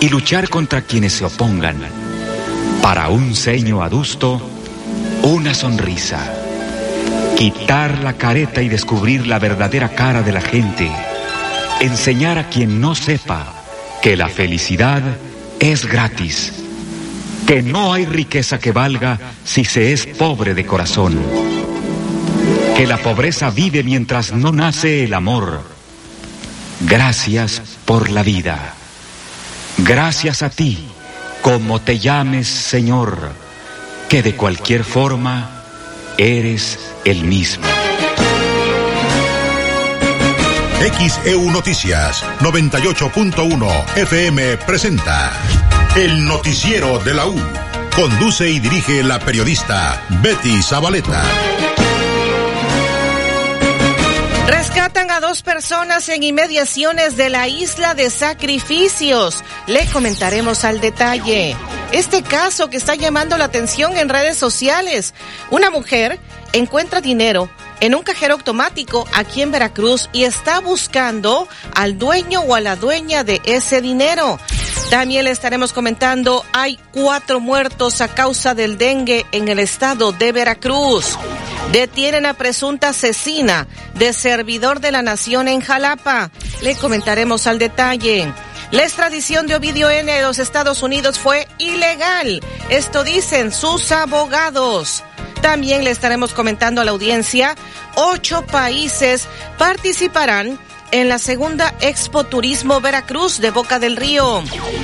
y luchar contra quienes se opongan. Para un ceño adusto, una sonrisa. Quitar la careta y descubrir la verdadera cara de la gente. Enseñar a quien no sepa que la felicidad es gratis. Que no hay riqueza que valga si se es pobre de corazón. Que la pobreza vive mientras no nace el amor. Gracias por la vida. Gracias a ti, como te llames Señor, que de cualquier forma eres el mismo. XEU Noticias 98.1 FM presenta El Noticiero de la U. Conduce y dirige la periodista Betty Zabaleta. Rescatan a dos personas en inmediaciones de la isla de sacrificios. Le comentaremos al detalle. Este caso que está llamando la atención en redes sociales. Una mujer encuentra dinero en un cajero automático aquí en Veracruz y está buscando al dueño o a la dueña de ese dinero. También le estaremos comentando, hay cuatro muertos a causa del dengue en el estado de Veracruz. Detienen a presunta asesina de servidor de la nación en Jalapa. Le comentaremos al detalle. La extradición de Ovidio N. de los Estados Unidos fue ilegal. Esto dicen sus abogados. También le estaremos comentando a la audiencia, ocho países participarán en la segunda Expo Turismo Veracruz de Boca del Río.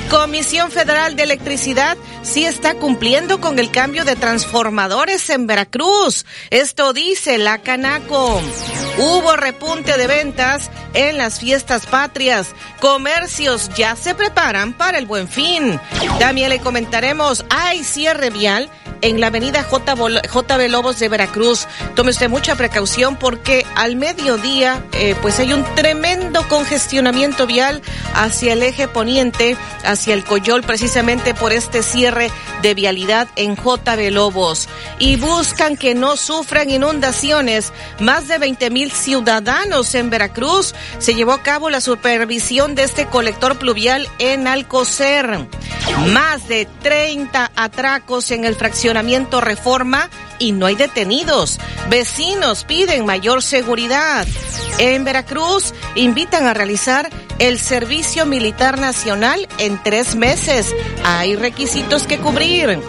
Comisión Federal de Electricidad sí está cumpliendo con el cambio de transformadores en Veracruz. Esto dice la Canaco. Hubo repunte de ventas en las fiestas patrias. Comercios ya se preparan para el buen fin. También le comentaremos, hay cierre vial en la avenida. JB Lobos de Veracruz. Tome usted mucha precaución porque al mediodía eh, pues hay un tremendo congestionamiento vial hacia el eje poniente, hacia el Coyol, precisamente por este cierre de vialidad en JB Lobos. Y buscan que no sufran inundaciones. Más de 20 mil ciudadanos en Veracruz se llevó a cabo la supervisión de este colector pluvial en Alcocer. Más de 30 atracos en el fraccionamiento Reforma y no hay detenidos. Vecinos piden mayor seguridad. En Veracruz invitan a realizar el servicio militar nacional en tres meses. Hay requisitos que cubrir.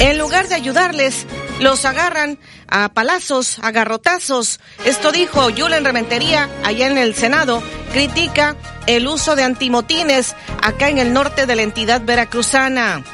En lugar de ayudarles, los agarran a palazos, a garrotazos. Esto dijo Julen Rementería allá en el Senado. Critica el uso de antimotines acá en el norte de la entidad veracruzana.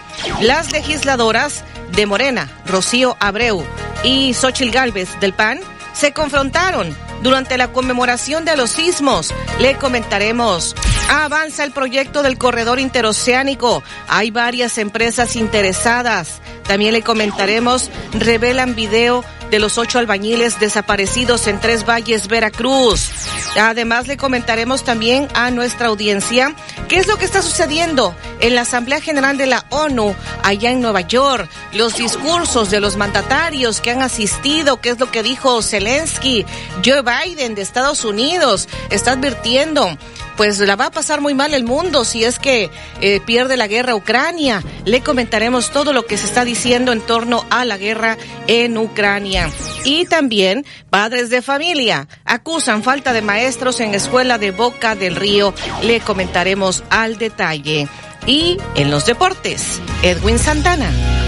Las legisladoras de Morena, Rocío Abreu y Xochil Gálvez del PAN se confrontaron durante la conmemoración de los sismos. Le comentaremos. Avanza el proyecto del corredor interoceánico. Hay varias empresas interesadas. También le comentaremos. Revelan video de los ocho albañiles desaparecidos en Tres Valles, Veracruz. Además, le comentaremos también a nuestra audiencia qué es lo que está sucediendo en la Asamblea General de la ONU allá en Nueva York, los discursos de los mandatarios que han asistido, qué es lo que dijo Zelensky, Joe Biden de Estados Unidos, está advirtiendo pues la va a pasar muy mal el mundo si es que eh, pierde la guerra Ucrania. Le comentaremos todo lo que se está diciendo en torno a la guerra en Ucrania. Y también padres de familia acusan falta de maestros en escuela de Boca del Río. Le comentaremos al detalle. Y en los deportes, Edwin Santana.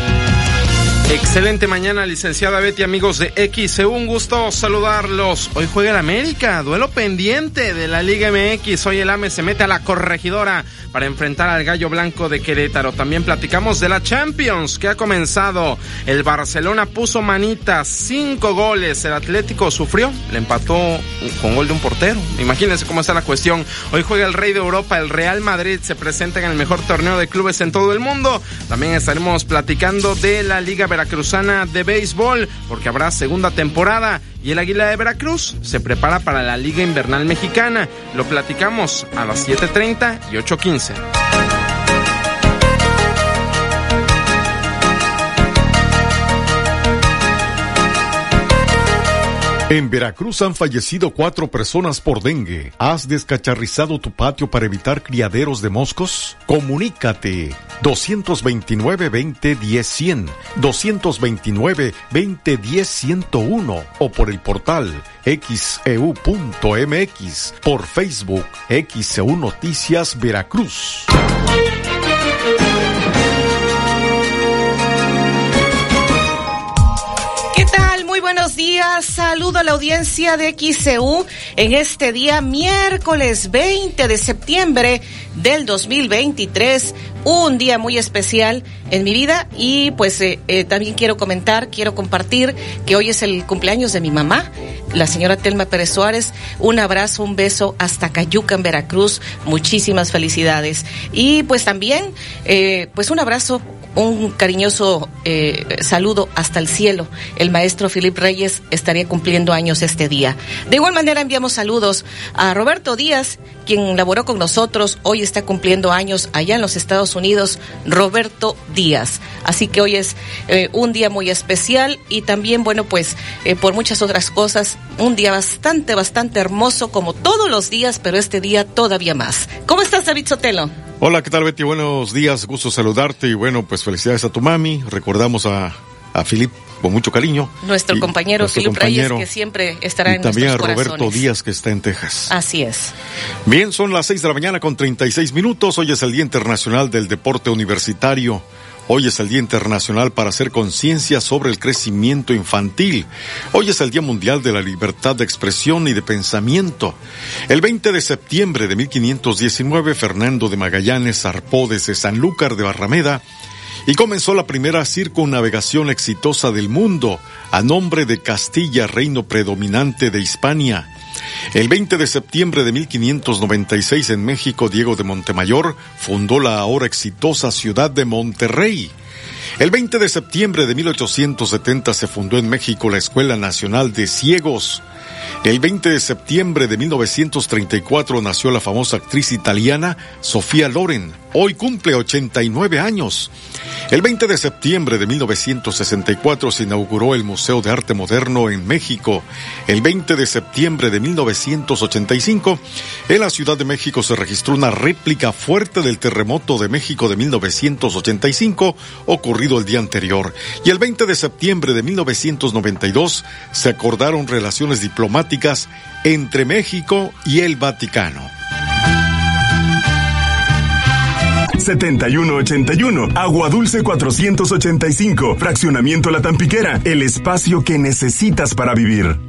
Excelente mañana, licenciada Betty, amigos de X. Un gusto saludarlos. Hoy juega el América, duelo pendiente de la Liga MX. Hoy el AME se mete a la corregidora para enfrentar al Gallo Blanco de Querétaro. También platicamos de la Champions que ha comenzado. El Barcelona puso manitas, cinco goles. El Atlético sufrió, le empató con gol de un portero. Imagínense cómo está la cuestión. Hoy juega el Rey de Europa, el Real Madrid. Se presenta en el mejor torneo de clubes en todo el mundo. También estaremos platicando de la Liga Veracruzana de Béisbol, porque habrá segunda temporada y el Águila de Veracruz se prepara para la Liga Invernal Mexicana. Lo platicamos a las 7.30 y 8.15. En Veracruz han fallecido cuatro personas por dengue. ¿Has descacharrizado tu patio para evitar criaderos de moscos? Comunícate 229-2010-100, 229-2010-101 o por el portal xeu.mx, e por Facebook XEU Noticias Veracruz. Buenos días. Saludo a la audiencia de XCU en este día miércoles 20 de septiembre del 2023. Un día muy especial en mi vida y pues eh, eh, también quiero comentar, quiero compartir que hoy es el cumpleaños de mi mamá, la señora Telma Pérez Suárez. Un abrazo, un beso hasta Cayuca en Veracruz. Muchísimas felicidades. Y pues también, eh, pues un abrazo un cariñoso eh, saludo hasta el cielo. El maestro Filip Reyes estaría cumpliendo años este día. De igual manera enviamos saludos a Roberto Díaz, quien laboró con nosotros, hoy está cumpliendo años allá en los Estados Unidos, Roberto Díaz. Así que hoy es eh, un día muy especial y también, bueno, pues eh, por muchas otras cosas, un día bastante, bastante hermoso como todos los días, pero este día todavía más. ¿Cómo estás, David Sotelo? Hola, ¿qué tal Betty? Buenos días, gusto saludarte y bueno, pues felicidades a tu mami. Recordamos a, a Filip con mucho cariño. Nuestro compañero Filip Reyes, que siempre estará en también a Roberto Díaz, que está en Texas. Así es. Bien, son las seis de la mañana con 36 minutos. Hoy es el Día Internacional del Deporte Universitario. Hoy es el Día Internacional para hacer conciencia sobre el crecimiento infantil. Hoy es el Día Mundial de la Libertad de Expresión y de Pensamiento. El 20 de septiembre de 1519, Fernando de Magallanes zarpó desde Sanlúcar de Barrameda y comenzó la primera circunnavegación exitosa del mundo a nombre de Castilla, reino predominante de Hispania. El 20 de septiembre de 1596 en México, Diego de Montemayor fundó la ahora exitosa ciudad de Monterrey. El 20 de septiembre de 1870 se fundó en México la Escuela Nacional de Ciegos. El 20 de septiembre de 1934 nació la famosa actriz italiana Sofía Loren. Hoy cumple 89 años. El 20 de septiembre de 1964 se inauguró el Museo de Arte Moderno en México. El 20 de septiembre de 1985, en la Ciudad de México se registró una réplica fuerte del terremoto de México de 1985 ocurrido el día anterior. Y el 20 de septiembre de 1992 se acordaron relaciones diplomáticas entre México y el Vaticano. 7181, Agua Dulce 485, Fraccionamiento La Tampiquera, el espacio que necesitas para vivir.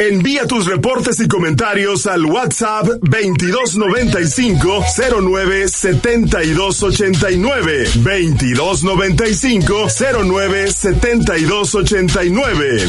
Envía tus reportes y comentarios al WhatsApp 2295 09 7289 2295 09 7289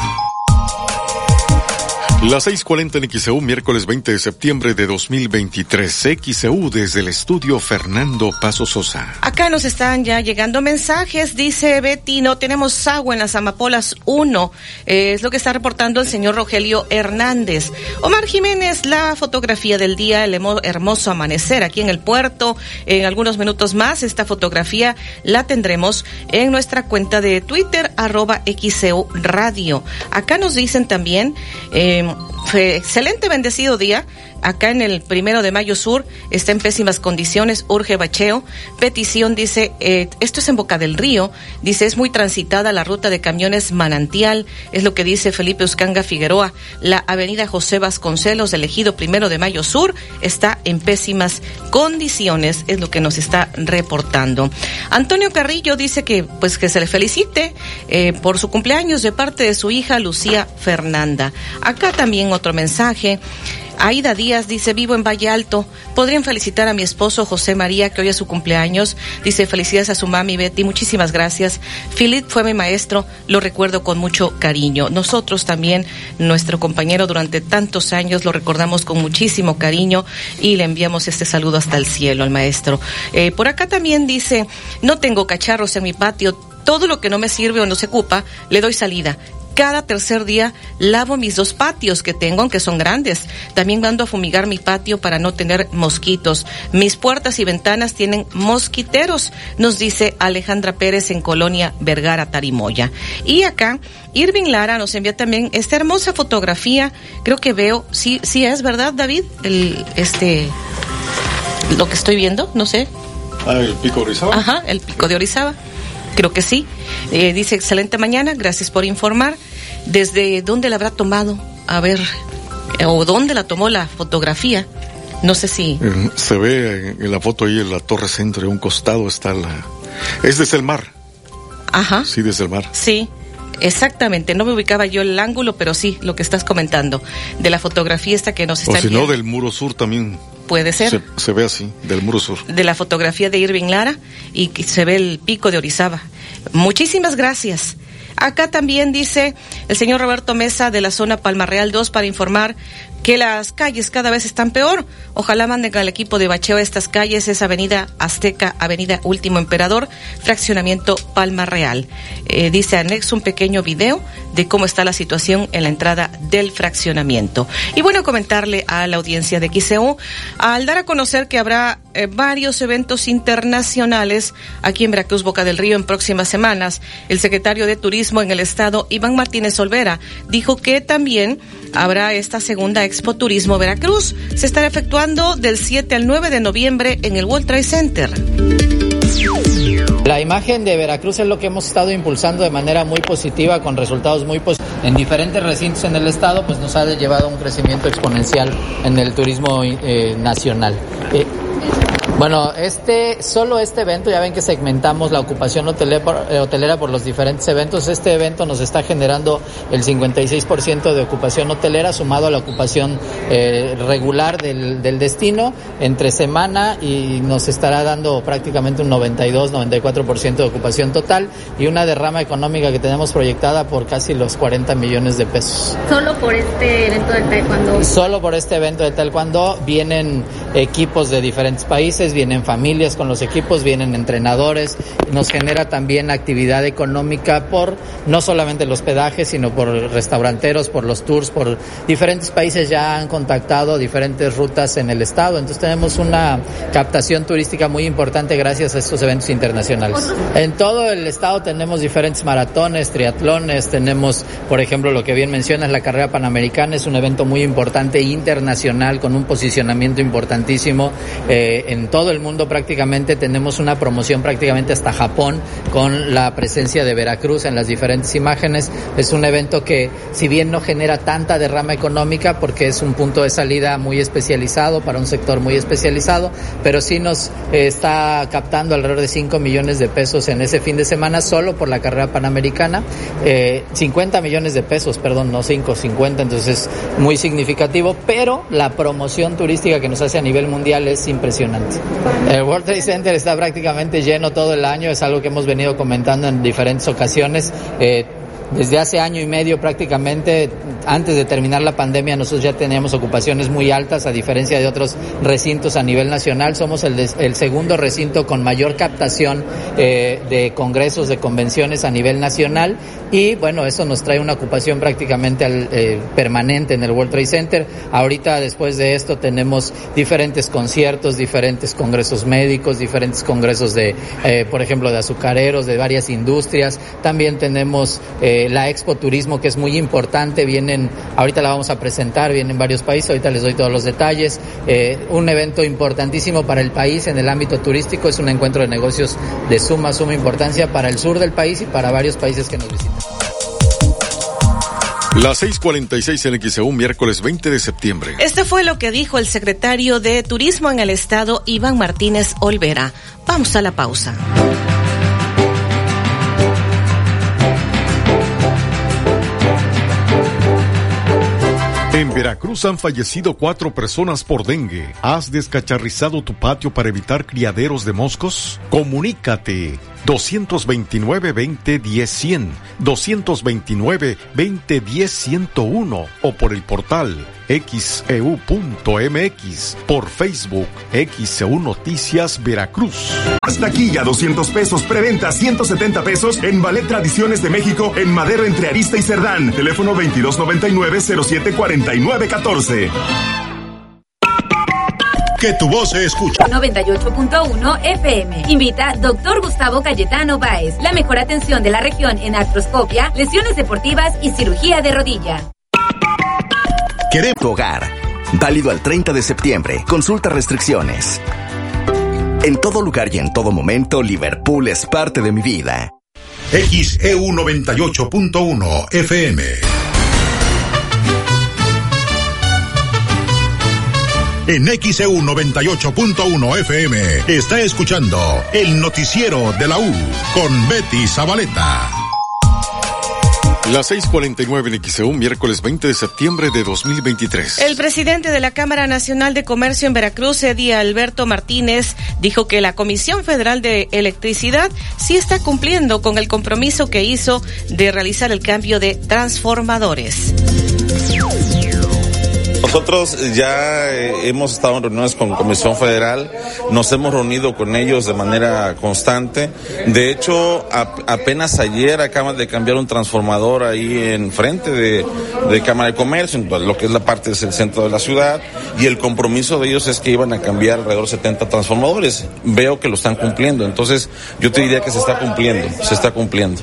Las 6:40 en XEU, miércoles 20 de septiembre de 2023. XEU desde el estudio Fernando Paso Sosa. Acá nos están ya llegando mensajes. Dice Betty, no tenemos agua en las Amapolas 1. Eh, es lo que está reportando el señor Rogelio Hernández. Omar Jiménez, la fotografía del día, el hermoso amanecer aquí en el puerto. En algunos minutos más, esta fotografía la tendremos en nuestra cuenta de Twitter, arroba XEU Radio. Acá nos dicen también, eh, fue excelente, bendecido día. Acá en el primero de mayo sur está en pésimas condiciones, urge bacheo. Petición dice, eh, esto es en Boca del Río, dice, es muy transitada la ruta de camiones manantial, es lo que dice Felipe Uscanga Figueroa. La avenida José Vasconcelos, elegido primero de mayo sur, está en pésimas condiciones, es lo que nos está reportando. Antonio Carrillo dice que, pues que se le felicite eh, por su cumpleaños de parte de su hija Lucía Fernanda. Acá también otro mensaje. Aida Díaz dice, vivo en Valle Alto. ¿Podrían felicitar a mi esposo José María, que hoy es su cumpleaños? Dice, felicidades a su mami Betty, muchísimas gracias. Philip fue mi maestro, lo recuerdo con mucho cariño. Nosotros también, nuestro compañero durante tantos años, lo recordamos con muchísimo cariño y le enviamos este saludo hasta el cielo al maestro. Eh, por acá también dice, no tengo cacharros en mi patio, todo lo que no me sirve o no se ocupa, le doy salida cada tercer día lavo mis dos patios que tengo, aunque son grandes. También mando a fumigar mi patio para no tener mosquitos. Mis puertas y ventanas tienen mosquiteros, nos dice Alejandra Pérez en Colonia Vergara, Tarimoya. Y acá, Irving Lara nos envía también esta hermosa fotografía. Creo que veo, sí, sí es verdad, David, el, este, lo que estoy viendo, no sé. Ah, el pico de Orizaba. Ajá, el pico de Orizaba. Creo que sí. Eh, dice, excelente mañana, gracias por informar. ¿Desde dónde la habrá tomado? A ver, eh, o dónde la tomó la fotografía. No sé si... Se ve en la foto ahí en la torre centro, un costado está la... Es desde el mar. Ajá. Sí, desde el mar. Sí. Exactamente, no me ubicaba yo el ángulo, pero sí, lo que estás comentando, de la fotografía esta que nos está... O si no, del muro sur también. Puede ser. Se, ve así, del muro sur. De la fotografía de Irving Lara y se ve el pico de Orizaba. Muchísimas gracias. Acá también dice el señor Roberto Mesa de la zona Palma Real 2 para informar que las calles cada vez están peor. Ojalá manden al equipo de bacheo a estas calles. Es Avenida Azteca, Avenida Último Emperador, Fraccionamiento Palma Real. Eh, dice anexo un pequeño video de cómo está la situación en la entrada del fraccionamiento. Y bueno, comentarle a la audiencia de XEU, al dar a conocer que habrá eh, varios eventos internacionales aquí en Veracruz, Boca del Río, en próximas semanas, el secretario de Turismo en el Estado, Iván Martínez Olvera, dijo que también habrá esta segunda Expo Turismo Veracruz. Se estará efectuando del 7 al 9 de noviembre en el World Trade Center. La imagen de Veracruz es lo que hemos estado impulsando de manera muy positiva, con resultados muy positivos. En diferentes recintos en el estado, pues nos ha llevado a un crecimiento exponencial en el turismo eh, nacional. Eh, bueno, este, solo este evento, ya ven que segmentamos la ocupación eh, hotelera por, los diferentes eventos. Este evento nos está generando el 56% de ocupación hotelera sumado a la ocupación eh, regular del, del, destino entre semana y nos estará dando prácticamente un 92-94% de ocupación total y una derrama económica que tenemos proyectada por casi los 40 millones de pesos. Solo por este evento de taekwondo. Solo por este evento de taekwondo vienen equipos de diferentes países vienen familias con los equipos, vienen entrenadores, nos genera también actividad económica por no solamente el hospedaje, sino por restauranteros, por los tours, por diferentes países ya han contactado diferentes rutas en el estado, entonces tenemos una captación turística muy importante gracias a estos eventos internacionales. En todo el estado tenemos diferentes maratones, triatlones, tenemos, por ejemplo, lo que bien mencionas, la carrera panamericana es un evento muy importante internacional con un posicionamiento importantísimo eh, en todo todo el mundo prácticamente tenemos una promoción prácticamente hasta Japón con la presencia de Veracruz en las diferentes imágenes. Es un evento que si bien no genera tanta derrama económica porque es un punto de salida muy especializado para un sector muy especializado, pero sí nos eh, está captando alrededor de 5 millones de pesos en ese fin de semana solo por la carrera panamericana. Eh, 50 millones de pesos, perdón, no 5, 50, entonces es muy significativo, pero la promoción turística que nos hace a nivel mundial es impresionante. El World Trade Center está prácticamente lleno todo el año, es algo que hemos venido comentando en diferentes ocasiones. Eh, desde hace año y medio prácticamente antes de terminar la pandemia nosotros ya teníamos ocupaciones muy altas, a diferencia de otros recintos a nivel nacional. Somos el, el segundo recinto con mayor captación eh, de congresos, de convenciones a nivel nacional y bueno, eso nos trae una ocupación prácticamente al, eh, permanente en el World Trade Center. Ahorita después de esto tenemos diferentes conciertos, diferentes congresos médicos, diferentes congresos de, eh, por ejemplo, de azucareros, de varias industrias. También tenemos eh, la Expo Turismo que es muy importante. Vienen, ahorita la vamos a presentar, vienen varios países. Ahorita les doy todos los detalles. un evento importantísimo para el país en el ámbito turístico es un encuentro de negocios de suma, suma importancia para el sur del país y para varios países que nos visitan. Las 6:46 en XEU, miércoles 20 de septiembre. Este fue lo que dijo el secretario de Turismo en el Estado, Iván Martínez Olvera. Vamos a la pausa. En Veracruz han fallecido cuatro personas por dengue. ¿Has descacharrizado tu patio para evitar criaderos de moscos? Comunícate 229-2010-100, 229-2010-101 o por el portal xeu.mx, e por Facebook XEU Noticias Veracruz. Hasta aquí ya 200 pesos, preventa 170 pesos en Ballet Tradiciones de México en Madero entre Arista y Cerdán. Teléfono 2299-074914 que tu voz se escucha. 98.1 FM. Invita Dr. Gustavo Cayetano Báez. La mejor atención de la región en artroscopia, lesiones deportivas y cirugía de rodilla. Queremos hogar. Válido al 30 de septiembre. Consulta restricciones. En todo lugar y en todo momento, Liverpool es parte de mi vida. XEU 98.1 FM. En XEU 98.1 FM está escuchando el noticiero de la U con Betty Zabaleta. Las 6:49 en XEU, miércoles 20 de septiembre de 2023. El presidente de la Cámara Nacional de Comercio en Veracruz, Eddie Alberto Martínez, dijo que la Comisión Federal de Electricidad sí está cumpliendo con el compromiso que hizo de realizar el cambio de transformadores. Nosotros ya eh, hemos estado en reuniones con Comisión Federal, nos hemos reunido con ellos de manera constante. De hecho, apenas ayer acaban de cambiar un transformador ahí en frente de, Cámara de Comercio, lo que es la parte del centro de la ciudad, y el compromiso de ellos es que iban a cambiar alrededor de 70 transformadores. Veo que lo están cumpliendo, entonces yo te diría que se está cumpliendo, se está cumpliendo.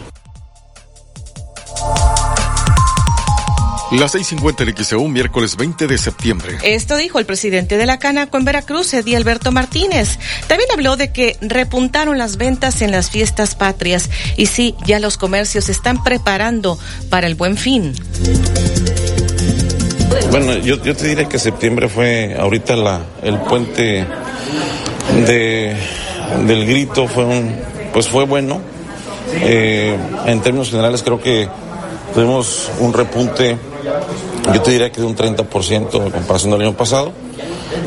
Las 6.50 en XEU, miércoles 20 de septiembre. Esto dijo el presidente de la Canaco en Veracruz, Eddie Alberto Martínez. También habló de que repuntaron las ventas en las fiestas patrias y sí, ya los comercios se están preparando para el buen fin. Bueno, yo, te diré que septiembre fue ahorita la, el puente de, del grito, fue un, pues fue bueno. Eh, en términos generales creo que tuvimos un repunte yo te diría que de un 30% en comparación del año pasado.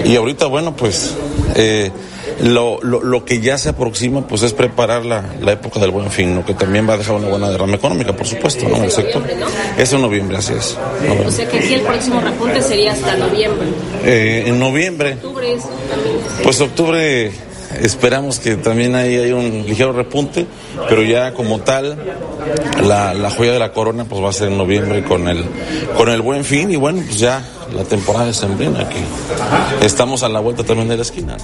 Y ahorita, bueno, pues eh, lo, lo, que ya se aproxima pues es preparar la, la, época del buen fin, lo que también va a dejar una buena derrama económica, por supuesto, ¿no? En el sector. Es en noviembre, así es. O sea que aquí el próximo repunte sería hasta noviembre. Eh, en noviembre. Octubre Pues octubre esperamos que también ahí hay un ligero repunte, pero ya como tal, la, la joya de la corona pues va a ser en noviembre con el, con el buen fin y bueno, pues ya la temporada de sembrina que estamos a la vuelta también de la esquina.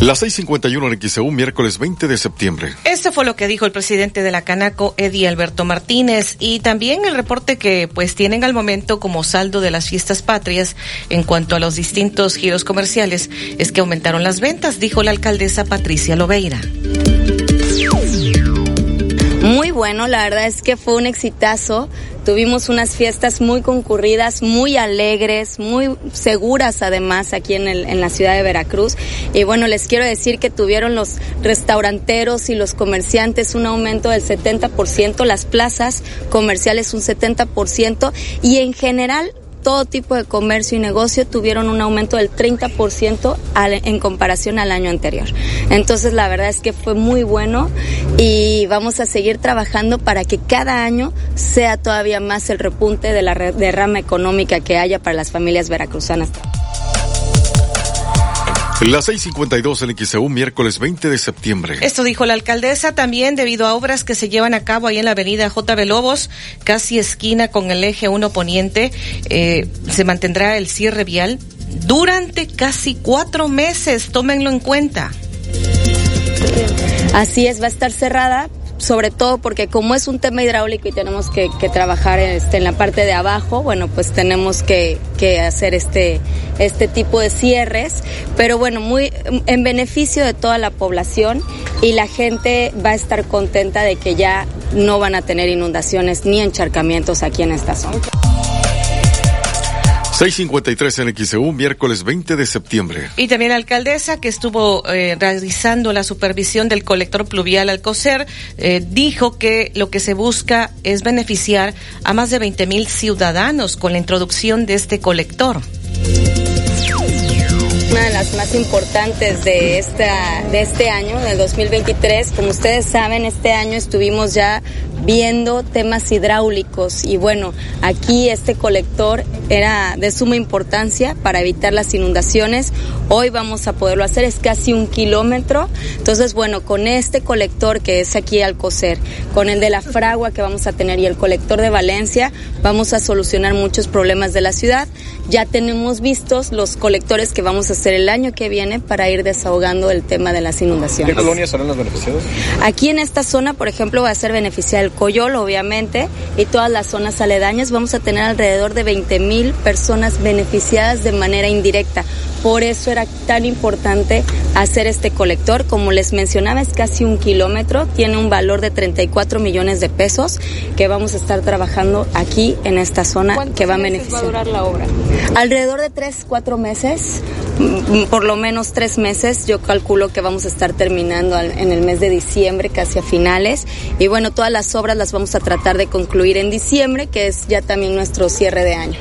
Las 6:51 en XEU, miércoles 20 de septiembre. Este fue lo que dijo el presidente de la Canaco, Eddie Alberto Martínez, y también el reporte que pues tienen al momento como saldo de las fiestas patrias en cuanto a los distintos giros comerciales es que aumentaron las ventas, dijo la alcaldesa Patricia Lobeira. Muy bueno, la verdad es que fue un exitazo. Tuvimos unas fiestas muy concurridas, muy alegres, muy seguras además aquí en, el, en la ciudad de Veracruz. Y bueno, les quiero decir que tuvieron los restauranteros y los comerciantes un aumento del 70%, las plazas comerciales un 70% y en general todo tipo de comercio y negocio tuvieron un aumento del 30% en comparación al año anterior. Entonces la verdad es que fue muy bueno y vamos a seguir trabajando para que cada año sea todavía más el repunte de la derrama económica que haya para las familias veracruzanas. Las 6:52 en XEU, miércoles 20 de septiembre. Esto dijo la alcaldesa también debido a obras que se llevan a cabo ahí en la avenida JB Lobos, casi esquina con el eje 1 poniente. Eh, se mantendrá el cierre vial durante casi cuatro meses. Tómenlo en cuenta. Así es, va a estar cerrada sobre todo porque como es un tema hidráulico y tenemos que, trabajar este, en la parte de abajo, bueno, pues tenemos que, que, hacer este, este tipo de cierres, pero bueno, muy en beneficio de toda la población y la gente va a estar contenta de que ya no van a tener inundaciones ni encharcamientos aquí en esta zona. 653 en XEU, miércoles 20 de septiembre. Y también la alcaldesa que estuvo eh, realizando la supervisión del colector pluvial Alcocer eh, dijo que lo que se busca es beneficiar a más de 20 mil ciudadanos con la introducción de este colector una de las más importantes de, esta, de este año, del 2023. Como ustedes saben, este año estuvimos ya viendo temas hidráulicos y bueno, aquí este colector era de suma importancia para evitar las inundaciones. Hoy vamos a poderlo hacer, es casi un kilómetro. Entonces, bueno, con este colector que es aquí al coser, con el de la fragua que vamos a tener y el colector de Valencia, vamos a solucionar muchos problemas de la ciudad. Ya tenemos vistos los colectores que vamos a hacer el año que viene para ir desahogando el tema de las inundaciones. ¿Qué colonias serán las beneficiadas? Aquí en esta zona, por ejemplo, va a ser beneficiada el Coyol, obviamente, y todas las zonas aledañas. Vamos a tener alrededor de 20 mil personas beneficiadas de manera indirecta. Por eso era tan importante hacer este colector. Como les mencionaba, es casi un kilómetro, tiene un valor de 34 millones de pesos que vamos a estar trabajando aquí en esta zona que va a beneficiar. va a durar la obra? Alrededor de tres, cuatro meses, mm, por lo menos tres meses. Yo calculo que vamos a estar terminando en el mes de diciembre, casi a finales. Y bueno, todas las obras las vamos a tratar de concluir en diciembre, que es ya también nuestro cierre de año.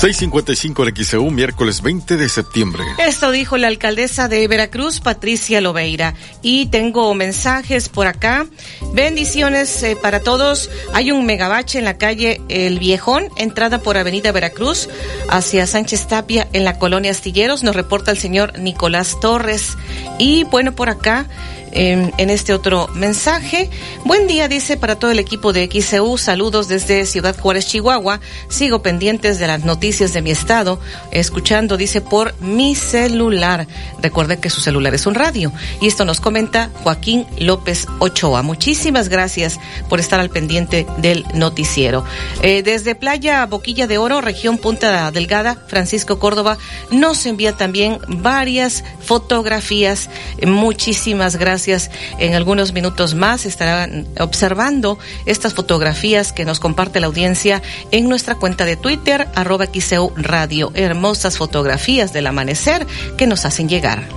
655 en XEU, miércoles 20 de septiembre. Esto dijo la alcaldesa de Veracruz, Patricia Lobeira. Y tengo mensajes por acá. Bendiciones eh, para todos. Hay un megabache en la calle El Viejón, entrada por Avenida Veracruz, hacia Sánchez Tapia, en la colonia Astilleros. Nos reporta el señor Nicolás Torres. Y bueno, por acá en, este otro mensaje. Buen día, dice, para todo el equipo de XCU. Saludos desde Ciudad Juárez, Chihuahua. Sigo pendientes de las noticias de mi estado, escuchando, dice, por mi celular. Recuerde que su celular es un radio. Y esto nos comenta Joaquín López Ochoa. Muchísimas gracias por estar al pendiente del noticiero. Eh, desde Playa Boquilla de Oro, región Punta Delgada, Francisco Córdoba, nos envía también varias fotografías. Muchísimas gracias en algunos minutos más estarán observando estas fotografías que nos comparte la audiencia en nuestra cuenta de Twitter, arroba XEU Radio. Hermosas fotografías del amanecer que nos hacen llegar.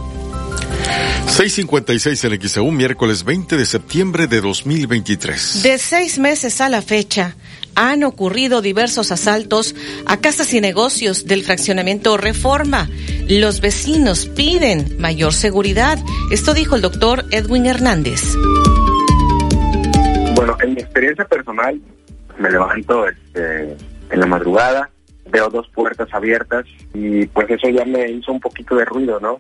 656 en XEU, miércoles 20 de septiembre de 2023. De seis meses a la fecha, han ocurrido diversos asaltos a casas y negocios del fraccionamiento Reforma. Los vecinos piden mayor seguridad. Esto dijo el doctor Edwin Hernández. Bueno, en mi experiencia personal, me levanto este, en la madrugada, veo dos puertas abiertas y pues eso ya me hizo un poquito de ruido, ¿no?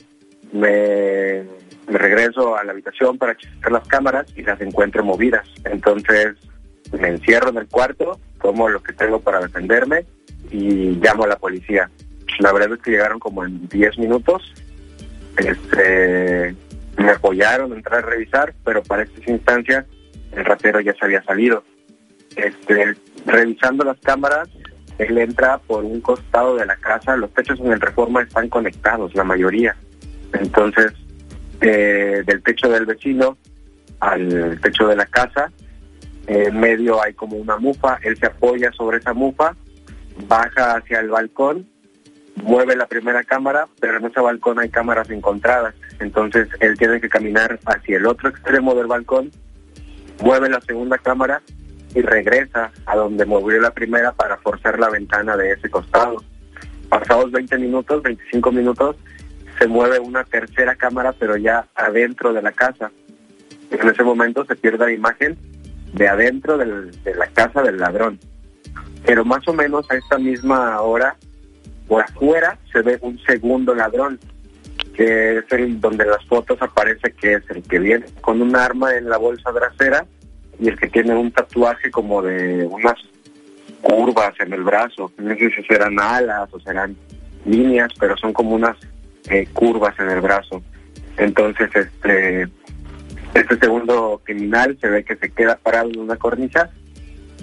Me, regreso a la habitación para checar las cámaras y las encuentro movidas. Entonces me encierro en el cuarto, tomo lo que tengo para defenderme y llamo a la policía. La verdad es que llegaron como en 10 minutos. Este, me apoyaron entrar a revisar, pero para estas instancias el ratero ya se había salido. Este, revisando las cámaras, él entra por un costado de la casa, los techos en el reforma están conectados, la mayoría. Entonces, eh, del techo del vecino al techo de la casa, en medio hay como una mufa, él se apoya sobre esa mufa, baja hacia el balcón, mueve la primera cámara, pero en ese balcón hay cámaras encontradas, entonces él tiene que caminar hacia el otro extremo del balcón, mueve la segunda cámara y regresa a donde movió la primera para forzar la ventana de ese costado. Pasados 20 minutos, 25 minutos, se mueve una tercera cámara, pero ya adentro de la casa. En ese momento se pierde la imagen de adentro de la casa del ladrón. Pero más o menos a esta misma hora, por afuera, se ve un segundo ladrón, que es el donde las fotos aparece que es el que viene con un arma en la bolsa trasera y el que tiene un tatuaje como de unas curvas en el brazo. No sé si serán alas o serán líneas, pero son como unas eh, curvas en el brazo. Entonces, este, este segundo criminal se ve que se queda parado en una cornisa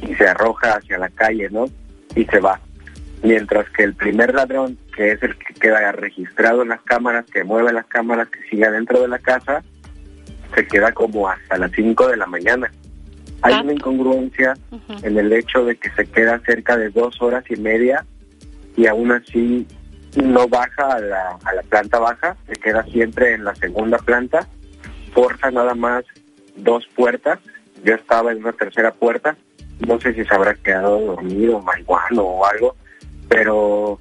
y se arroja hacia la calle, ¿no? Y se va. Mientras que el primer ladrón, que es el que queda registrado en las cámaras, que mueve las cámaras, que sigue dentro de la casa, se queda como hasta las 5 de la mañana. Hay una incongruencia en el hecho de que se queda cerca de dos horas y media y aún así no baja a la, a la planta baja, se queda siempre en la segunda planta, forza nada más dos puertas, yo estaba en una tercera puerta, no sé si se habrá quedado dormido, marihuano o algo, pero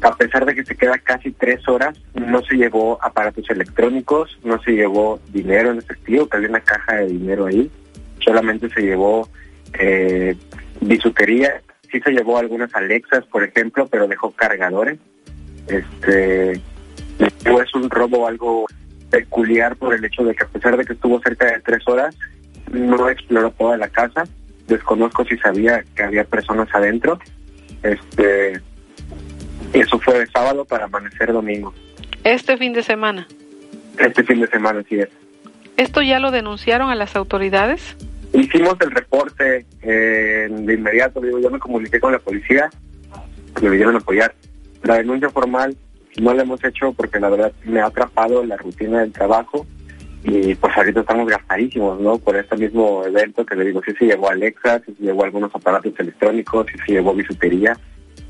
a pesar de que se queda casi tres horas, no se llevó aparatos electrónicos, no se llevó dinero en efectivo, que había una caja de dinero ahí, solamente se llevó eh, bisutería, sí se llevó algunas Alexas, por ejemplo, pero dejó cargadores. Este, es un robo algo peculiar por el hecho de que a pesar de que estuvo cerca de tres horas, no exploró toda la casa. Desconozco si sabía que había personas adentro. Este, eso fue de sábado para amanecer domingo. Este fin de semana. Este fin de semana, sí es. ¿Esto ya lo denunciaron a las autoridades? Hicimos el reporte eh, de inmediato, digo, yo me comuniqué con la policía, me vinieron a apoyar. La denuncia formal no la hemos hecho porque la verdad me ha atrapado la rutina del trabajo y pues ahorita estamos gastadísimos, ¿no? Por este mismo evento que le digo, sí se llevó Alexa, sí se llevó algunos aparatos electrónicos, sí se llevó bisutería,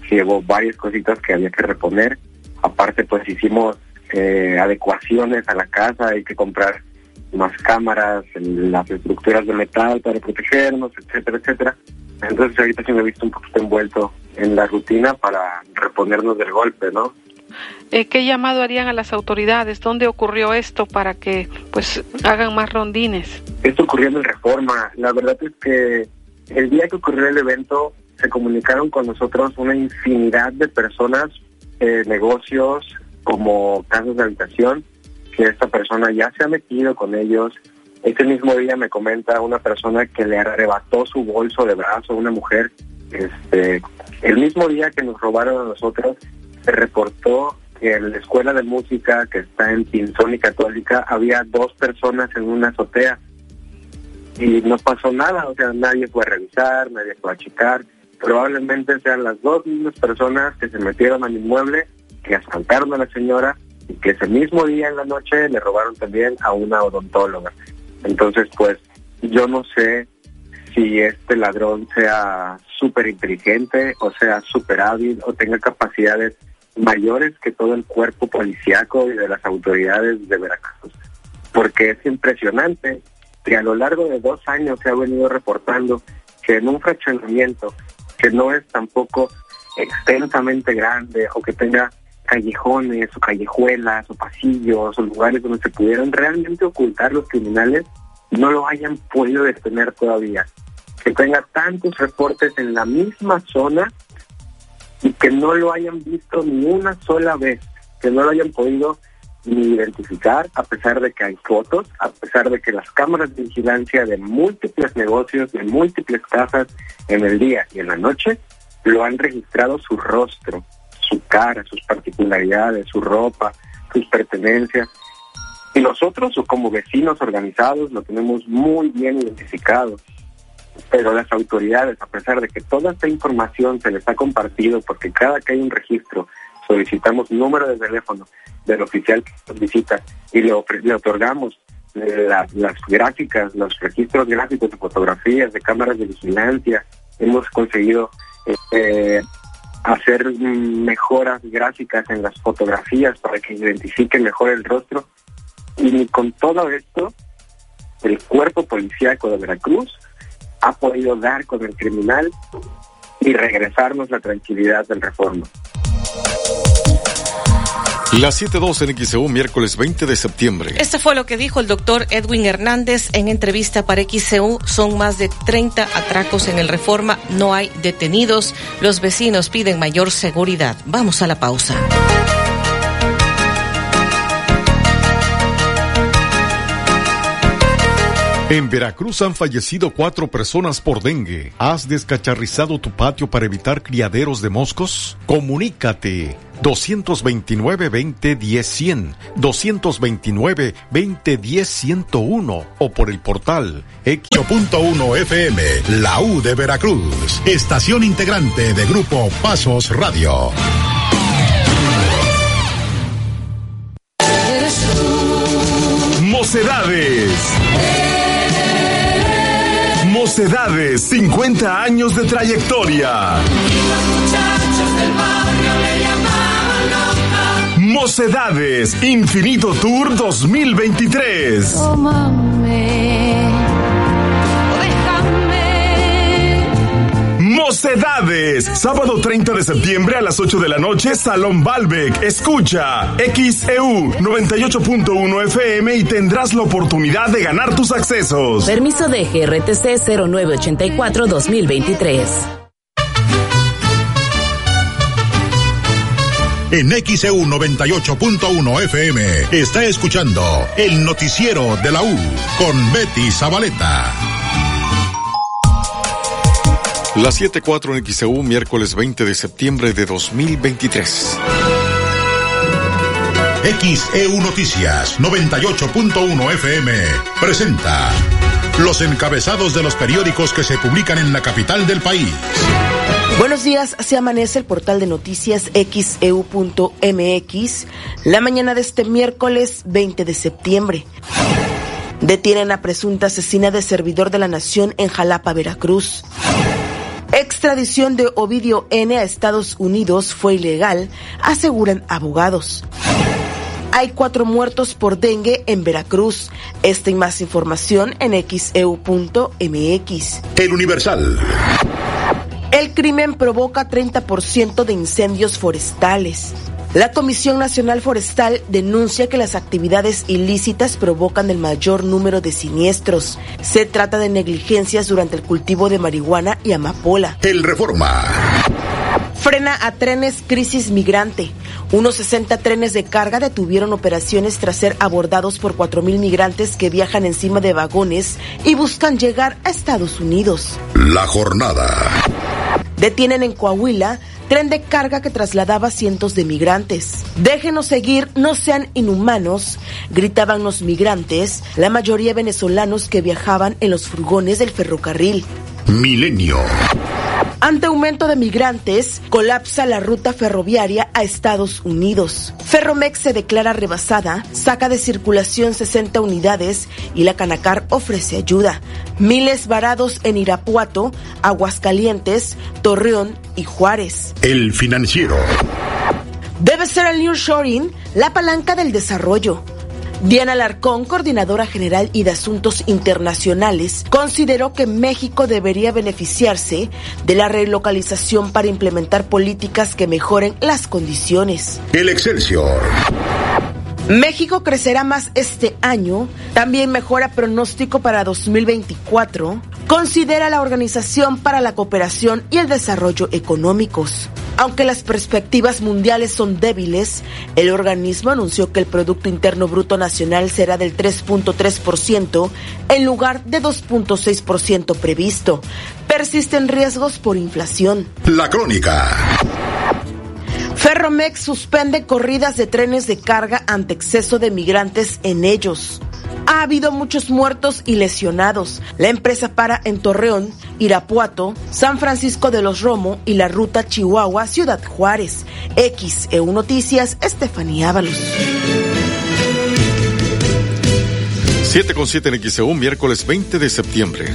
sí llevó varias cositas que había que reponer. Aparte pues hicimos eh, adecuaciones a la casa, hay que comprar más cámaras, las estructuras de metal para protegernos, etcétera, etcétera. Entonces ahorita sí me he visto un poquito envuelto en la rutina para reponernos del golpe, ¿no? Eh, ¿Qué llamado harían a las autoridades? ¿Dónde ocurrió esto para que pues hagan más rondines? Esto ocurrió en Reforma. La verdad es que el día que ocurrió el evento se comunicaron con nosotros una infinidad de personas, eh, negocios como casas de habitación, que esta persona ya se ha metido con ellos. Ese mismo día me comenta una persona que le arrebató su bolso de brazo a una mujer. Este, el mismo día que nos robaron a nosotros, se reportó que en la escuela de música que está en Pinzón y Católica había dos personas en una azotea y no pasó nada, o sea, nadie fue a revisar, nadie fue a checar. Probablemente sean las dos mismas personas que se metieron al inmueble, que asaltaron a la señora y que ese mismo día en la noche le robaron también a una odontóloga. Entonces, pues yo no sé si este ladrón sea súper inteligente o sea súper hábil o tenga capacidades mayores que todo el cuerpo policíaco y de las autoridades de Veracruz. Porque es impresionante que a lo largo de dos años se ha venido reportando que en un fraccionamiento que no es tampoco extensamente grande o que tenga callejones o callejuelas o pasillos o lugares donde se pudieran realmente ocultar los criminales, no lo hayan podido detener todavía. Que tenga tantos reportes en la misma zona y que no lo hayan visto ni una sola vez, que no lo hayan podido ni identificar, a pesar de que hay fotos, a pesar de que las cámaras de vigilancia de múltiples negocios, de múltiples casas en el día y en la noche, lo han registrado su rostro, su cara, sus particularidades, su ropa, sus pertenencias. Y nosotros, como vecinos organizados, lo tenemos muy bien identificado. Pero las autoridades, a pesar de que toda esta información se les ha compartido, porque cada que hay un registro, solicitamos número de teléfono del oficial que nos visita y le, le otorgamos las gráficas, los registros gráficos de fotografías, de cámaras de vigilancia. Hemos conseguido eh, hacer mejoras gráficas en las fotografías para que identifiquen mejor el rostro. Y con todo esto, el cuerpo policíaco de Veracruz ha podido dar con el criminal y regresarnos la tranquilidad del reforma. Las 7.2 en XEU, miércoles 20 de septiembre. Este fue lo que dijo el doctor Edwin Hernández en entrevista para XEU. Son más de 30 atracos en el Reforma, no hay detenidos. Los vecinos piden mayor seguridad. Vamos a la pausa. En Veracruz han fallecido cuatro personas por dengue. ¿Has descacharrizado tu patio para evitar criaderos de moscos? Comunícate 229-2010-100, 229-2010-101 o por el portal X.1 FM, la U de Veracruz, estación integrante de Grupo Pasos Radio. Mocedades. Mocedades, 50 años de trayectoria. Mocedades, Infinito Tour 2023. Mocedades, sábado 30 de septiembre a las 8 de la noche, Salón Balbec. Escucha XEU 98.1 FM y tendrás la oportunidad de ganar tus accesos. Permiso de GRTC 0984-2023. En XEU 98.1 FM está escuchando el noticiero de la U con Betty Zabaleta. Las 7.4 en XEU, miércoles 20 de septiembre de 2023. XEU Noticias 98.1 FM presenta los encabezados de los periódicos que se publican en la capital del país. Buenos días, se amanece el portal de noticias xeu.mx la mañana de este miércoles 20 de septiembre. Detienen a presunta asesina de servidor de la nación en Jalapa, Veracruz. Extradición de Ovidio N a Estados Unidos fue ilegal, aseguran abogados. Hay cuatro muertos por dengue en Veracruz. Esta y más información en xeu.mx. El Universal. El crimen provoca 30% de incendios forestales. La Comisión Nacional Forestal denuncia que las actividades ilícitas provocan el mayor número de siniestros. Se trata de negligencias durante el cultivo de marihuana y amapola. El Reforma. Frena a trenes crisis migrante. Unos 60 trenes de carga detuvieron operaciones tras ser abordados por 4.000 migrantes que viajan encima de vagones y buscan llegar a Estados Unidos. La jornada. Detienen en Coahuila tren de carga que trasladaba cientos de migrantes. Déjenos seguir, no sean inhumanos, gritaban los migrantes, la mayoría venezolanos que viajaban en los furgones del ferrocarril. Milenio. Ante aumento de migrantes, colapsa la ruta ferroviaria a Estados Unidos. Ferromex se declara rebasada, saca de circulación 60 unidades y la Canacar ofrece ayuda. Miles varados en Irapuato, Aguascalientes, Torreón y Juárez. El financiero. Debe ser el New Shoring la palanca del desarrollo. Diana Larcón, coordinadora general y de asuntos internacionales, consideró que México debería beneficiarse de la relocalización para implementar políticas que mejoren las condiciones. El Excelsior. México crecerá más este año, también mejora pronóstico para 2024, considera la Organización para la Cooperación y el Desarrollo Económicos. Aunque las perspectivas mundiales son débiles, el organismo anunció que el Producto Interno Bruto Nacional será del 3.3% en lugar de 2.6% previsto. Persisten riesgos por inflación. La crónica. Ferromex suspende corridas de trenes de carga ante exceso de migrantes en ellos. Ha habido muchos muertos y lesionados. La empresa para en Torreón, Irapuato, San Francisco de los Romo y la ruta Chihuahua, Ciudad Juárez. XEU Noticias, Estefanía Ábalos. 7 con 7 en XEU, miércoles 20 de septiembre.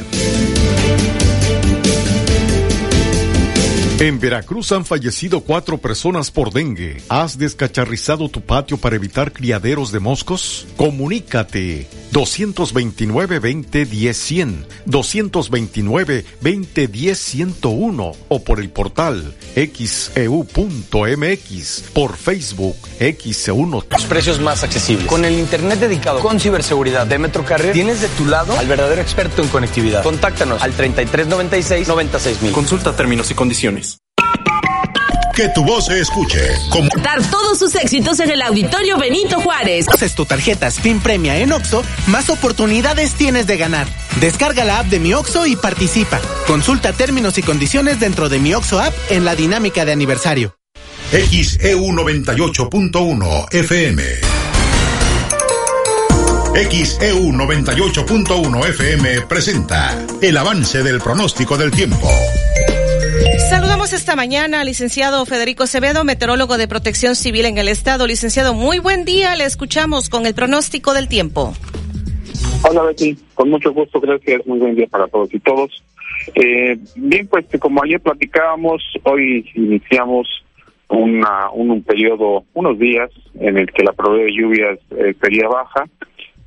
En Veracruz han fallecido cuatro personas por dengue. ¿Has descacharrizado tu patio para evitar criaderos de moscos? Comunícate 229-2010-100, 229-2010-101 o por el portal xeu.mx, e por Facebook XEU1. Los precios más accesibles. Con el internet dedicado con ciberseguridad de Metrocarrier, tienes de tu lado al verdadero experto en conectividad. Contáctanos al 3396 96000. Consulta términos y condiciones. Que tu voz se escuche. Como... Dar todos sus éxitos en el Auditorio Benito Juárez. Haces tu tarjeta Spin Premia en Oxo, más oportunidades tienes de ganar. Descarga la app de mi Oxo y participa. Consulta términos y condiciones dentro de mi Oxo app en la dinámica de aniversario. XEU 98.1 FM. XEU 98.1 FM presenta el avance del pronóstico del tiempo. Saludamos esta mañana al licenciado Federico Acevedo, meteorólogo de protección civil en el estado. Licenciado, muy buen día, le escuchamos con el pronóstico del tiempo. Hola Betty, con mucho gusto, gracias, muy buen día para todos y todos. Eh, bien, pues como ayer platicábamos, hoy iniciamos una, un, periodo, unos días en el que la probabilidad de lluvias eh, sería baja,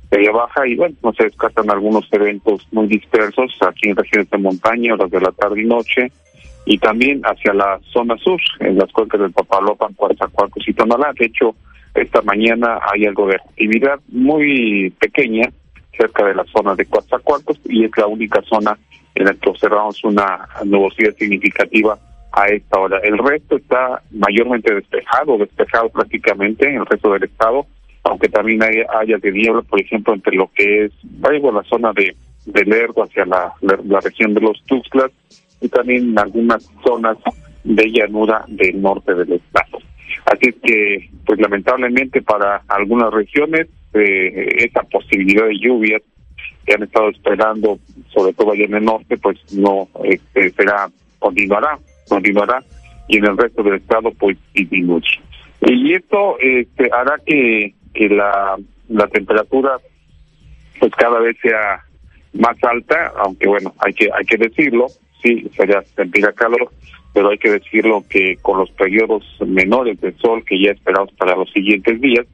sería baja y bueno, no se descartan algunos eventos muy dispersos aquí en regiones de montaña, horas de la tarde y noche, y también hacia la zona sur, en las cuencas del Papalopan, Coatzacoalcos y Tonalá. De hecho, esta mañana hay algo de actividad muy pequeña cerca de la zona de Coatzacoalcos y es la única zona en la que observamos una nubosidad significativa a esta hora. El resto está mayormente despejado, despejado prácticamente en el resto del estado, aunque también hay áreas de niebla, por ejemplo, entre lo que es, vaya la zona de, de Lerdo hacia la, la región de los Tuxtlas y también en algunas zonas de llanura del norte del estado. Así es que, pues lamentablemente para algunas regiones, eh, esa posibilidad de lluvias que han estado esperando, sobre todo allá en el norte, pues no eh, será, continuará, continuará, y en el resto del estado, pues disminuye. Y esto este, hará que, que la, la temperatura, pues cada vez sea más alta, aunque bueno, hay que, hay que decirlo, sí, sería sentir calor, pero hay que decirlo que con los periodos menores de sol que ya esperamos para los siguientes días,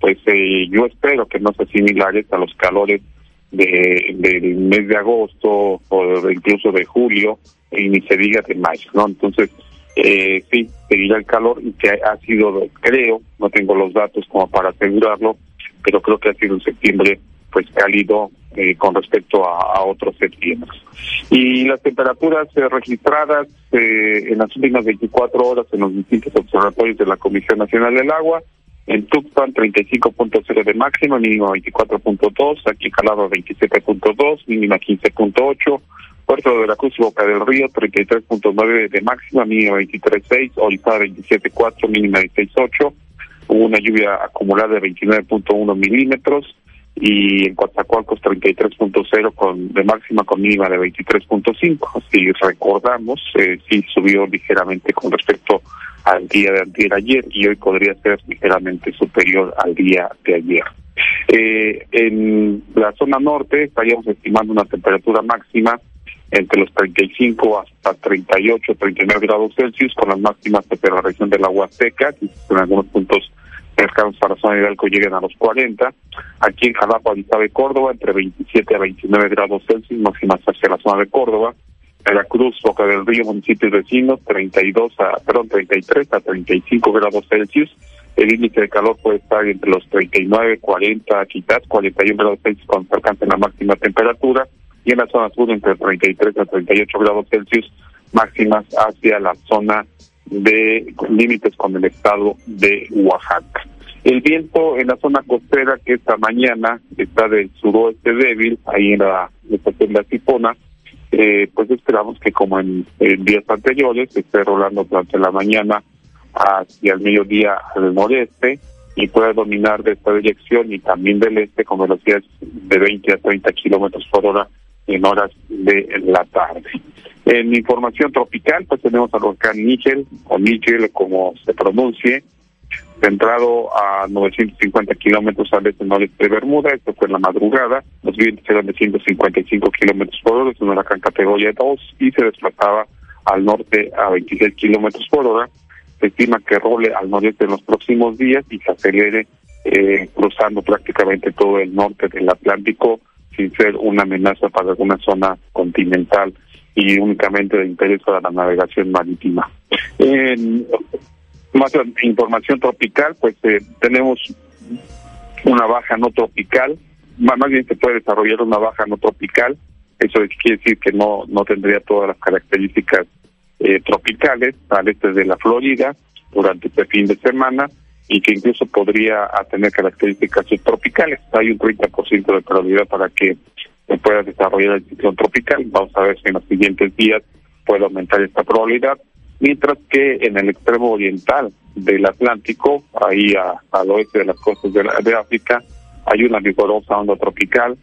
pues eh, yo espero que no sean similares a los calores de, del mes de agosto o incluso de julio y ni se diga de mayo, ¿no? Entonces, eh, sí, seguirá el calor y que ha sido, creo, no tengo los datos como para asegurarlo, pero creo que ha sido en septiembre pues cálido eh, con respecto a, otros septiembre. Y las temperaturas eh, registradas eh, en las últimas 24 horas en los distintos observatorios de la Comisión Nacional del Agua, en Tuxpan 35.0 de máxima, mínima 24.2, aquí Calado 27.2, mínima 15.8, Puerto de Veracruz y Boca del Río 33.9 de máxima, mínima 23.6, Orizaba 27.4, mínima 16.8, hubo una lluvia acumulada de 29.1 milímetros, y en Coatzacoalcos 33.0 con de máxima con mínima de 23.5. Si recordamos, eh, sí subió ligeramente con respecto al día de antier ayer y hoy podría ser ligeramente superior al día de ayer. Eh, en la zona norte estaríamos estimando una temperatura máxima entre los 35 hasta 38, 39 grados Celsius, con las máximas de la región de la Huasteca, en algunos puntos cercanos para zona de Hidalgo lleguen a los 40. Aquí en Jalapa, de Córdoba, entre 27 a 29 grados Celsius, máximas hacia la zona de Córdoba. Veracruz, Boca del Río, municipios vecinos, 32 a, perdón, 33 a 35 grados Celsius. El índice de calor puede estar entre los 39, 40, quizás 41 grados Celsius cuando se alcance la máxima temperatura. Y en la zona sur, entre 33 a 38 grados Celsius, máximas hacia la zona de límites con el estado de Oaxaca. El viento en la zona costera que esta mañana está del suroeste débil, ahí en la estación de la Tipona, eh, pues esperamos que como en, días anteriores esté rolando durante la mañana hacia el mediodía al noreste y pueda dominar de esta dirección y también del este con velocidades de 20 a 30 kilómetros por hora en horas de la tarde. En información tropical, pues tenemos al volcán Nígel, o Nígel como se pronuncie, centrado a 950 kilómetros al este noreste de Bermuda, esto fue en la madrugada, los vientos eran de 155 kilómetros por hora, es un huracán categoría 2 y se desplazaba al norte a 26 kilómetros por hora. Se estima que role al noreste en los próximos días y se acelere eh, cruzando prácticamente todo el norte del Atlántico sin ser una amenaza para alguna zona continental y únicamente de interés para la navegación marítima. más información tropical, pues eh, tenemos una baja no tropical, más, bien se puede desarrollar una baja no tropical, eso quiere decir que no, no tendría todas las características eh, tropicales al este de la Florida durante este fin de semana y que incluso podría tener características subtropicales. Hay un 30% de probabilidad para que se pueda desarrollar el ciclón tropical. Vamos a ver si en los siguientes días puede aumentar esta probabilidad. Mientras que en el extremo oriental del Atlántico, ahí al oeste de las costas de, África, hay una vigorosa onda tropical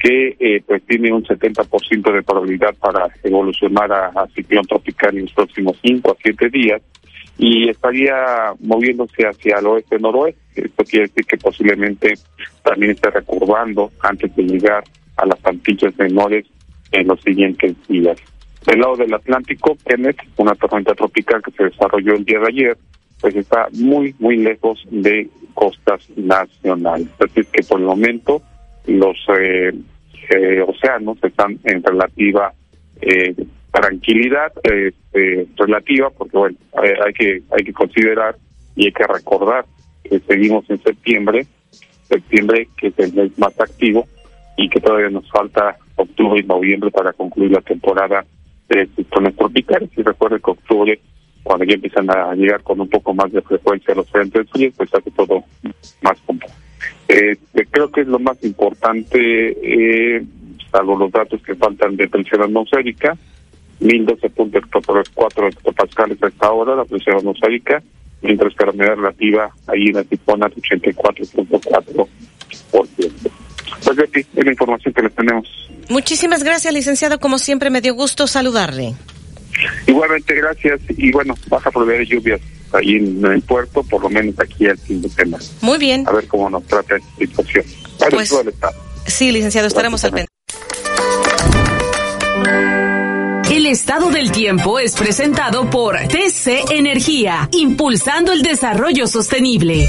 que eh, pues tiene un 70% de probabilidad para evolucionar a, a ciclón tropical en los próximos 5 a 7 días y estaría moviéndose hacia el oeste-noroeste. Esto quiere decir que posiblemente también esté recurvando antes de llegar a las Antillas menores en los siguientes días. Del lado del Atlántico, Kenneth, una tormenta tropical que se desarrolló el día de ayer, pues está muy, muy lejos de costas nacionales. Es que por el momento los eh, eh, océanos están en relativa eh, tranquilidad este, relativa, porque bueno, hay, que hay que considerar y hay que recordar que seguimos en septiembre, septiembre que es el mes más activo y que todavía nos falta octubre y noviembre para concluir la temporada de ciclones tropicales. Y recuerden que octubre, cuando ya empiezan a llegar con un poco más de frecuencia los frentes fríos, pues hace todo más complejo. Eh, creo que es lo más importante, eh, salvo los datos que faltan de presión atmosférica, 1012.4 hectopascales a esta hora, la presión atmosférica, mientras que la humedad relativa ahí en la tipona 84.4%. Pues Betty, es la información que les tenemos. Muchísimas gracias, licenciado. Como siempre, me dio gusto saludarle. Igualmente, gracias. Y bueno, vas a proveer lluvias ahí en el puerto, por lo menos aquí al fin de semana. Muy bien. A ver cómo nos trata esta situación. Pues, sí, licenciado, estaremos al pendiente. El estado del tiempo es presentado por TC Energía, impulsando el desarrollo sostenible.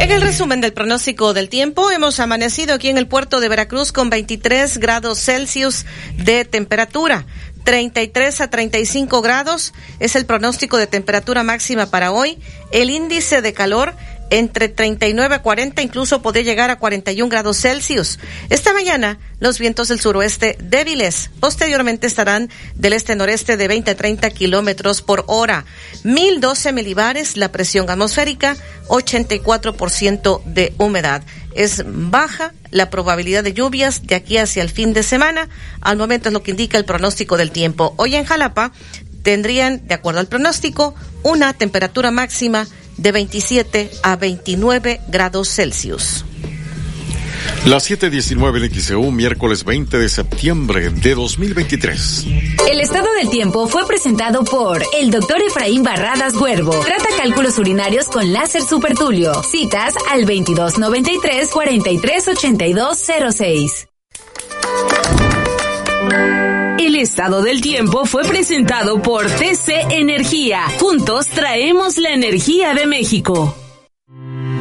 En el resumen del pronóstico del tiempo, hemos amanecido aquí en el puerto de Veracruz con 23 grados Celsius de temperatura. 33 a 35 grados es el pronóstico de temperatura máxima para hoy. El índice de calor entre 39 a 40, incluso puede llegar a 41 grados Celsius. Esta mañana, los vientos del suroeste débiles. Posteriormente estarán del este-noreste de 20 a 30 kilómetros por hora. 1012 milibares la presión atmosférica, 84% de humedad. Es baja la probabilidad de lluvias de aquí hacia el fin de semana. Al momento es lo que indica el pronóstico del tiempo. Hoy en Jalapa tendrían, de acuerdo al pronóstico, una temperatura máxima de 27 a 29 grados Celsius. Las 7:19 en XEU, miércoles 20 de septiembre de 2023. El estado del tiempo fue presentado por el doctor Efraín Barradas Huervo. Trata cálculos urinarios con láser supertulio. Citas al 2293 438206. El estado del tiempo fue presentado por TC Energía. Juntos traemos la energía de México.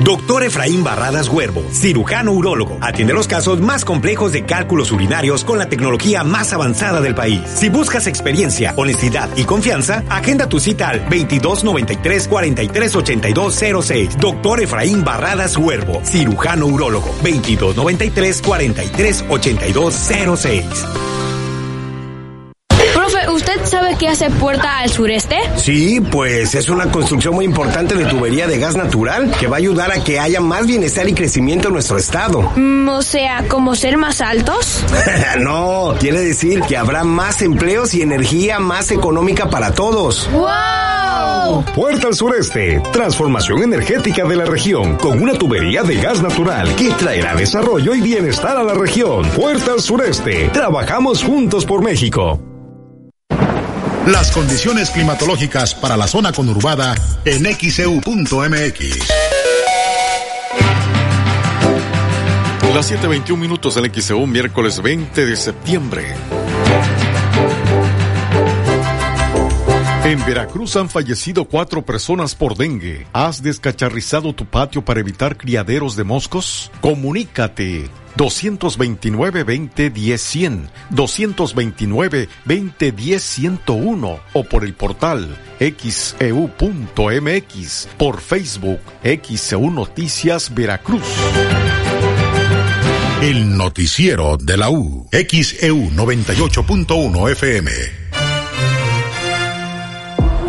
Doctor Efraín Barradas Huervo, cirujano urólogo, atiende los casos más complejos de cálculos urinarios con la tecnología más avanzada del país. Si buscas experiencia, honestidad y confianza, agenda tu cita al 2293 438206. Doctor Efraín Barradas Huervo, cirujano urólogo, 2293 438206. ¿Usted sabe qué hace Puerta al Sureste? Sí, pues es una construcción muy importante de tubería de gas natural que va a ayudar a que haya más bienestar y crecimiento en nuestro estado. Mm, o sea, ¿como ser más altos? no, quiere decir que habrá más empleos y energía más económica para todos. ¡Wow! Puerta al Sureste, transformación energética de la región con una tubería de gas natural que traerá desarrollo y bienestar a la región. Puerta al Sureste, trabajamos juntos por México. Las condiciones climatológicas para la zona conurbada en xeu.mx. Las 7:21 minutos en XEU, miércoles 20 de septiembre. En Veracruz han fallecido cuatro personas por dengue. ¿Has descacharrizado tu patio para evitar criaderos de moscos? Comunícate 229-2010-100, 229-2010-101 o por el portal xeu.mx, e por Facebook XEU Noticias Veracruz. El noticiero de la U, XEU 98.1 FM.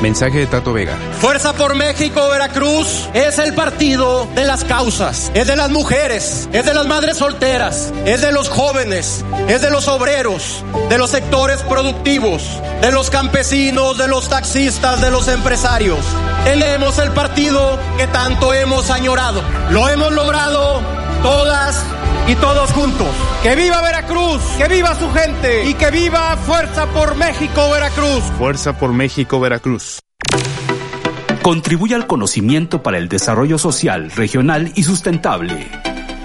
Mensaje de Tato Vega. Fuerza por México, Veracruz, es el partido de las causas, es de las mujeres, es de las madres solteras, es de los jóvenes, es de los obreros, de los sectores productivos, de los campesinos, de los taxistas, de los empresarios. Tenemos el partido que tanto hemos añorado. Lo hemos logrado todas y todos juntos. Que viva Veracruz, que viva su gente y que viva Fuerza por México Veracruz. Fuerza por México Veracruz. Contribuye al conocimiento para el desarrollo social, regional y sustentable.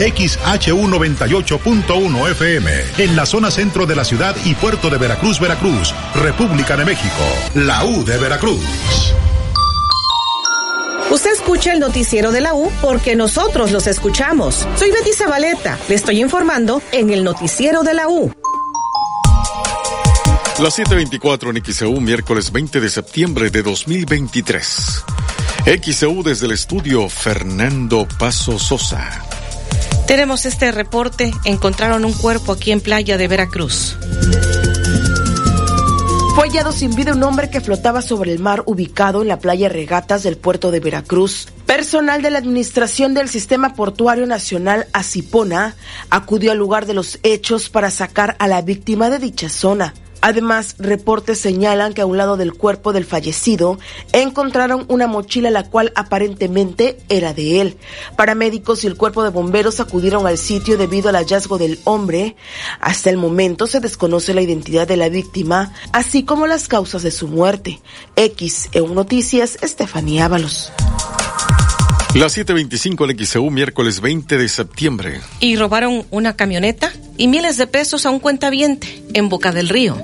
XHU 98.1 FM, en la zona centro de la ciudad y puerto de Veracruz, Veracruz, República de México, la U de Veracruz. Usted escucha el noticiero de la U porque nosotros los escuchamos. Soy Betty Zabaleta, le estoy informando en el noticiero de la U. Las 7:24 en XEU, miércoles 20 de septiembre de 2023. XEU desde el estudio Fernando Paso Sosa. Tenemos este reporte. Encontraron un cuerpo aquí en playa de Veracruz. Fue hallado sin vida un hombre que flotaba sobre el mar ubicado en la playa Regatas del puerto de Veracruz. Personal de la Administración del Sistema Portuario Nacional Acipona acudió al lugar de los hechos para sacar a la víctima de dicha zona. Además, reportes señalan que a un lado del cuerpo del fallecido encontraron una mochila la cual aparentemente era de él. Paramédicos y el cuerpo de bomberos acudieron al sitio debido al hallazgo del hombre. Hasta el momento se desconoce la identidad de la víctima, así como las causas de su muerte. X en Noticias, Estefanía Ábalos. Las 7:25 en XEU, miércoles 20 de septiembre. Y robaron una camioneta y miles de pesos a un cuentaviente en Boca del Río.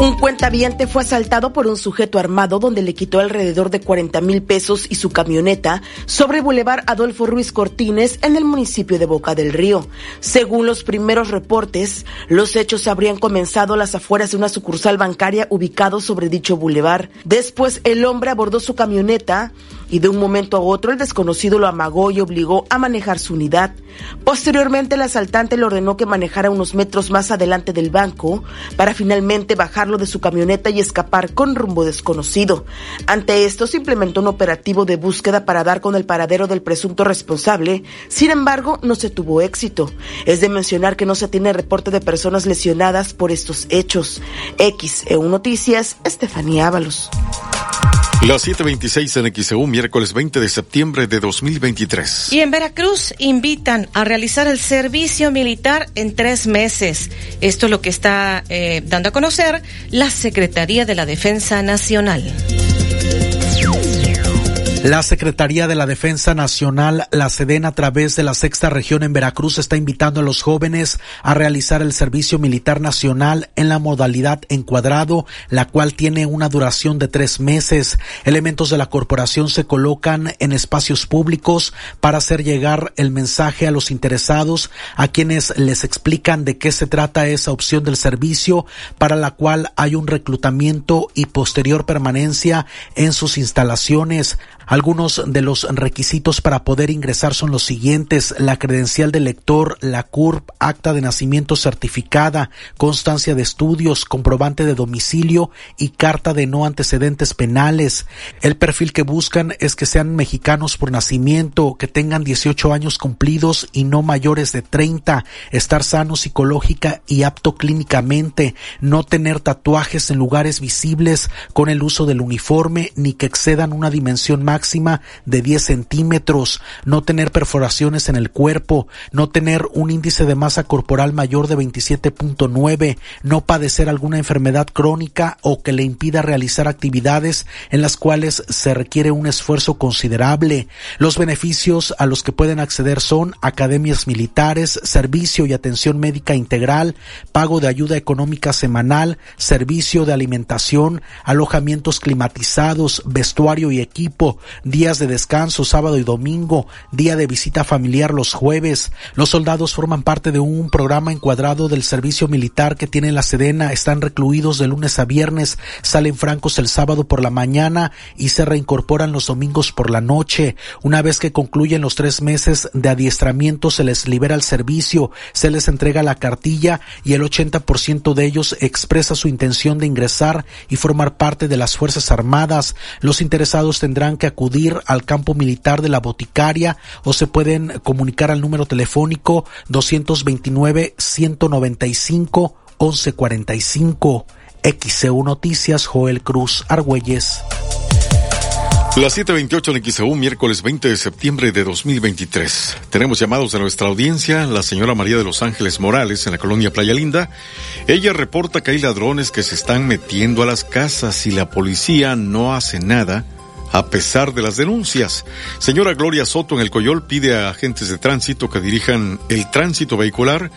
Un cuentaviente fue asaltado por un sujeto armado donde le quitó alrededor de 40 mil pesos y su camioneta sobre Boulevard Adolfo Ruiz Cortines en el municipio de Boca del Río. Según los primeros reportes, los hechos habrían comenzado las afueras de una sucursal bancaria ubicado sobre dicho bulevar. Después el hombre abordó su camioneta y de un momento a otro el desconocido lo amagó y obligó a manejar su unidad. Posteriormente el asaltante le ordenó que manejara unos metros más adelante del banco para finalmente bajarlo de su camioneta y escapar con rumbo desconocido. Ante esto se implementó un operativo de búsqueda para dar con el paradero del presunto responsable, sin embargo no se tuvo éxito. Es de mencionar que no se tiene reporte de personas lesionadas por estos hechos. X EU Noticias, Estefanía Ábalos. Las 7:26 en XEU, miércoles 20 de septiembre de 2023. Y en Veracruz invitan a realizar el servicio militar en tres meses. Esto es lo que está eh, dando a conocer la Secretaría de la Defensa Nacional. La Secretaría de la Defensa Nacional, la SEDEN, a través de la sexta región en Veracruz, está invitando a los jóvenes a realizar el servicio militar nacional en la modalidad encuadrado, la cual tiene una duración de tres meses. Elementos de la corporación se colocan en espacios públicos para hacer llegar el mensaje a los interesados, a quienes les explican de qué se trata esa opción del servicio, para la cual hay un reclutamiento y posterior permanencia en sus instalaciones. Algunos de los requisitos para poder ingresar son los siguientes, la credencial de lector, la CURP, acta de nacimiento certificada, constancia de estudios, comprobante de domicilio y carta de no antecedentes penales. El perfil que buscan es que sean mexicanos por nacimiento, que tengan 18 años cumplidos y no mayores de 30, estar sano psicológica y apto clínicamente, no tener tatuajes en lugares visibles con el uso del uniforme ni que excedan una dimensión máxima máxima de 10 centímetros, no tener perforaciones en el cuerpo, no tener un índice de masa corporal mayor de 27.9, no padecer alguna enfermedad crónica o que le impida realizar actividades en las cuales se requiere un esfuerzo considerable. Los beneficios a los que pueden acceder son academias militares, servicio y atención médica integral, pago de ayuda económica semanal, servicio de alimentación, alojamientos climatizados, vestuario y equipo, días de descanso sábado y domingo, día de visita familiar los jueves. Los soldados forman parte de un programa encuadrado del servicio militar que tiene la Sedena, están recluidos de lunes a viernes, salen francos el sábado por la mañana y se reincorporan los domingos por la noche. Una vez que concluyen los tres meses de adiestramiento se les libera el servicio, se les entrega la cartilla y el 80% de ellos expresa su intención de ingresar y formar parte de las Fuerzas Armadas. Los interesados tendrán que al campo militar de la boticaria o se pueden comunicar al número telefónico 229 195 1145. XCU Noticias, Joel Cruz Argüelles. Las 7:28 en XEU, miércoles 20 de septiembre de 2023. Tenemos llamados de nuestra audiencia, la señora María de los Ángeles Morales, en la colonia Playa Linda. Ella reporta que hay ladrones que se están metiendo a las casas y la policía no hace nada a pesar de las denuncias. Señora Gloria Soto en el Coyol pide a agentes de tránsito que dirijan el tránsito vehicular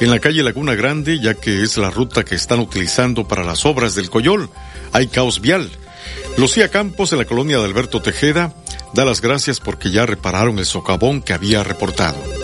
en la calle Laguna Grande, ya que es la ruta que están utilizando para las obras del Coyol. Hay caos vial. Lucía Campos en la colonia de Alberto Tejeda da las gracias porque ya repararon el socavón que había reportado.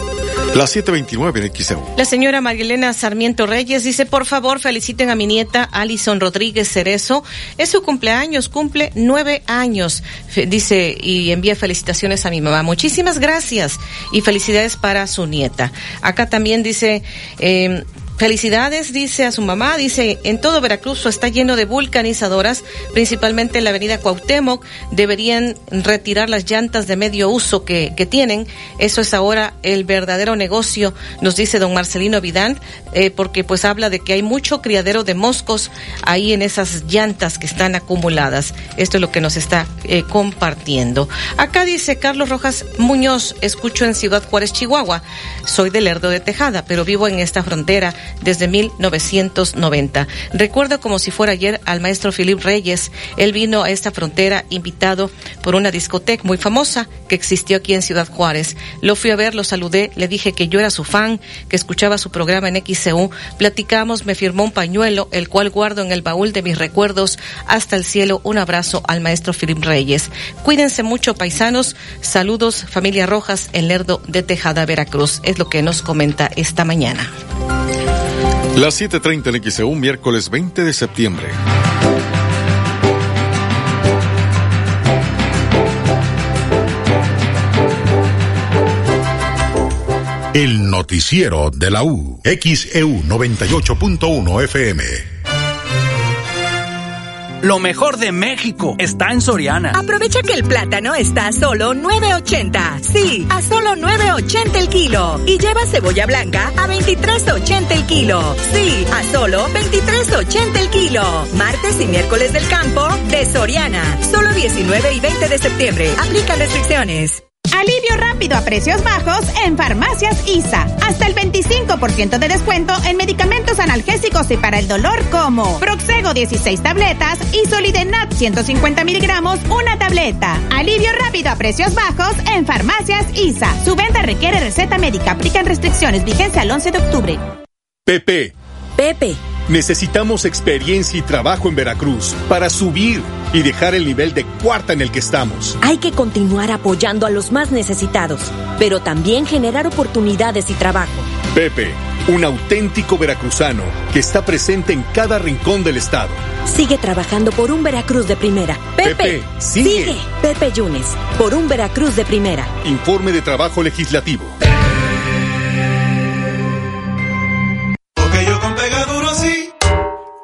La 729 en XEU. La señora Marilena Sarmiento Reyes dice, por favor, feliciten a mi nieta Alison Rodríguez Cerezo. Es su cumpleaños, cumple nueve años. dice, y envía felicitaciones a mi mamá. Muchísimas gracias y felicidades para su nieta. Acá también dice, eh, Felicidades, dice a su mamá, dice, en todo Veracruz está lleno de vulcanizadoras, principalmente en la avenida Cuauhtémoc, deberían retirar las llantas de medio uso que, que tienen, eso es ahora el verdadero negocio, nos dice don Marcelino Vidal, eh, porque pues habla de que hay mucho criadero de moscos ahí en esas llantas que están acumuladas, esto es lo que nos está eh, compartiendo. Acá dice Carlos Rojas Muñoz, escucho en Ciudad Juárez, Chihuahua, soy de Lerdo de Tejada, pero vivo en esta frontera desde 1990. Recuerdo como si fuera ayer al maestro Philip Reyes. Él vino a esta frontera invitado por una discoteca muy famosa que existió aquí en Ciudad Juárez. Lo fui a ver, lo saludé, le dije que yo era su fan, que escuchaba su programa en XCU. Platicamos, me firmó un pañuelo, el cual guardo en el baúl de mis recuerdos hasta el cielo. Un abrazo al maestro Philip Reyes. Cuídense mucho, paisanos. Saludos, familia Rojas, en Lerdo de Tejada, Veracruz. Es lo que nos comenta esta mañana. Las 7.30 en XEU, miércoles 20 de septiembre. El noticiero de la U. XEU 98.1 FM. Lo mejor de México está en Soriana. Aprovecha que el plátano está a solo 9.80. Sí, a solo 9.80 el kilo. Y lleva cebolla blanca a 23.80 el kilo. Sí, a solo 23.80 el kilo. Martes y miércoles del campo de Soriana. Solo 19 y 20 de septiembre. Aplica restricciones. Alivio rápido a precios bajos en Farmacias ISA. Hasta el 25% de descuento en medicamentos analgésicos y para el dolor como Proxego 16 tabletas y Solidenat 150 miligramos una tableta. Alivio rápido a precios bajos en Farmacias ISA. Su venta requiere receta médica. Aplican restricciones. Vigencia al 11 de octubre. Pepe. Pepe. Necesitamos experiencia y trabajo en Veracruz para subir y dejar el nivel de cuarta en el que estamos. Hay que continuar apoyando a los más necesitados, pero también generar oportunidades y trabajo. Pepe, un auténtico veracruzano que está presente en cada rincón del estado. Sigue trabajando por un Veracruz de primera. Pepe, Pepe sigue. sigue. Pepe Yunes, por un Veracruz de primera. Informe de trabajo legislativo.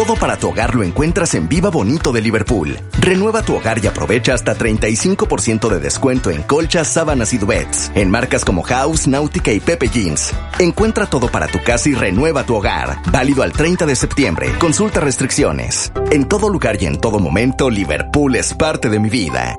Todo para tu hogar lo encuentras en Viva Bonito de Liverpool. Renueva tu hogar y aprovecha hasta 35% de descuento en colchas, sábanas y duets, en marcas como House, Náutica y Pepe Jeans. Encuentra todo para tu casa y renueva tu hogar. Válido al 30 de septiembre. Consulta restricciones. En todo lugar y en todo momento, Liverpool es parte de mi vida.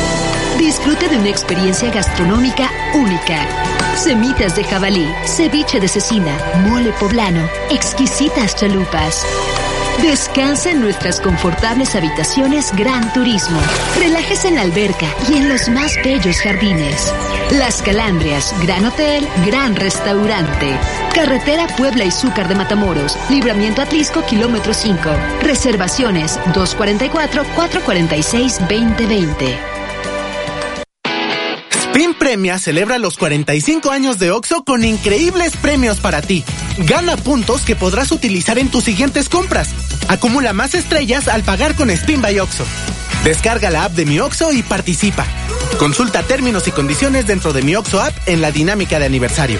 Disfrute de una experiencia gastronómica única. Semitas de jabalí, ceviche de cecina, mole poblano, exquisitas chalupas. Descansa en nuestras confortables habitaciones Gran Turismo. Relájese en la alberca y en los más bellos jardines. Las Calandrias, Gran Hotel, Gran Restaurante. Carretera Puebla y Zúcar de Matamoros. Libramiento Atlisco, kilómetro 5. Reservaciones 244-446-2020. Spin Premia celebra los 45 años de OXO con increíbles premios para ti. Gana puntos que podrás utilizar en tus siguientes compras. Acumula más estrellas al pagar con Spin by OXO. Descarga la app de mi OXO y participa. Consulta términos y condiciones dentro de mi OXO app en la dinámica de aniversario.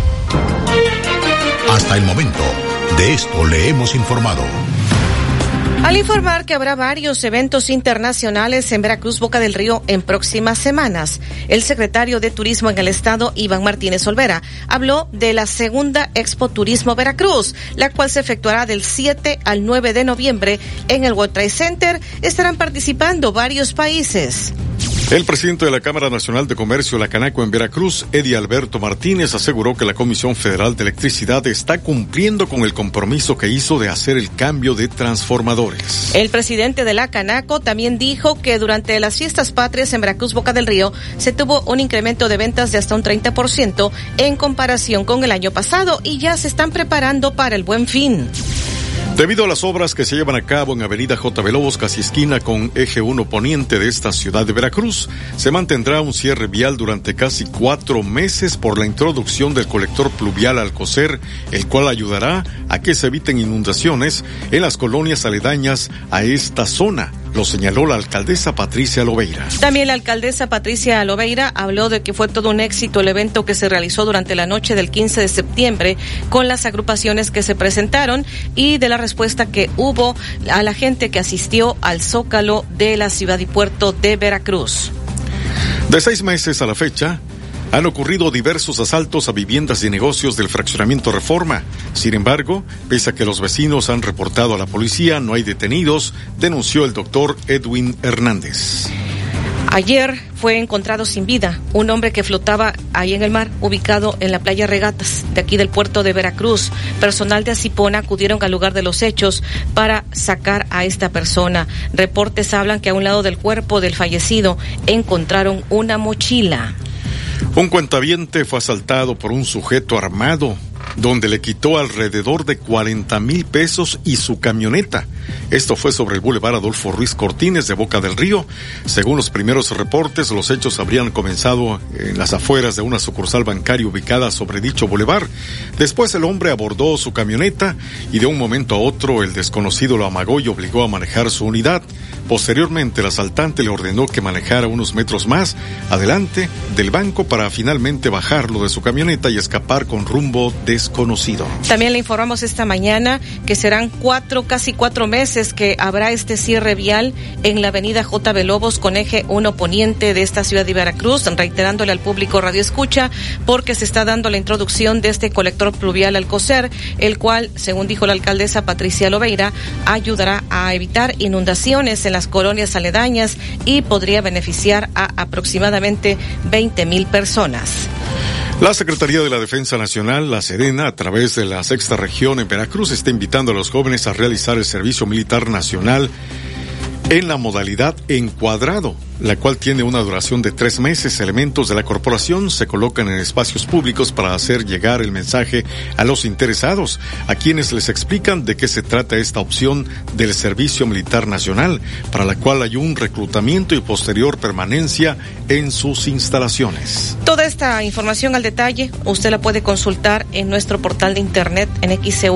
Hasta el momento, de esto le hemos informado. Al informar que habrá varios eventos internacionales en Veracruz, Boca del Río, en próximas semanas, el secretario de Turismo en el Estado, Iván Martínez Olvera, habló de la segunda Expo Turismo Veracruz, la cual se efectuará del 7 al 9 de noviembre en el World Trade Center. Estarán participando varios países. El presidente de la Cámara Nacional de Comercio, la Canaco en Veracruz, Eddie Alberto Martínez, aseguró que la Comisión Federal de Electricidad está cumpliendo con el compromiso que hizo de hacer el cambio de transformadores. El presidente de la Canaco también dijo que durante las fiestas patrias en Veracruz, Boca del Río, se tuvo un incremento de ventas de hasta un 30% en comparación con el año pasado y ya se están preparando para el buen fin. Debido a las obras que se llevan a cabo en Avenida J. Lobos, casi esquina con eje 1 poniente de esta ciudad de Veracruz, se mantendrá un cierre vial durante casi cuatro meses por la introducción del colector pluvial Alcocer, el cual ayudará a que se eviten inundaciones en las colonias aledañas a esta zona lo señaló la alcaldesa Patricia Lobeira. También la alcaldesa Patricia Lobeira habló de que fue todo un éxito el evento que se realizó durante la noche del 15 de septiembre con las agrupaciones que se presentaron y de la respuesta que hubo a la gente que asistió al Zócalo de la ciudad y puerto de Veracruz. De seis meses a la fecha, han ocurrido diversos asaltos a viviendas y negocios del fraccionamiento Reforma. Sin embargo, pese a que los vecinos han reportado a la policía, no hay detenidos, denunció el doctor Edwin Hernández. Ayer fue encontrado sin vida un hombre que flotaba ahí en el mar, ubicado en la playa Regatas, de aquí del puerto de Veracruz. Personal de Acipona acudieron al lugar de los hechos para sacar a esta persona. Reportes hablan que a un lado del cuerpo del fallecido encontraron una mochila. Un cuentaviente fue asaltado por un sujeto armado, donde le quitó alrededor de 40 mil pesos y su camioneta. Esto fue sobre el Boulevard Adolfo Ruiz Cortines de Boca del Río. Según los primeros reportes, los hechos habrían comenzado en las afueras de una sucursal bancaria ubicada sobre dicho boulevard. Después el hombre abordó su camioneta y de un momento a otro el desconocido lo amagó y obligó a manejar su unidad. Posteriormente, el asaltante le ordenó que manejara unos metros más adelante del banco para finalmente bajarlo de su camioneta y escapar con rumbo desconocido. También le informamos esta mañana que serán cuatro, casi cuatro meses que habrá este cierre vial en la avenida J. Lobos con eje 1 poniente de esta ciudad de Veracruz, reiterándole al público Radio Escucha, porque se está dando la introducción de este colector pluvial al coser, el cual, según dijo la alcaldesa Patricia Lobeira, ayudará a evitar inundaciones en colonias aledañas y podría beneficiar a aproximadamente 20 mil personas. La Secretaría de la Defensa Nacional, la Sedena, a través de la sexta región en Veracruz, está invitando a los jóvenes a realizar el servicio militar nacional en la modalidad encuadrado la cual tiene una duración de tres meses. Elementos de la corporación se colocan en espacios públicos para hacer llegar el mensaje a los interesados, a quienes les explican de qué se trata esta opción del Servicio Militar Nacional, para la cual hay un reclutamiento y posterior permanencia en sus instalaciones. Toda esta información al detalle usted la puede consultar en nuestro portal de internet en xcu.mx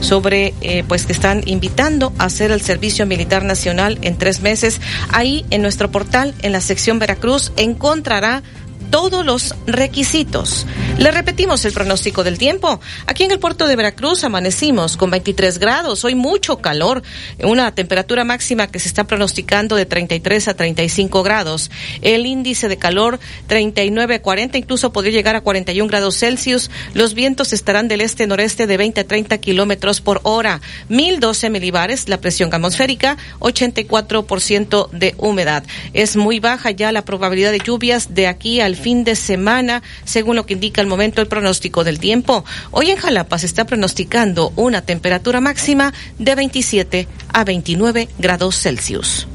sobre eh, pues que están invitando a hacer el Servicio Militar Nacional en tres meses Ahí en nuestro portal, en la sección Veracruz, encontrará todos los requisitos. Le repetimos el pronóstico del tiempo. Aquí en el puerto de Veracruz amanecimos con 23 grados, hoy mucho calor, una temperatura máxima que se está pronosticando de 33 a 35 grados. El índice de calor 39 a 40, incluso podría llegar a 41 grados Celsius. Los vientos estarán del este-noreste de 20 a 30 kilómetros por hora. 1012 milibares la presión atmosférica, 84% de humedad. Es muy baja ya la probabilidad de lluvias de aquí al fin de semana, según lo que indica el momento el pronóstico del tiempo. Hoy en Jalapa se está pronosticando una temperatura máxima de 27 a 29 grados Celsius.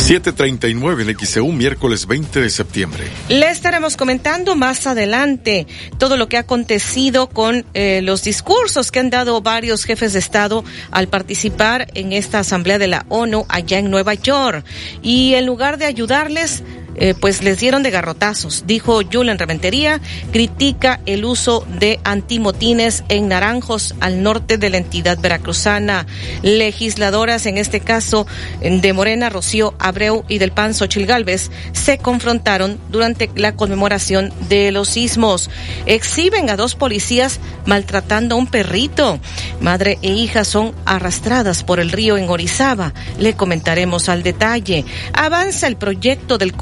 739 en XEU, miércoles 20 de septiembre. Le estaremos comentando más adelante todo lo que ha acontecido con eh, los discursos que han dado varios jefes de Estado al participar en esta Asamblea de la ONU allá en Nueva York. Y en lugar de ayudarles, eh, pues les dieron de garrotazos. Dijo Julen Reventería, critica el uso de antimotines en naranjos al norte de la entidad veracruzana. Legisladoras, en este caso de Morena, Rocío Abreu y del PAN Xochil Gálvez, se confrontaron durante la conmemoración de los sismos. Exhiben a dos policías maltratando a un perrito. Madre e hija son arrastradas por el río en Orizaba. Le comentaremos al detalle. Avanza el proyecto del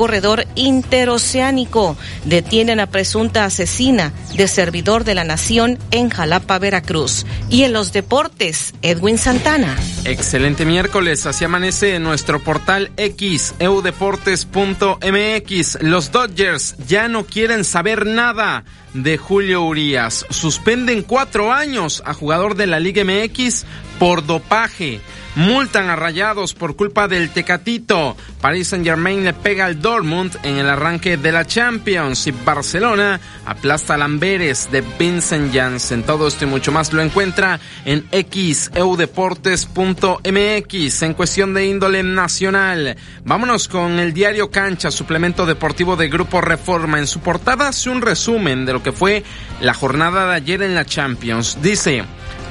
interoceánico. Detienen a presunta asesina de servidor de la nación en Jalapa, Veracruz. Y en los deportes, Edwin Santana. Excelente miércoles, así amanece en nuestro portal X, eudeportes.mx. Los Dodgers ya no quieren saber nada de Julio Urias. Suspenden cuatro años a jugador de la Liga MX por dopaje. Multan a Rayados por culpa del Tecatito. Paris Saint Germain le pega al Dortmund en el arranque de la Champions. Y Barcelona aplasta a Lamberes de Vincent Janssen. Todo esto y mucho más lo encuentra en xeudeportes.mx en cuestión de índole nacional. Vámonos con el diario Cancha, suplemento deportivo de Grupo Reforma. En su portada hace un resumen de lo que fue la jornada de ayer en la Champions. Dice.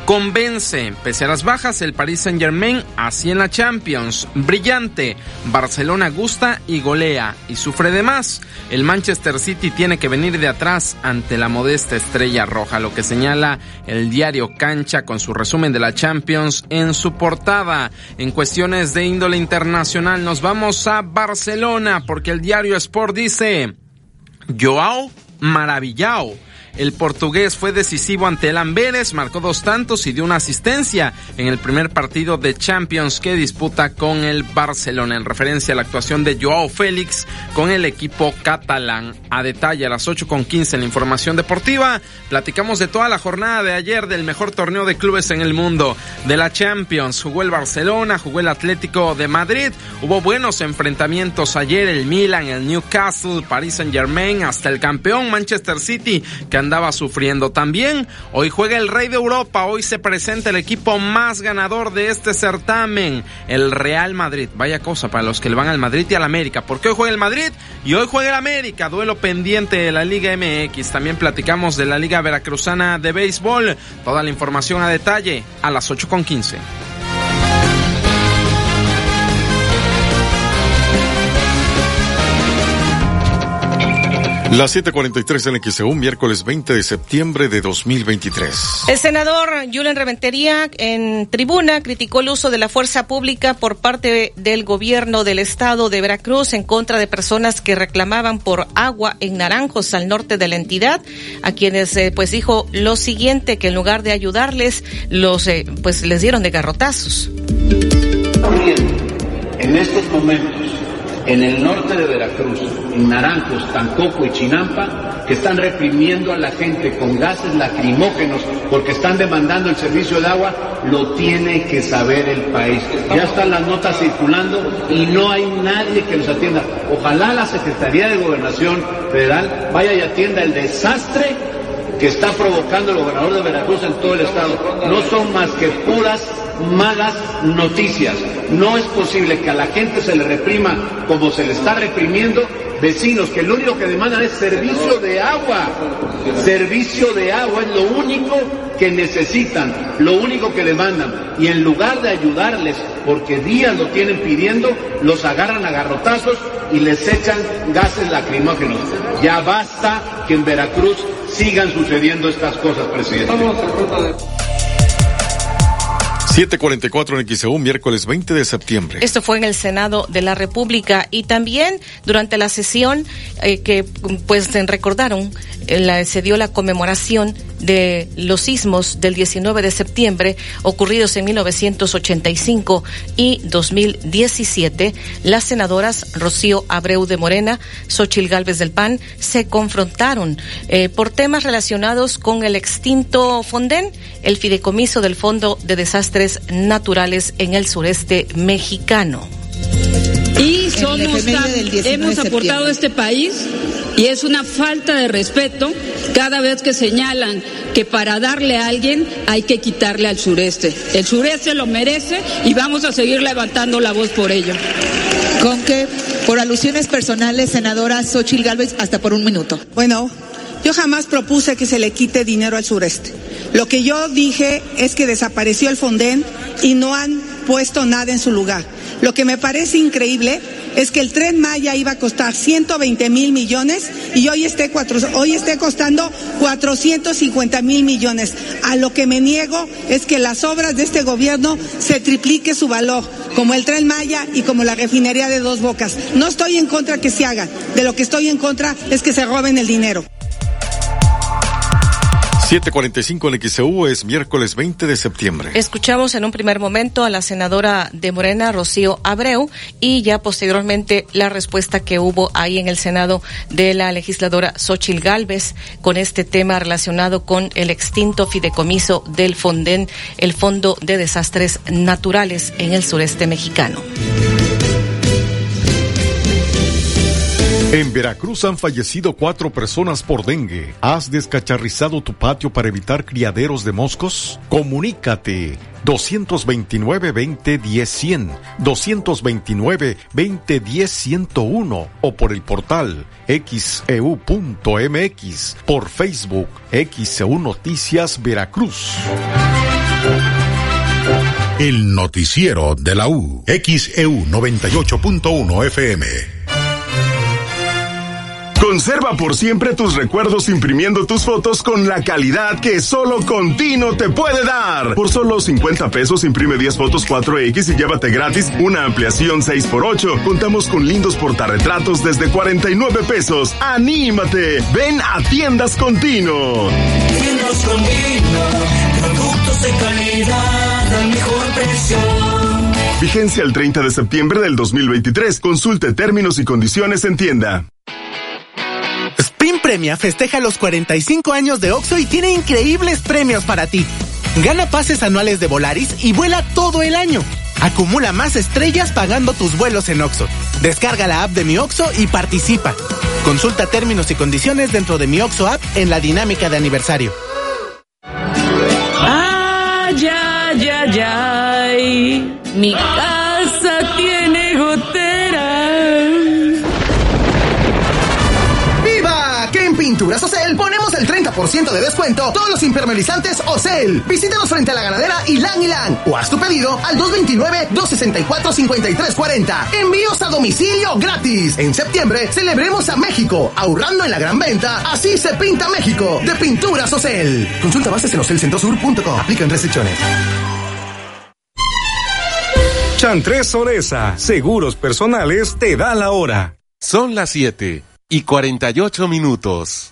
Convence, pese a las bajas, el Paris Saint Germain así en la Champions. Brillante, Barcelona gusta y golea y sufre de más. El Manchester City tiene que venir de atrás ante la modesta estrella roja, lo que señala el diario Cancha con su resumen de la Champions en su portada. En cuestiones de índole internacional nos vamos a Barcelona porque el diario Sport dice, Joao maravillao el portugués fue decisivo ante el Amberes, marcó dos tantos y dio una asistencia en el primer partido de Champions que disputa con el Barcelona en referencia a la actuación de Joao Félix con el equipo catalán. A detalle a las 8 con 15 en la información deportiva, platicamos de toda la jornada de ayer del mejor torneo de clubes en el mundo, de la Champions. Jugó el Barcelona, jugó el Atlético de Madrid, hubo buenos enfrentamientos ayer, el Milan, el Newcastle, Paris Saint Germain, hasta el campeón Manchester City que andaba sufriendo también. Hoy juega el Rey de Europa, hoy se presenta el equipo más ganador de este certamen, el Real Madrid. Vaya cosa para los que le van al Madrid y al América, porque hoy juega el Madrid y hoy juega el América, duelo pendiente de la Liga MX. También platicamos de la Liga Veracruzana de Béisbol. Toda la información a detalle a las 8.15. Las 7:43 en XEU, miércoles 20 de septiembre de 2023. El senador Julen Reventería en tribuna criticó el uso de la fuerza pública por parte del gobierno del estado de Veracruz en contra de personas que reclamaban por agua en Naranjos al norte de la entidad, a quienes eh, pues dijo lo siguiente que en lugar de ayudarles los eh, pues les dieron de garrotazos. En estos momentos en el norte de Veracruz, en Naranjos, Tancoco y Chinampa, que están reprimiendo a la gente con gases lacrimógenos porque están demandando el servicio de agua, lo tiene que saber el país. Ya están las notas circulando y no hay nadie que los atienda. Ojalá la Secretaría de Gobernación Federal vaya y atienda el desastre que está provocando el gobernador de Veracruz en todo el estado. No son más que puras malas noticias. No es posible que a la gente se le reprima como se le está reprimiendo vecinos que lo único que demandan es servicio de agua. Servicio de agua es lo único que necesitan, lo único que demandan. Y en lugar de ayudarles, porque días lo tienen pidiendo, los agarran a garrotazos y les echan gases lacrimógenos. Ya basta que en Veracruz sigan sucediendo estas cosas, presidente. 744 en XEU, miércoles 20 de septiembre. Esto fue en el Senado de la República y también durante la sesión eh, que pues recordaron, eh, se dio la conmemoración de los sismos del 19 de septiembre ocurridos en 1985 y 2017, las senadoras Rocío Abreu de Morena, Xochil Gálvez del PAN, se confrontaron eh, por temas relacionados con el extinto Fonden, el fideicomiso del Fondo de Desastres Naturales en el sureste mexicano. Y somos hemos aportado a este país y es una falta de respeto cada vez que señalan que para darle a alguien hay que quitarle al sureste. El sureste lo merece y vamos a seguir levantando la voz por ello. Con que, por alusiones personales, senadora Xochil Gálvez, hasta por un minuto. Bueno, yo jamás propuse que se le quite dinero al sureste. Lo que yo dije es que desapareció el Fonden y no han puesto nada en su lugar. Lo que me parece increíble es que el tren Maya iba a costar 120 mil millones y hoy esté, cuatro, hoy esté costando 450 mil millones. A lo que me niego es que las obras de este gobierno se triplique su valor, como el tren Maya y como la refinería de dos bocas. No estoy en contra que se hagan, de lo que estoy en contra es que se roben el dinero. 745 en XEU es miércoles 20 de septiembre. Escuchamos en un primer momento a la senadora de Morena, Rocío Abreu, y ya posteriormente la respuesta que hubo ahí en el Senado de la legisladora Xochil Gálvez con este tema relacionado con el extinto fideicomiso del Fonden, el Fondo de Desastres Naturales en el sureste mexicano. En Veracruz han fallecido cuatro personas por dengue. ¿Has descacharrizado tu patio para evitar criaderos de moscos? Comunícate 229-2010-100, 229-2010-101 o por el portal xeu.mx, e por Facebook XEU Noticias Veracruz. El noticiero de la U, XEU 98.1 FM. Conserva por siempre tus recuerdos imprimiendo tus fotos con la calidad que solo Contino te puede dar. Por solo 50 pesos imprime 10 fotos 4X y llévate gratis una ampliación 6x8. Contamos con lindos portarretratos desde 49 pesos. ¡Anímate! Ven a Tiendas Contino. Tiendas Contino, productos de calidad al mejor precio. Vigencia el 30 de septiembre del 2023. Consulte términos y condiciones en tienda. Spin Premia festeja los 45 años de Oxo y tiene increíbles premios para ti. Gana pases anuales de Volaris y vuela todo el año. Acumula más estrellas pagando tus vuelos en Oxo. Descarga la app de Mi Oxo y participa. Consulta términos y condiciones dentro de Mi Oxo app en la dinámica de aniversario. Ah, ya, ya, ya. Mi casa Pinturas Ocel ponemos el 30% de descuento todos los impermeabilizantes Ocel. Visítanos frente a la ganadera Ilan Ilan o haz tu pedido al 229-264-5340. Envíos a domicilio gratis. En septiembre celebremos a México, ahorrando en la gran venta. Así se pinta México de Pinturas Ocel. Consulta bases en ocelcentrosur.com. Aplican restricciones. Chantres Soresa, Seguros Personales te da la hora. Son las 7 y 48 minutos.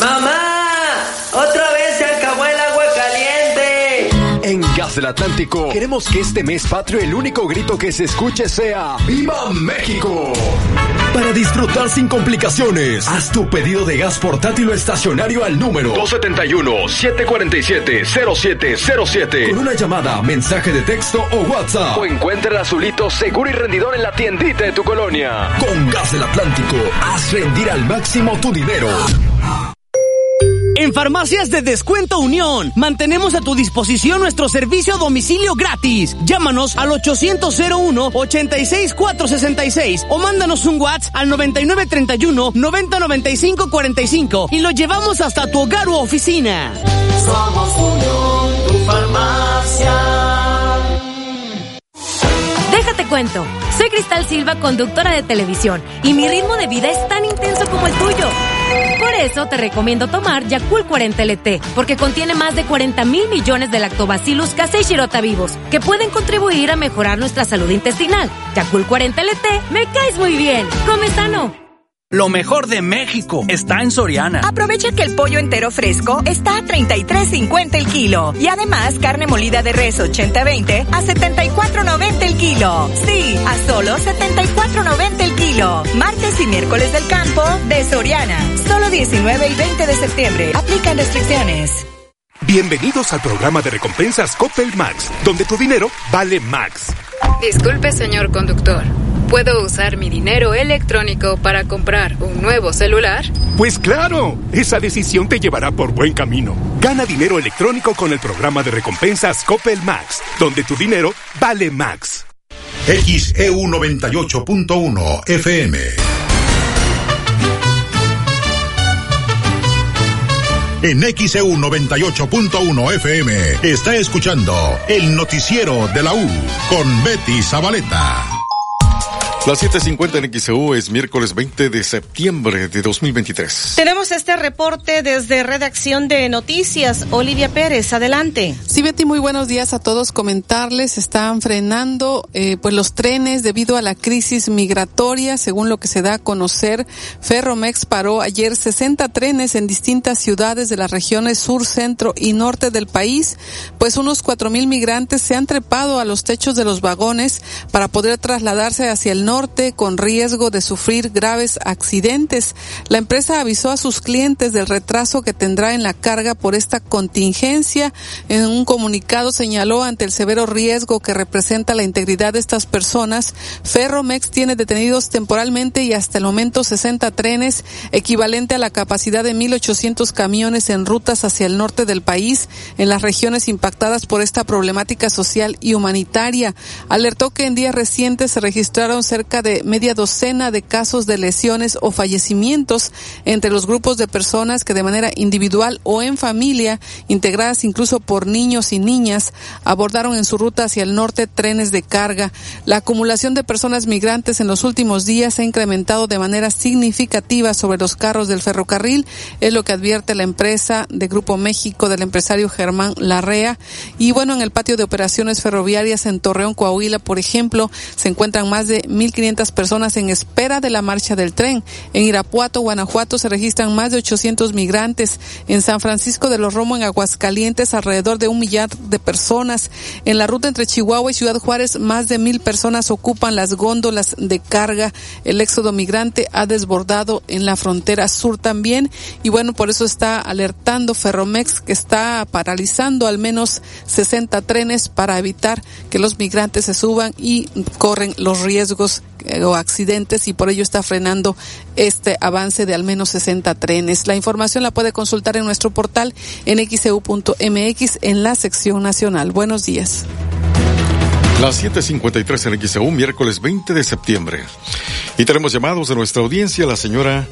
¡Mamá! ¡Otra vez se acabó el agua caliente! En Gas del Atlántico queremos que este mes patrio el único grito que se escuche sea ¡Viva México! Para disfrutar sin complicaciones, haz tu pedido de gas portátil o estacionario al número 271-747-0707 con una llamada, mensaje de texto o WhatsApp. O encuentra el azulito seguro y rendidor en la tiendita de tu colonia. Con Gas del Atlántico, haz rendir al máximo tu dinero. En Farmacias de Descuento Unión, mantenemos a tu disposición nuestro servicio a domicilio gratis. Llámanos al 800-01-86466 o mándanos un WhatsApp al 9931-909545 y lo llevamos hasta tu hogar u oficina. Somos Unión, tu farmacia. Déjate cuento. Soy Cristal Silva, conductora de televisión, y mi ritmo de vida es tan intenso como el tuyo. Por eso te recomiendo tomar Yakult 40 LT, porque contiene más de 40 mil millones de lactobacillus casei shirota vivos, que pueden contribuir a mejorar nuestra salud intestinal. Yakult 40 LT, me caes muy bien. Come sano. Lo mejor de México está en Soriana. Aprovecha que el pollo entero fresco está a 33.50 el kilo. Y además, carne molida de res 80-20 a 74.90 el kilo. Sí, a solo 74.90 el kilo. Martes y miércoles del campo de Soriana. Solo 19 y 20 de septiembre. Aplican restricciones. Bienvenidos al programa de recompensas Coppel Max, donde tu dinero vale Max. Disculpe, señor conductor. ¿Puedo usar mi dinero electrónico para comprar un nuevo celular? Pues claro, esa decisión te llevará por buen camino. Gana dinero electrónico con el programa de recompensas Coppel Max, donde tu dinero vale Max. XEU 98.1 FM. En XEU 98.1 FM está escuchando el noticiero de la U con Betty Zabaleta. Las 7.50 en XEU es miércoles 20 de septiembre de 2023. Tenemos este reporte desde redacción de noticias. Olivia Pérez, adelante. Sí, Betty, muy buenos días a todos. Comentarles, están frenando eh, pues los trenes debido a la crisis migratoria, según lo que se da a conocer. Ferromex paró ayer 60 trenes en distintas ciudades de las regiones sur, centro y norte del país, pues unos 4.000 migrantes se han trepado a los techos de los vagones para poder trasladarse hacia el norte con riesgo de sufrir graves accidentes. La empresa avisó a sus clientes del retraso que tendrá en la carga por esta contingencia. En un comunicado señaló ante el severo riesgo que representa la integridad de estas personas, Ferromex tiene detenidos temporalmente y hasta el momento 60 trenes, equivalente a la capacidad de 1.800 camiones en rutas hacia el norte del país, en las regiones impactadas por esta problemática social y humanitaria. Alertó que en días recientes se registraron cerca cerca de media docena de casos de lesiones o fallecimientos entre los grupos de personas que de manera individual o en familia, integradas incluso por niños y niñas, abordaron en su ruta hacia el norte trenes de carga. La acumulación de personas migrantes en los últimos días ha incrementado de manera significativa sobre los carros del ferrocarril, es lo que advierte la empresa de Grupo México del empresario Germán Larrea. Y bueno, en el patio de operaciones ferroviarias en Torreón, Coahuila, por ejemplo, se encuentran más de 1.500 personas en espera de la marcha del tren. En Irapuato, Guanajuato, se registran más de 800 migrantes. En San Francisco de los Romo, en Aguascalientes, alrededor de un millar de personas. En la ruta entre Chihuahua y Ciudad Juárez, más de mil personas ocupan las góndolas de carga. El éxodo migrante ha desbordado en la frontera sur también. Y bueno, por eso está alertando Ferromex que está paralizando al menos 60 trenes para evitar que los migrantes se suban y corren los riesgos eh, o accidentes y por ello está frenando este avance de al menos 60 trenes. La información la puede consultar en nuestro portal en xeu.mx en la sección nacional. Buenos días. Las 7:53 en XEU, miércoles 20 de septiembre. Y tenemos llamados de nuestra audiencia. La señora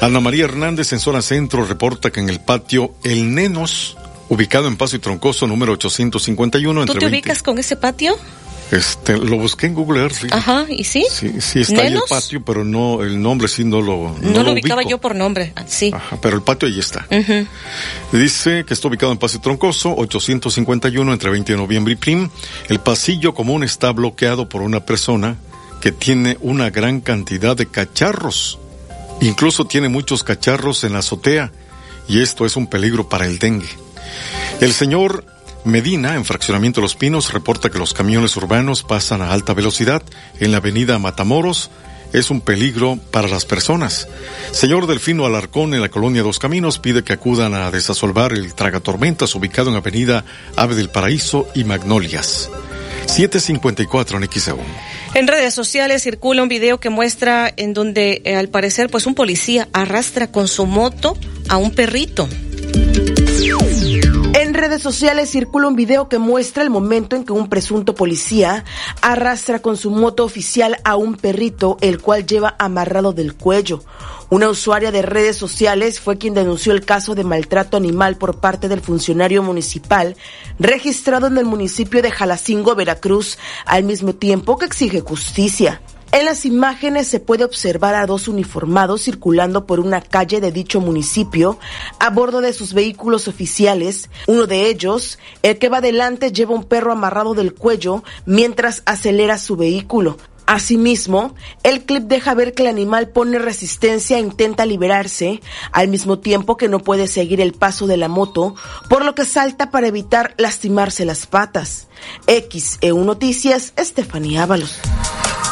Ana María Hernández en zona centro reporta que en el patio El Nenos, ubicado en Paso y Troncoso, número 851. ¿Tú te ubicas con ese patio? Este, lo busqué en Google Earth. Ajá, ¿y sí? Sí, sí está ahí el patio, pero no, el nombre sí no lo. No, no lo, ubicaba yo por nombre, ah, sí. Ajá, pero el patio ahí está. Dice que está ubicado en Paso Troncoso, 851 entre 20 de noviembre y Prim. El pasillo común está bloqueado por una persona que tiene una gran cantidad de cacharros. Incluso tiene muchos cacharros en la azotea. Y esto es un peligro para el dengue. El señor Medina, en Fraccionamiento Los Pinos, reporta que los camiones urbanos pasan a alta velocidad en la avenida Matamoros. Es un peligro para las personas. Señor Delfino Alarcón, en la colonia Dos Caminos, pide que acudan a desasolvar el tragatormentas ubicado en avenida Ave del Paraíso y Magnolias. 754 en XEU. En redes sociales circula un video que muestra en donde, eh, al parecer, pues un policía arrastra con su moto a un perrito. Redes sociales circula un video que muestra el momento en que un presunto policía arrastra con su moto oficial a un perrito, el cual lleva amarrado del cuello. Una usuaria de redes sociales fue quien denunció el caso de maltrato animal por parte del funcionario municipal registrado en el municipio de Jalacingo, Veracruz, al mismo tiempo que exige justicia. En las imágenes se puede observar a dos uniformados circulando por una calle de dicho municipio a bordo de sus vehículos oficiales. Uno de ellos, el que va adelante, lleva un perro amarrado del cuello mientras acelera su vehículo. Asimismo, el clip deja ver que el animal pone resistencia e intenta liberarse, al mismo tiempo que no puede seguir el paso de la moto, por lo que salta para evitar lastimarse las patas. XEU Noticias, Estefanía Ábalos.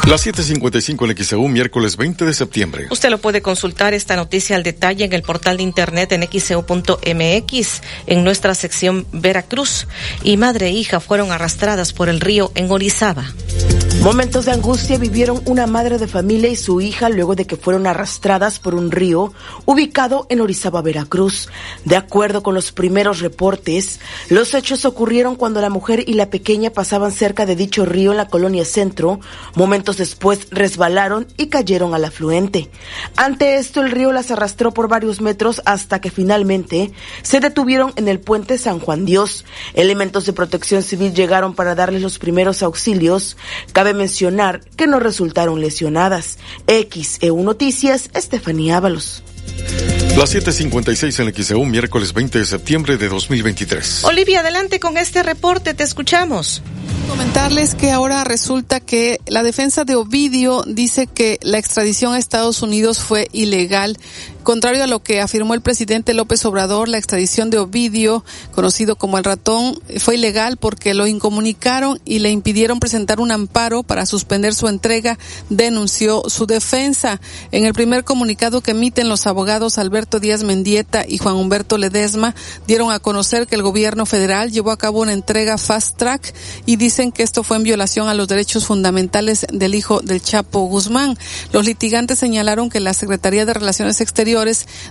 Las 7:55 en XEU, miércoles 20 de septiembre. Usted lo puede consultar esta noticia al detalle en el portal de internet en xeu.mx en nuestra sección Veracruz. Y madre e hija fueron arrastradas por el río en Orizaba. Momentos de angustia vivieron una madre de familia y su hija luego de que fueron arrastradas por un río ubicado en Orizaba, Veracruz. De acuerdo con los primeros reportes, los hechos ocurrieron cuando la mujer y la pequeña pasaban cerca de dicho río en la colonia Centro. Momentos después resbalaron y cayeron al afluente. Ante esto, el río las arrastró por varios metros hasta que finalmente se detuvieron en el puente San Juan Dios. Elementos de protección civil llegaron para darles los primeros auxilios. Cabe mencionar que no resultaron lesionadas. XEU Noticias, Estefanía Ábalos. Las 7:56 en XEU, miércoles 20 de septiembre de 2023. Olivia, adelante con este reporte, te escuchamos. Comentarles que ahora resulta que la defensa de Ovidio dice que la extradición a Estados Unidos fue ilegal. Contrario a lo que afirmó el presidente López Obrador, la extradición de Ovidio, conocido como el ratón, fue ilegal porque lo incomunicaron y le impidieron presentar un amparo para suspender su entrega, denunció su defensa. En el primer comunicado que emiten los abogados Alberto Díaz Mendieta y Juan Humberto Ledesma, dieron a conocer que el gobierno federal llevó a cabo una entrega fast track y dicen que esto fue en violación a los derechos fundamentales del hijo del Chapo Guzmán. Los litigantes señalaron que la Secretaría de Relaciones Exteriores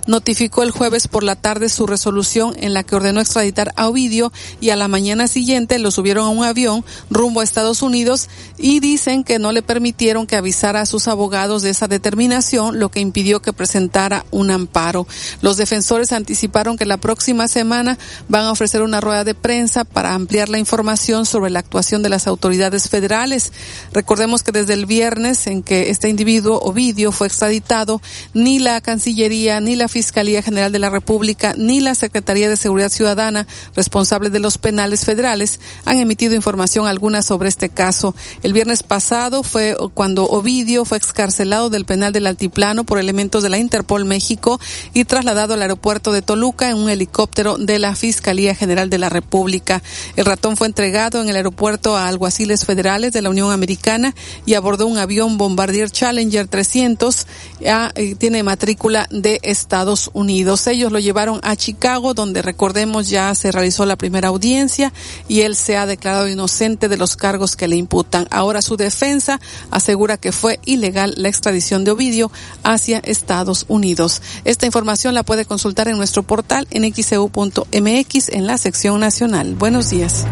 notificó el jueves por la tarde su resolución en la que ordenó extraditar a Ovidio y a la mañana siguiente lo subieron a un avión rumbo a Estados Unidos y dicen que no le permitieron que avisara a sus abogados de esa determinación, lo que impidió que presentara un amparo. Los defensores anticiparon que la próxima semana van a ofrecer una rueda de prensa para ampliar la información sobre la actuación de las autoridades federales. Recordemos que desde el viernes en que este individuo, Ovidio, fue extraditado, ni la Cancillería ni la Fiscalía General de la República, ni la Secretaría de Seguridad Ciudadana, responsables de los penales federales, han emitido información alguna sobre este caso. El viernes pasado fue cuando Ovidio fue excarcelado del penal del Altiplano por elementos de la Interpol México y trasladado al aeropuerto de Toluca en un helicóptero de la Fiscalía General de la República. El ratón fue entregado en el aeropuerto a alguaciles federales de la Unión Americana y abordó un avión Bombardier Challenger 300. Ah, eh, tiene matrícula de Estados Unidos. Ellos lo llevaron a Chicago, donde recordemos ya se realizó la primera audiencia y él se ha declarado inocente de los cargos que le imputan. Ahora su defensa asegura que fue ilegal la extradición de Ovidio hacia Estados Unidos. Esta información la puede consultar en nuestro portal en xeu.mx en la sección nacional. Buenos días.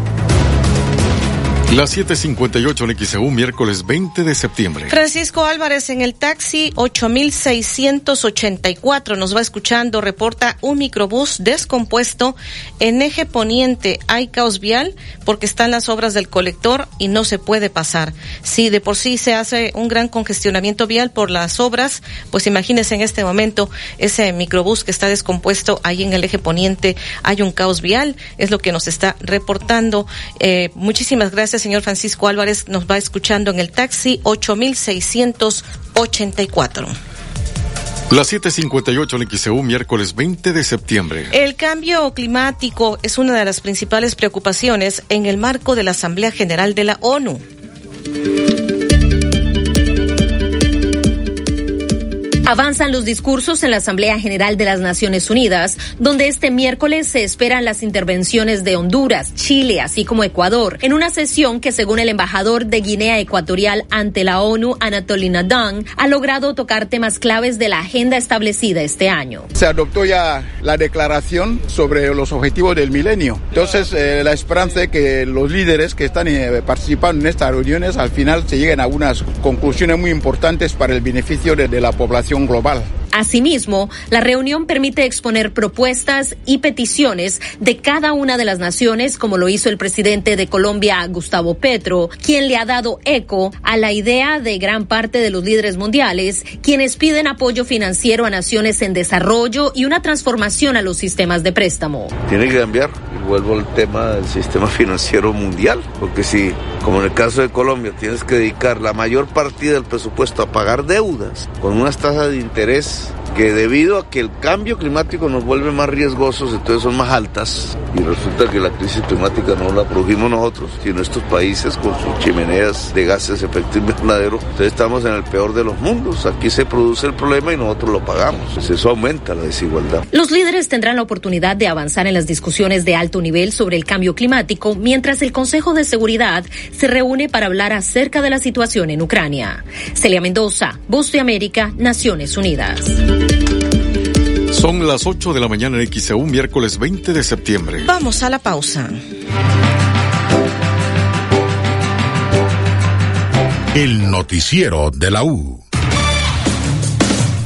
Las 7:58 en XEU, miércoles 20 de septiembre. Francisco Álvarez en el taxi 8684 nos va escuchando, reporta un microbús descompuesto en eje poniente. Hay caos vial porque están las obras del colector y no se puede pasar. Si de por sí se hace un gran congestionamiento vial por las obras, pues imagínese en este momento ese microbús que está descompuesto ahí en el eje poniente. Hay un caos vial, es lo que nos está reportando. Eh, muchísimas gracias señor Francisco Álvarez nos va escuchando en el taxi 8684. Las 7:58 en XEU, miércoles 20 de septiembre. El cambio climático es una de las principales preocupaciones en el marco de la Asamblea General de la ONU. Avanzan los discursos en la Asamblea General de las Naciones Unidas, donde este miércoles se esperan las intervenciones de Honduras, Chile, así como Ecuador, en una sesión que, según el embajador de Guinea Ecuatorial ante la ONU, Anatolina Dunn, ha logrado tocar temas claves de la agenda establecida este año. Se adoptó ya la declaración sobre los objetivos del milenio. Entonces, eh, la esperanza de que los líderes que están eh, participando en estas reuniones al final se lleguen a unas conclusiones muy importantes para el beneficio de la población global. Asimismo, la reunión permite exponer propuestas y peticiones de cada una de las naciones, como lo hizo el presidente de Colombia, Gustavo Petro, quien le ha dado eco a la idea de gran parte de los líderes mundiales, quienes piden apoyo financiero a naciones en desarrollo y una transformación a los sistemas de préstamo. Tiene que cambiar, y vuelvo al tema del sistema financiero mundial, porque si, como en el caso de Colombia, tienes que dedicar la mayor partida del presupuesto a pagar deudas con unas tasas de interés que debido a que el cambio climático nos vuelve más riesgosos, entonces son más altas y resulta que la crisis climática no la produjimos nosotros, sino estos países con sus chimeneas de gases de efecto invernadero. Entonces estamos en el peor de los mundos. Aquí se produce el problema y nosotros lo pagamos. Pues eso aumenta la desigualdad. Los líderes tendrán la oportunidad de avanzar en las discusiones de alto nivel sobre el cambio climático mientras el Consejo de Seguridad se reúne para hablar acerca de la situación en Ucrania. Celia Mendoza, Voz de América, Naciones Unidas. Son las 8 de la mañana en XEU, miércoles 20 de septiembre. Vamos a la pausa. El noticiero de la U.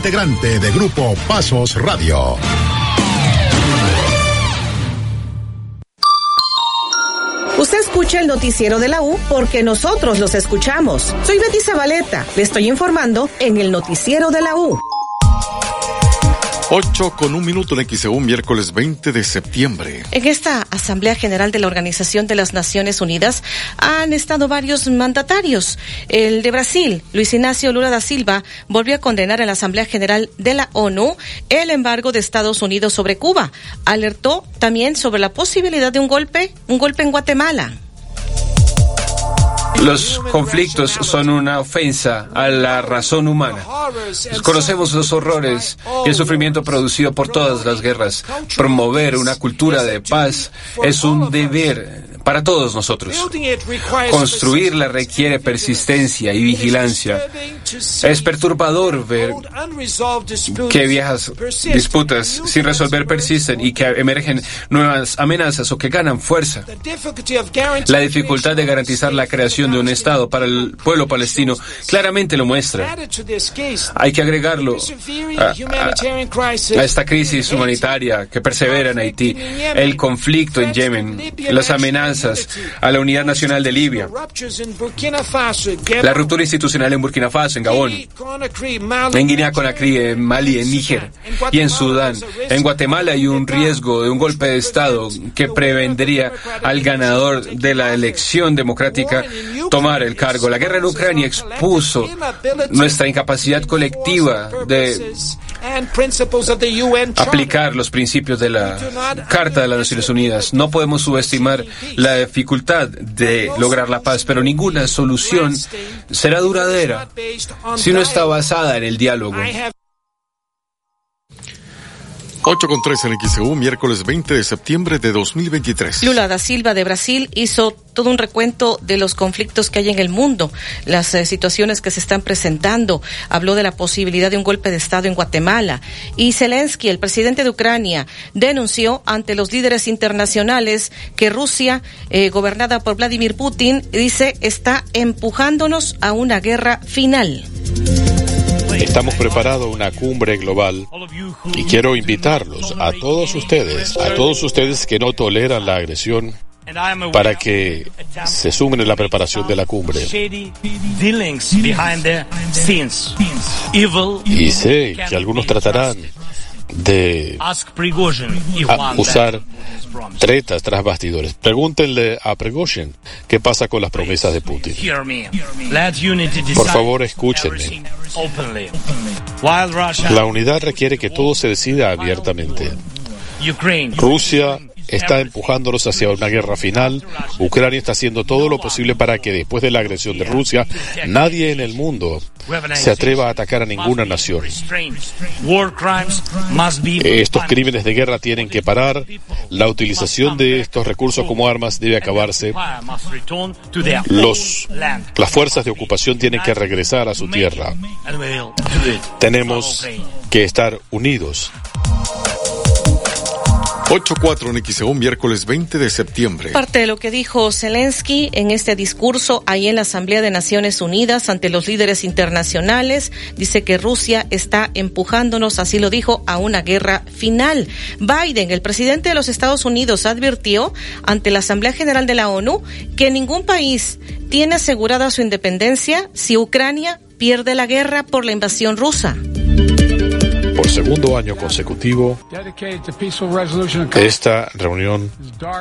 integrante de Grupo Pasos Radio. Usted escucha el noticiero de la U porque nosotros los escuchamos. Soy Betty Zabaleta. Le estoy informando en el noticiero de la U. 8 con un minuto en XEU, miércoles 20 de septiembre. En esta Asamblea General de la Organización de las Naciones Unidas han estado varios mandatarios. El de Brasil, Luis Ignacio Lula da Silva, volvió a condenar en la Asamblea General de la ONU el embargo de Estados Unidos sobre Cuba. Alertó también sobre la posibilidad de un golpe, un golpe en Guatemala. Los conflictos son una ofensa a la razón humana. Conocemos los horrores y el sufrimiento producido por todas las guerras. Promover una cultura de paz es un deber para todos nosotros. Construirla requiere persistencia y vigilancia. Es perturbador ver que viejas disputas sin resolver persisten y que emergen nuevas amenazas o que ganan fuerza. La dificultad de garantizar la creación de un Estado para el pueblo palestino claramente lo muestra. Hay que agregarlo a, esta crisis humanitaria que persevera en Haití, el conflicto en Yemen, las amenazas a la unidad nacional de Libia, la ruptura institucional en Burkina Faso, en Gabón, en Guinea Conakry, en Mali, en Níger y en Sudán. En Guatemala hay un riesgo de un golpe de Estado que prevendría al ganador de la elección democrática tomar el cargo. La guerra en Ucrania expuso nuestra incapacidad colectiva de aplicar los principios de la Carta de las Naciones Unidas. No podemos subestimar la dificultad de lograr la paz, pero ninguna solución será duradera si no está basada en el diálogo. 8 con 3 en XEU, miércoles 20 de septiembre de 2023. Lula da Silva de Brasil hizo todo un recuento de los conflictos que hay en el mundo, las eh, situaciones que se están presentando. Habló de la posibilidad de un golpe de Estado en Guatemala. Y Zelensky, el presidente de Ucrania, denunció ante los líderes internacionales que Rusia, eh, gobernada por Vladimir Putin, dice, está empujándonos a una guerra final. Estamos preparando una cumbre global y quiero invitarlos a todos ustedes, a todos ustedes que no toleran la agresión, para que se sumen en la preparación de la cumbre. Y sé que algunos tratarán de usar tretas tras bastidores. Pregúntenle a Prigozhin qué pasa con las promesas de Putin. Por favor, escúchenme. La unidad requiere que todo se decida abiertamente. Rusia está empujándolos hacia una guerra final. Ucrania está haciendo todo lo posible para que después de la agresión de Rusia, nadie en el mundo se atreva a atacar a ninguna nación. Estos crímenes de guerra tienen que parar. La utilización de estos recursos como armas debe acabarse. Los, las fuerzas de ocupación tienen que regresar a su tierra. Tenemos que estar unidos. 8-4 en XEU, miércoles 20 de septiembre. Parte de lo que dijo Zelensky en este discurso ahí en la Asamblea de Naciones Unidas ante los líderes internacionales, dice que Rusia está empujándonos, así lo dijo, a una guerra final. Biden, el presidente de los Estados Unidos, advirtió ante la Asamblea General de la ONU que ningún país tiene asegurada su independencia si Ucrania pierde la guerra por la invasión rusa segundo año consecutivo, esta reunión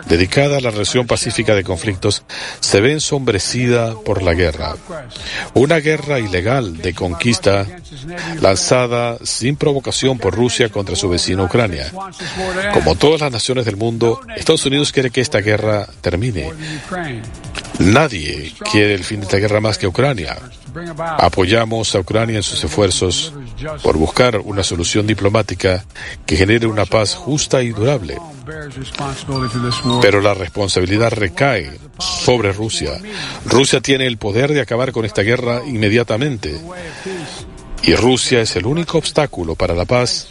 dedicada a la resolución pacífica de conflictos se ve ensombrecida por la guerra. Una guerra ilegal de conquista lanzada sin provocación por Rusia contra su vecino Ucrania. Como todas las naciones del mundo, Estados Unidos quiere que esta guerra termine. Nadie quiere el fin de esta guerra más que Ucrania. Apoyamos a Ucrania en sus esfuerzos por buscar una solución diplomática que genere una paz justa y durable. Pero la responsabilidad recae sobre Rusia. Rusia tiene el poder de acabar con esta guerra inmediatamente. Y Rusia es el único obstáculo para la paz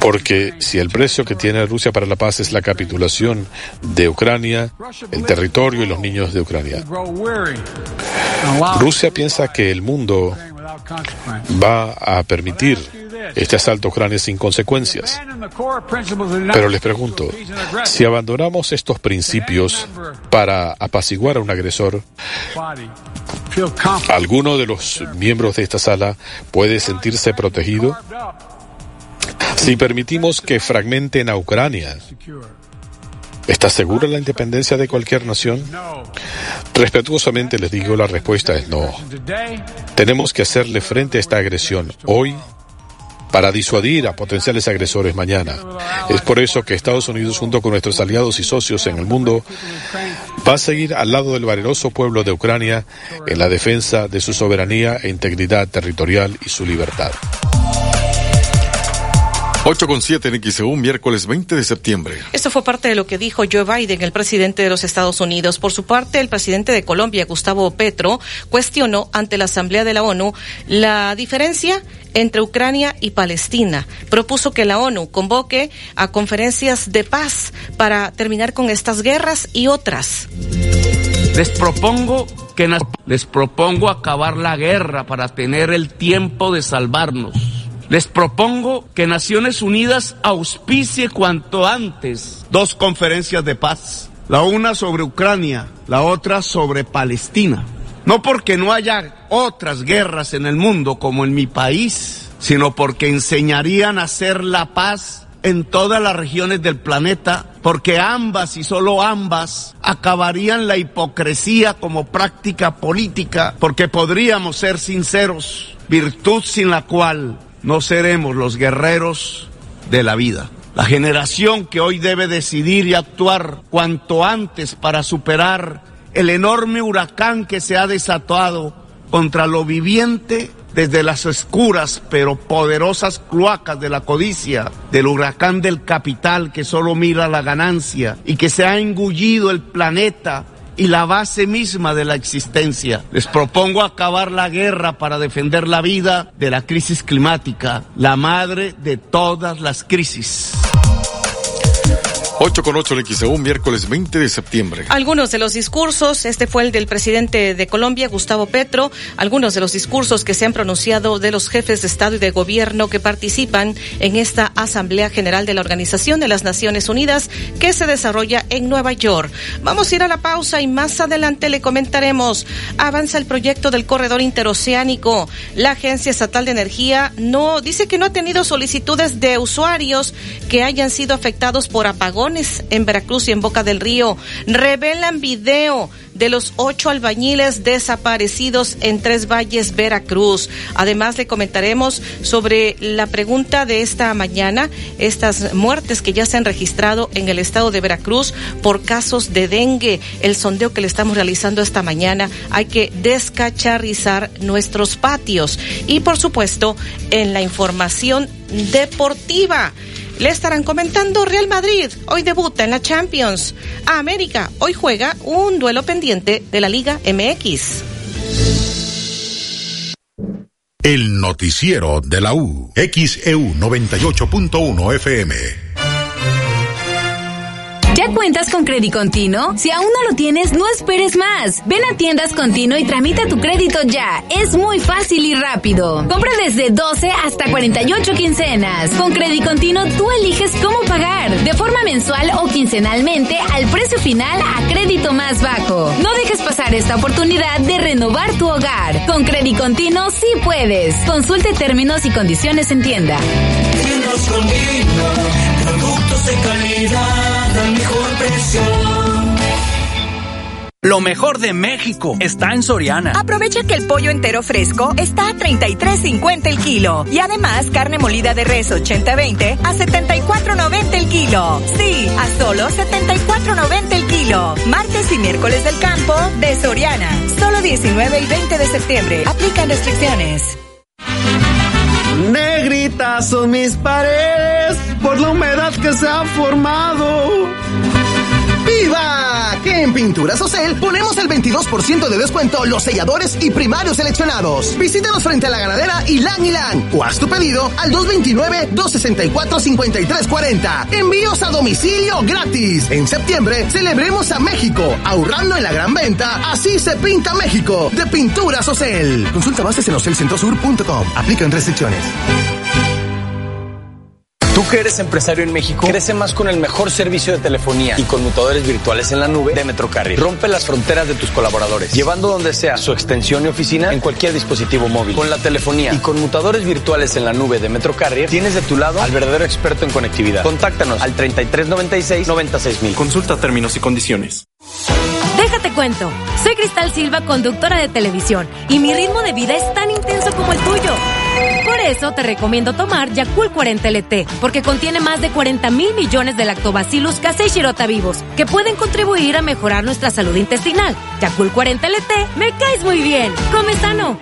porque si el precio que tiene Rusia para la paz es la capitulación de Ucrania, el territorio y los niños de Ucrania. Rusia piensa que el mundo va a permitir este asalto Ucrania sin consecuencias. Pero les pregunto, si abandonamos estos principios para apaciguar a un agresor, ¿alguno de los miembros de esta sala puede sentirse protegido? Si permitimos que fragmenten a Ucrania, ¿Está segura la independencia de cualquier nación? Respetuosamente les digo, la respuesta es no. Tenemos que hacerle frente a esta agresión hoy para disuadir a potenciales agresores mañana. Es por eso que Estados Unidos, junto con nuestros aliados y socios en el mundo, va a seguir al lado del valeroso pueblo de Ucrania en la defensa de su soberanía e integridad territorial y su libertad. 8 con 7 en XEU, miércoles 20 de septiembre. Esto fue parte de lo que dijo Joe Biden, el presidente de los Estados Unidos. Por su parte, el presidente de Colombia, Gustavo Petro, cuestionó ante la Asamblea de la ONU la diferencia entre Ucrania y Palestina. Propuso que la ONU convoque a conferencias de paz para terminar con estas guerras y otras. Les propongo que les propongo acabar la guerra para tener el tiempo de salvarnos. Les propongo que Naciones Unidas auspicie cuanto antes dos conferencias de paz, la una sobre Ucrania, la otra sobre Palestina. No porque no haya otras guerras en el mundo como en mi país, sino porque enseñarían a hacer la paz en todas las regiones del planeta, porque ambas y solo ambas acabarían la hipocresía como práctica política, porque podríamos ser sinceros, virtud sin la cual no seremos los guerreros de la vida. La generación que hoy debe decidir y actuar cuanto antes para superar el enorme huracán que se ha desatado contra lo viviente desde las oscuras pero poderosas cloacas de la codicia, del huracán del capital que solo mira la ganancia y que se ha engullido el planeta y la base misma de la existencia. Les propongo acabar la guerra para defender la vida de la crisis climática, la madre de todas las crisis. 8 con 8 en XEU, miércoles 20 de septiembre. Algunos de los discursos, este fue el del presidente de Colombia, Gustavo Petro, algunos de los discursos que se han pronunciado de los jefes de Estado y de Gobierno que participan en esta Asamblea General de la Organización de las Naciones Unidas que se desarrolla en Nueva York. Vamos a ir a la pausa y más adelante le comentaremos. Avanza el proyecto del corredor interoceánico. La Agencia Estatal de Energía no dice que no ha tenido solicitudes de usuarios que hayan sido afectados por apagón en Veracruz y en Boca del Río. Revelan video de los ocho albañiles desaparecidos en Tres Valles, Veracruz. Además, le comentaremos sobre la pregunta de esta mañana, estas muertes que ya se han registrado en el estado de Veracruz por casos de dengue. El sondeo que le estamos realizando esta mañana, hay que descacharrizar nuestros patios. Y por supuesto, en la información deportiva. Le estarán comentando Real Madrid, hoy debuta en la Champions. A América, hoy juega un duelo pendiente de la Liga MX. El noticiero de la U. XEU 98.1 FM. ¿Ya cuentas con Crédito Continuo? Si aún no lo tienes, no esperes más. Ven a Tiendas Continuo y tramita tu crédito ya. Es muy fácil y rápido. Compra desde 12 hasta 48 quincenas. Con Crédito Continuo tú eliges cómo pagar, de forma mensual o quincenalmente al precio final a crédito más bajo. No dejes pasar esta oportunidad de renovar tu hogar. Con Crédito Continuo sí puedes. Consulte términos y condiciones en tienda. Tiendas Continuo, productos de calidad al mejor precio. Lo mejor de México está en Soriana. Aprovecha que el pollo entero fresco está a 33.50 el kilo. Y además, carne molida de res 80-20 a 74.90 el kilo. Sí, a solo 74.90 el kilo. Martes y miércoles del campo de Soriana. Solo 19 y 20 de septiembre. Aplican restricciones. Negritas son mis paredes por la humedad que se ha formado. ¡Viva! Que en Pinturas Ocel ponemos el 22% de descuento los selladores y primarios seleccionados. Visítanos frente a la ganadera Ilan Ilan o haz tu pedido al 229-264-5340. Envíos a domicilio gratis. En septiembre celebremos a México, ahorrando en la gran venta. Así se pinta México de Pinturas Ocel. Consulta bases en ocelcentrosur.com. Aplican restricciones. Tú que eres empresario en México, crece más con el mejor servicio de telefonía y conmutadores virtuales en la nube de Metrocarrier. Rompe las fronteras de tus colaboradores, llevando donde sea su extensión y oficina en cualquier dispositivo móvil. Con la telefonía y conmutadores virtuales en la nube de Metrocarrier, tienes de tu lado al verdadero experto en conectividad. Contáctanos al 3396 96000. Consulta términos y condiciones. Déjate cuento. Soy Cristal Silva, conductora de televisión, y mi ritmo de vida es tan intenso como el tuyo. Por eso te recomiendo tomar Yakult 40 LT, porque contiene más de 40 mil millones de lactobacillus casei shirota vivos, que pueden contribuir a mejorar nuestra salud intestinal. Yakult 40 LT, me caes muy bien. Come sano.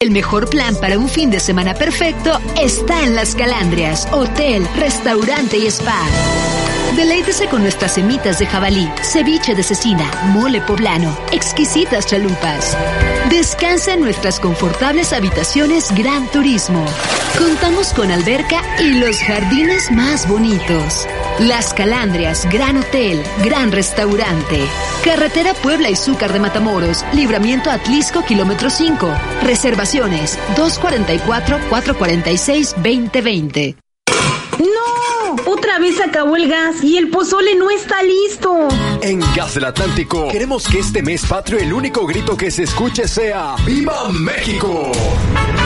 El mejor plan para un fin de semana perfecto está en Las Calandrias, hotel, restaurante y spa. Deleítese con nuestras semitas de jabalí, ceviche de cecina, mole poblano, exquisitas chalupas. Descansa en nuestras confortables habitaciones Gran Turismo. Contamos con alberca y los jardines más bonitos. Las Calandrias, Gran Hotel, Gran Restaurante. Carretera Puebla y Zúcar de Matamoros, Libramiento Atlisco, kilómetro 5. Reservaciones 244-446-2020. Vez acabó el gas y el pozole no está listo. En Gas del Atlántico queremos que este mes patrio el único grito que se escuche sea ¡Viva México!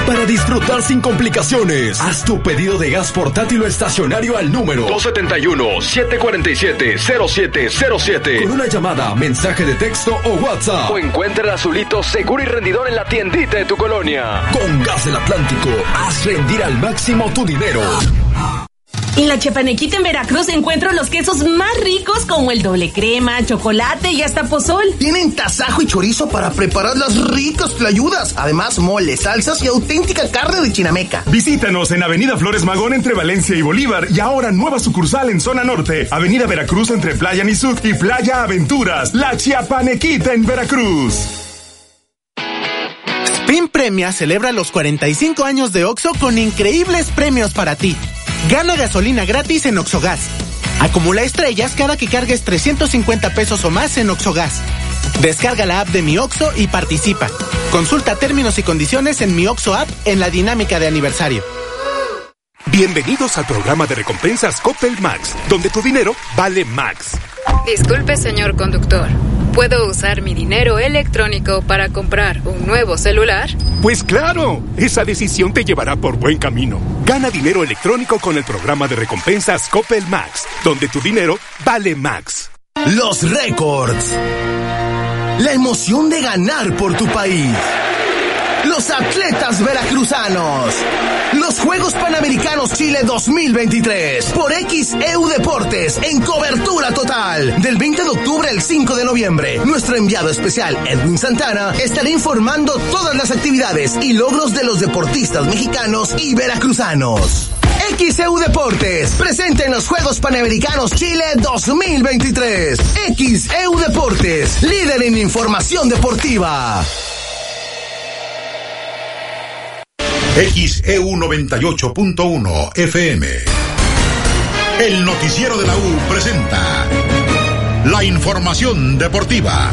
Para disfrutar sin complicaciones, haz tu pedido de gas portátil o estacionario al número 271-747-0707 con una llamada, mensaje de texto o WhatsApp. O encuentra el azulito seguro y rendidor en la tiendita de tu colonia. Con Gas del Atlántico, haz rendir al máximo tu dinero. En la Chepanequita en Veracruz encuentro los quesos más ricos como el doble crema, chocolate y hasta pozol. Tienen tasajo y chorizo para preparar las ricas tlayudas. Además, mole, salsas y auténtica carne de chinameca. Visítanos en Avenida Flores Magón entre Valencia y Bolívar y ahora nueva sucursal en zona norte. Avenida Veracruz entre Playa Nizud y Playa Aventuras. La Chiapanequita en Veracruz. Spin Premia celebra los 45 años de OXO con increíbles premios para ti. Gana gasolina gratis en Oxogas. Acumula estrellas cada que cargues 350 pesos o más en Oxogas. Descarga la app de Mi Oxo y participa. Consulta términos y condiciones en Mi Oxo app en la dinámica de aniversario. Bienvenidos al programa de recompensas Coppel Max, donde tu dinero vale Max. Disculpe, señor conductor. ¿Puedo usar mi dinero electrónico para comprar un nuevo celular? Pues claro, esa decisión te llevará por buen camino. Gana dinero electrónico con el programa de recompensas Coppel Max, donde tu dinero vale Max. Los récords. La emoción de ganar por tu país. Los atletas veracruzanos. Los Juegos Panamericanos Chile 2023. Por XEU Deportes. En cobertura total. Del 20 de octubre al 5 de noviembre. Nuestro enviado especial, Edwin Santana, estará informando todas las actividades y logros de los deportistas mexicanos y veracruzanos. XEU Deportes, presente en los Juegos Panamericanos Chile 2023. XEU Deportes, líder en información deportiva. XEU 98.1 FM. El noticiero de la U presenta la información deportiva.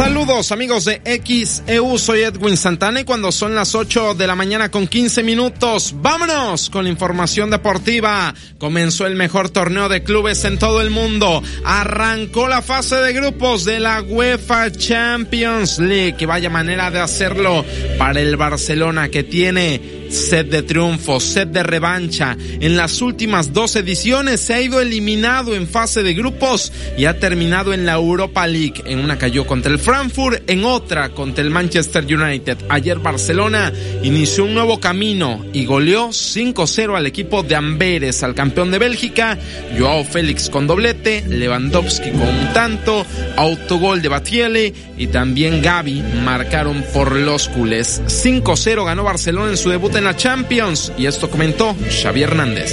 Saludos amigos de XEU, soy Edwin Santana y cuando son las 8 de la mañana con 15 minutos, vámonos con la información deportiva. Comenzó el mejor torneo de clubes en todo el mundo. Arrancó la fase de grupos de la UEFA Champions League y vaya manera de hacerlo para el Barcelona que tiene sed de triunfo, sed de revancha. En las últimas dos ediciones se ha ido eliminado en fase de grupos y ha terminado en la Europa League. En una cayó contra el Frankfurt, en otra contra el Manchester United. Ayer Barcelona inició un nuevo camino y goleó 5-0 al equipo de Amberes, al campeón de Bélgica. Joao Félix con doblete, Lewandowski con un tanto, autogol de Batiele y también Gaby marcaron por los culés. 5-0 ganó Barcelona en su debut en la Champions y esto comentó Xavi Hernández.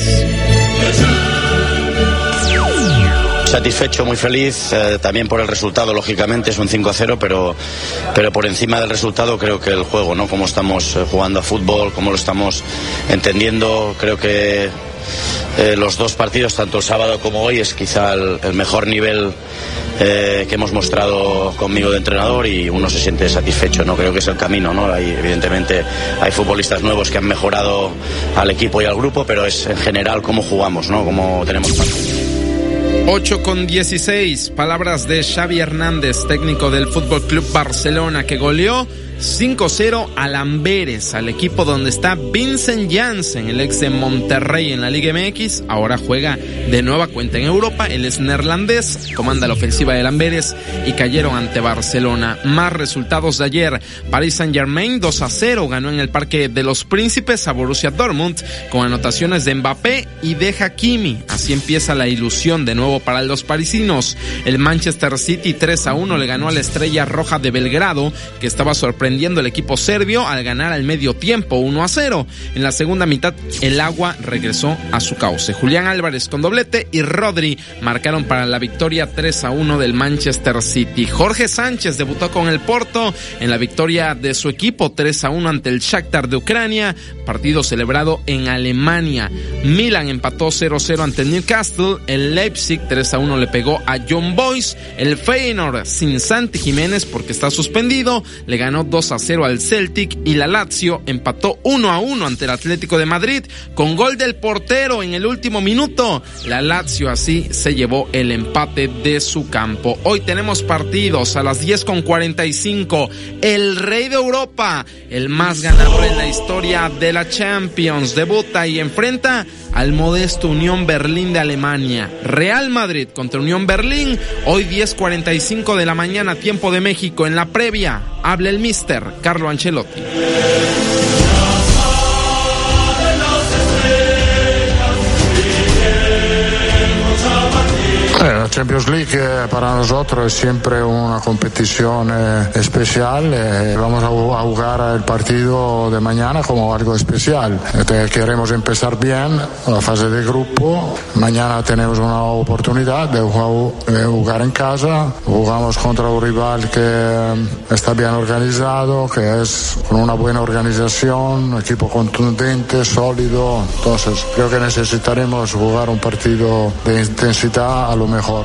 Satisfecho, muy feliz, eh, también por el resultado, lógicamente es un 5 0, pero, pero por encima del resultado creo que el juego, ¿no? Cómo estamos eh, jugando a fútbol, cómo lo estamos entendiendo, creo que eh, los dos partidos, tanto el sábado como hoy, es quizá el, mejor nivel que hemos mostrado conmigo de entrenador y uno se siente satisfecho, ¿no? Creo que es el camino, ¿no? Hay, evidentemente hay futbolistas nuevos que han mejorado al equipo y al grupo, pero es en general cómo jugamos, ¿no? Cómo tenemos 8 con 16, palabras de Xavi Hernández, técnico del Fútbol Club Barcelona, que goleó 5-0 a Lamberes, al equipo donde está Vincent Janssen, el ex de Monterrey en la Liga MX. Ahora juega de nueva cuenta en Europa. Él es neerlandés, comanda la ofensiva de Lamberes y cayeron ante Barcelona. Más resultados de ayer. Paris Saint Germain 2 a 0 ganó en el Parque de los Príncipes a Borussia Dortmund con anotaciones de Mbappé y de Hakimi. Así empieza la ilusión de nuevo para los parisinos. El Manchester City 3 a 1 le ganó a la Estrella Roja de Belgrado que estaba sorprendiendo el equipo serbio al ganar al medio tiempo 1 a 0. En la segunda mitad el agua regresó a su cauce. Julián Álvarez con doblete y Rodri marcaron para la victoria 3 a 1 del Manchester City. Jorge Sánchez debutó con el Porto en la victoria de su equipo 3 a 1 ante el Shakhtar de Ucrania, partido celebrado en Alemania. Milan empató 0-0 ante Newcastle, el Leipzig 3 a 1 le pegó a John Boyce, el Feyenoord sin Santi Jiménez porque está suspendido, le ganó 2 2 a 0 al Celtic y la Lazio empató 1 a 1 ante el Atlético de Madrid con gol del portero en el último minuto. La Lazio así se llevó el empate de su campo. Hoy tenemos partidos a las 10 con 45. El rey de Europa, el más ganador en la historia de la Champions, debuta y enfrenta al modesto Unión Berlín de Alemania. Real Madrid contra Unión Berlín, hoy 10.45 de la mañana, tiempo de México. En la previa, habla el mister Carlo Ancelotti. La Champions League eh, para nosotros es siempre una competición eh, especial. Eh, vamos a, jugar el partido de mañana como algo especial. queremos empezar bien la fase de grupo. Mañana tenemos una oportunidad de jugar en casa. Jugamos contra un rival que está bien organizado, que es con una buena organización, un equipo contundente, sólido. Entonces creo que necesitaremos jugar un partido de intensidad a lo mejor.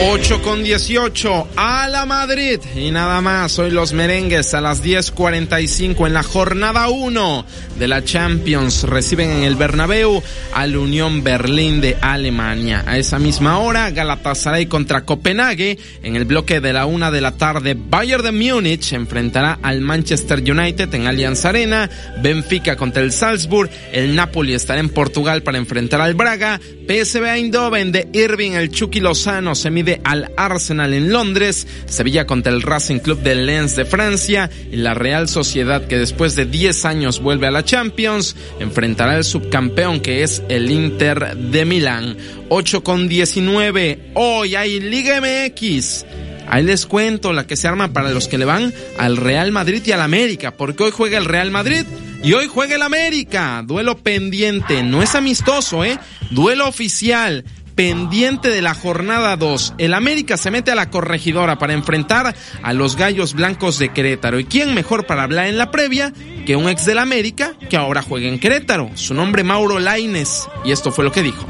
8 con 18 a la Madrid y nada más. Hoy los merengues a las 10:45 en la jornada 1 de la Champions reciben en el Bernabéu al Unión Berlín de Alemania. A esa misma hora Galatasaray contra Copenhague en el bloque de la una de la tarde. Bayern de Múnich enfrentará al Manchester United en Allianz Arena. Benfica contra el Salzburg. El Napoli estará en Portugal para enfrentar al Braga. PSV Eindhoven de Irving el Chucky Lozano se mide al Arsenal en Londres, Sevilla contra el Racing Club de Lens de Francia y la Real Sociedad que después de 10 años vuelve a la Champions enfrentará al subcampeón que es el Inter de Milán. 8 con 19. Hoy hay Liga MX. Ahí les cuento la que se arma para los que le van al Real Madrid y al América, porque hoy juega el Real Madrid y hoy juega el América. Duelo pendiente, no es amistoso, ¿eh? Duelo oficial. Pendiente de la jornada 2. El América se mete a la corregidora para enfrentar a los Gallos Blancos de Querétaro. ¿Y quién mejor para hablar en la previa que un ex del América que ahora juega en Querétaro? Su nombre Mauro Laines. Y esto fue lo que dijo.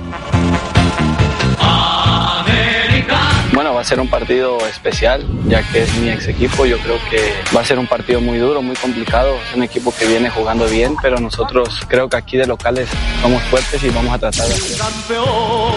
Va a ser un partido especial, ya que es mi ex equipo. Yo creo que va a ser un partido muy duro, muy complicado. Es un equipo que viene jugando bien, pero nosotros creo que aquí de locales somos fuertes y vamos a tratar de hacer.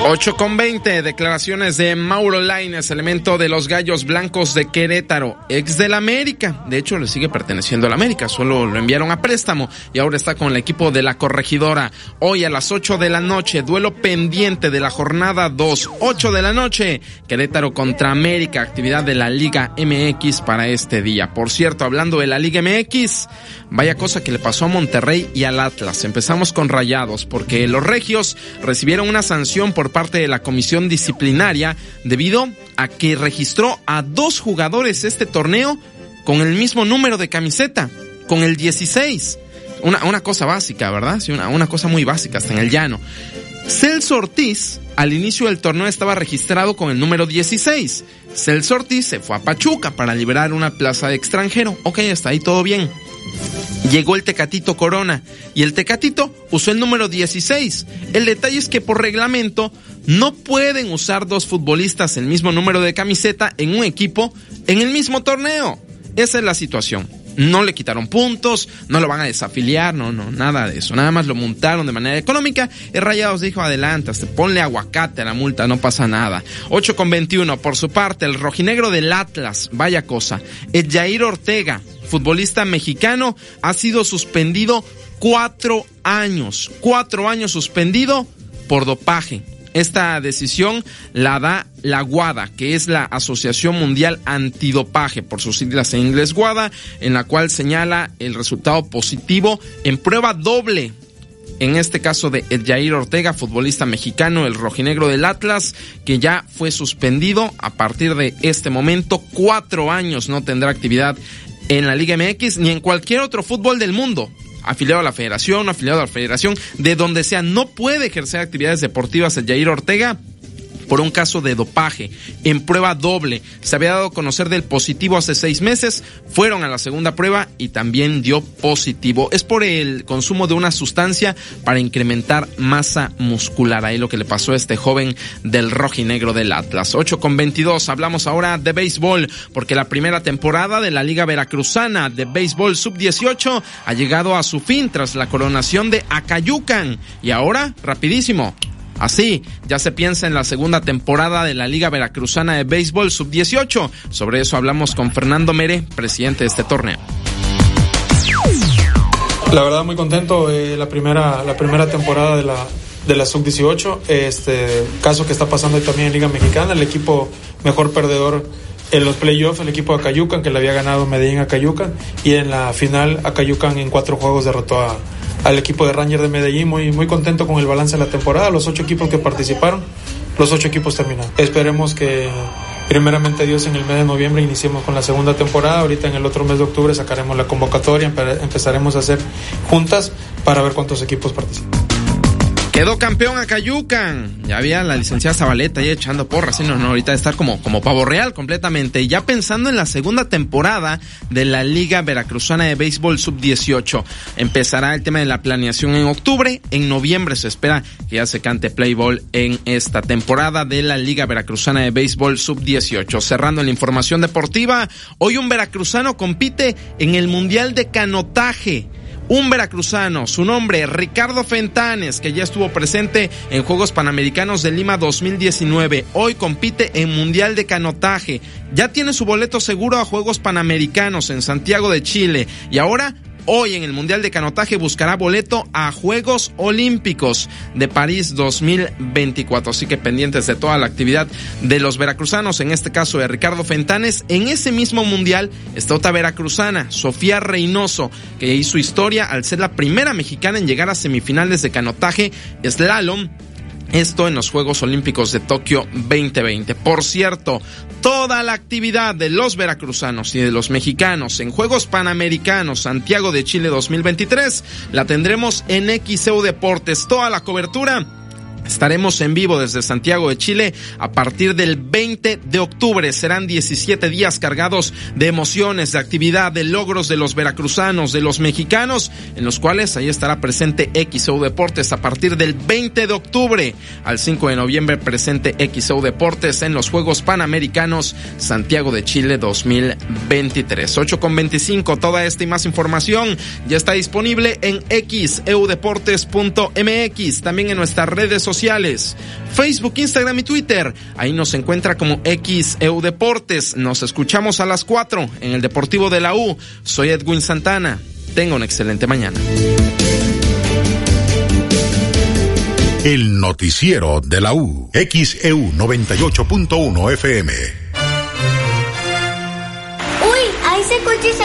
8 con 20, declaraciones de Mauro Laines, elemento de los Gallos Blancos de Querétaro, ex del América. De hecho, le sigue perteneciendo al América, solo lo enviaron a préstamo y ahora está con el equipo de la corregidora. Hoy a las 8 de la noche, duelo pendiente de la jornada 2, 8 de la noche, Querétaro contra América, actividad de la Liga MX para este día. Por cierto, hablando de la Liga MX, vaya cosa que le pasó a Monterrey y al Atlas. Empezamos con Rayados, porque los Regios recibieron una sanción por parte de la comisión disciplinaria debido a que registró a dos jugadores este torneo con el mismo número de camiseta, con el 16. Una, cosa básica, ¿verdad? Sí, una, una cosa muy básica, hasta en el llano. Celso Ortiz, al inicio del torneo estaba registrado con el número 16. Celso Ortiz se fue a Pachuca para liberar una plaza de extranjero. Ok, hasta ahí todo bien. Llegó el Tecatito Corona y el Tecatito usó el número 16. El detalle es que por reglamento no pueden usar dos futbolistas el mismo número de camiseta en un equipo en el mismo torneo. Esa es la situación. No le quitaron puntos, no lo van a desafiliar, no, no, nada de eso. Nada más lo montaron de manera económica. El Rayados dijo, adelante, ponle aguacate a la multa, no pasa nada. 8 con 21. Por su parte, el rojinegro del Atlas, vaya cosa. El Jair Ortega, futbolista mexicano, ha sido suspendido cuatro años. Cuatro años suspendido por dopaje. Esta decisión la da la WADA, que es la Asociación Mundial Antidopaje, por sus siglas en inglés WADA, en la cual señala el resultado positivo en prueba doble. En este caso de Jair Ortega, futbolista mexicano, el rojinegro del Atlas, que ya fue suspendido a partir de este momento. Cuatro años no tendrá actividad en la Liga MX ni en cualquier otro fútbol del mundo afiliado a la federación, afiliado a la federación, de donde sea, no puede ejercer actividades deportivas el Jair Ortega por un caso de dopaje en prueba doble. Se había dado a conocer del positivo hace seis meses, fueron a la segunda prueba y también dio positivo. Es por el consumo de una sustancia para incrementar masa muscular. Ahí lo que le pasó a este joven del rojinegro del Atlas. 8 con 22. Hablamos ahora de béisbol, porque la primera temporada de la Liga Veracruzana de Béisbol Sub-18 ha llegado a su fin tras la coronación de Acayucan. Y ahora, rapidísimo, Así, ya se piensa en la segunda temporada de la Liga Veracruzana de Béisbol Sub-18. Sobre eso hablamos con Fernando Mere, presidente de este torneo. La verdad muy contento, eh, la primera la primera temporada de la de la sub-18, este caso que está pasando también en Liga Mexicana, el equipo mejor perdedor en los playoffs, el equipo de Acayucan, que le había ganado Medellín a Acayucan, y en la final Acayucan en cuatro juegos derrotó a, al equipo de Ranger de Medellín. Muy, muy contento con el balance de la temporada. Los ocho equipos que participaron, los ocho equipos terminaron. Esperemos que primeramente Dios en el mes de noviembre iniciemos con la segunda temporada. Ahorita en el otro mes de octubre sacaremos la convocatoria, empezaremos a hacer juntas para ver cuántos equipos participan. Quedó campeón a Cayucan. Ya había la licenciada Zabaleta ahí echando porras. ¿sí? No, ahorita estar como, como pavo real completamente. Ya pensando en la segunda temporada de la Liga Veracruzana de Béisbol Sub-18. Empezará el tema de la planeación en octubre. En noviembre se espera que ya se cante Playball en esta temporada de la Liga Veracruzana de Béisbol Sub-18. Cerrando la información deportiva, hoy un veracruzano compite en el Mundial de Canotaje un veracruzano, su nombre Ricardo Fentanes, que ya estuvo presente en Juegos Panamericanos de Lima 2019. Hoy compite en Mundial de Canotaje. Ya tiene su boleto seguro a Juegos Panamericanos en Santiago de Chile y ahora Hoy en el Mundial de Canotaje buscará boleto a Juegos Olímpicos de París 2024. Así que pendientes de toda la actividad de los veracruzanos, en este caso de Ricardo Fentanes. En ese mismo Mundial está otra veracruzana, Sofía Reynoso, que hizo historia al ser la primera mexicana en llegar a semifinales de canotaje slalom esto en los Juegos Olímpicos de Tokio 2020. Por cierto, toda la actividad de los veracruzanos y de los mexicanos en Juegos Panamericanos Santiago de Chile 2023 la tendremos en XEU Deportes. Toda la cobertura Estaremos en vivo desde Santiago de Chile a partir del 20 de octubre. Serán 17 días cargados de emociones, de actividad, de logros de los veracruzanos, de los mexicanos, en los cuales ahí estará presente XO Deportes a partir del 20 de octubre al 5 de noviembre presente XO Deportes en los Juegos Panamericanos Santiago de Chile 2023. 8 con 25, toda esta y más información ya está disponible en xeudeportes.mx, también en nuestras redes sociales Facebook, Instagram y Twitter. Ahí nos encuentra como XEU Deportes. Nos escuchamos a las 4 en el Deportivo de la U. Soy Edwin Santana. Tenga una excelente mañana. El noticiero de la U. XEU 98.1 FM.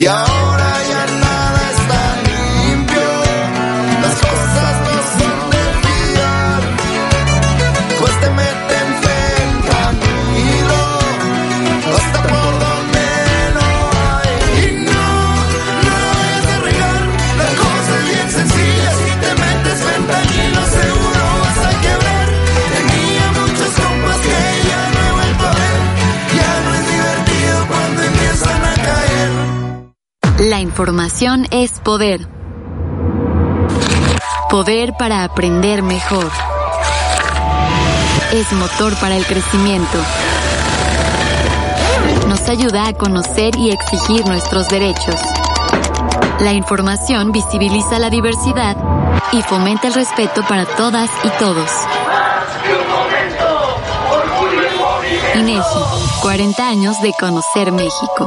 Y ahora La información es poder. Poder para aprender mejor. Es motor para el crecimiento. Nos ayuda a conocer y exigir nuestros derechos. La información visibiliza la diversidad y fomenta el respeto para todas y todos. INEGI, 40 años de conocer México.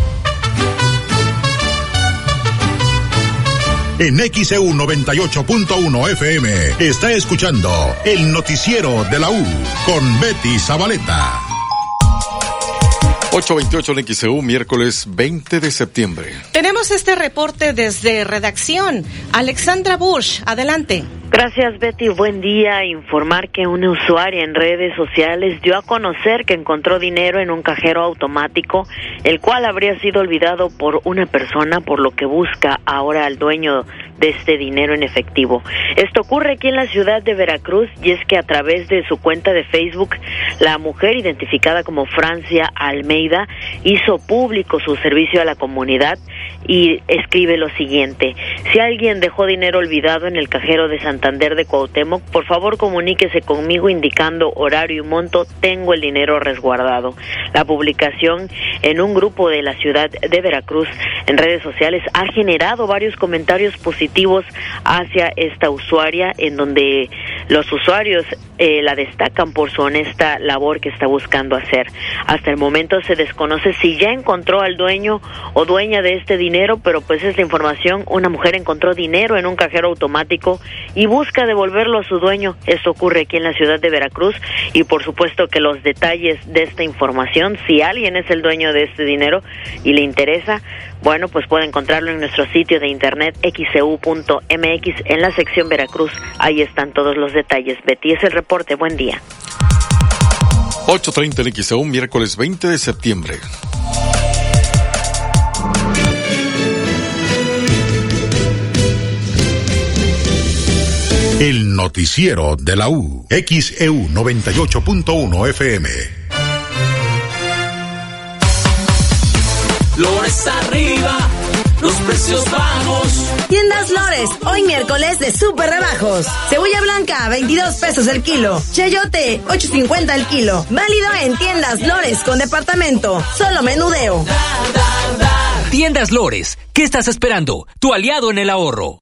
En XEU 98.1 FM está escuchando el noticiero de la U con Betty Zabaleta. 828 en XEU, miércoles 20 de septiembre. Tenemos este reporte desde redacción. Alexandra Bush, adelante. Gracias Betty, buen día. Informar que una usuaria en redes sociales dio a conocer que encontró dinero en un cajero automático, el cual habría sido olvidado por una persona, por lo que busca ahora al dueño de este dinero en efectivo. Esto ocurre aquí en la ciudad de Veracruz y es que a través de su cuenta de Facebook, la mujer identificada como Francia Almeida hizo público su servicio a la comunidad y escribe lo siguiente. Si alguien dejó dinero olvidado en el cajero de Santander de Cuauhtémoc, por favor comuníquese conmigo indicando horario y monto, tengo el dinero resguardado. La publicación en un grupo de la ciudad de Veracruz en redes sociales ha generado varios comentarios positivos hacia esta usuaria en donde Los usuarios eh, la destacan por su honesta labor que está buscando hacer. Hasta el momento se desconoce si ya encontró al dueño o dueña de este dinero, pero pues es la información. Una mujer encontró dinero en un cajero automático y busca devolverlo a su dueño. Esto ocurre aquí en la ciudad de Veracruz y por supuesto que los detalles de esta información, si alguien es el dueño de este dinero y le interesa, bueno, pues puede encontrarlo en nuestro sitio de internet xcu.mx en la sección Veracruz. Ahí están todos los detalles. Betty es el reporte. Buen día. 8.30 en XEU, miércoles 20 de septiembre. El noticiero de la U. XEU 98.1 FM. Lores arriba, los precios bajos. Tiendas Lores, hoy miércoles de super rebajos. Cebolla blanca, 22 pesos el kilo. Chayote, 8.50 el kilo. Válido en Tiendas Lores con departamento. Solo menudeo. Tiendas Lores, ¿qué estás esperando? Tu aliado en el ahorro.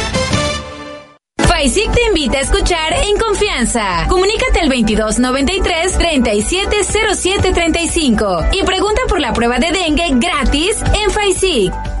FAISIC te invita a escuchar en confianza. Comunícate al 2293 370735 y pregunta por la prueba de dengue gratis en FAISIC.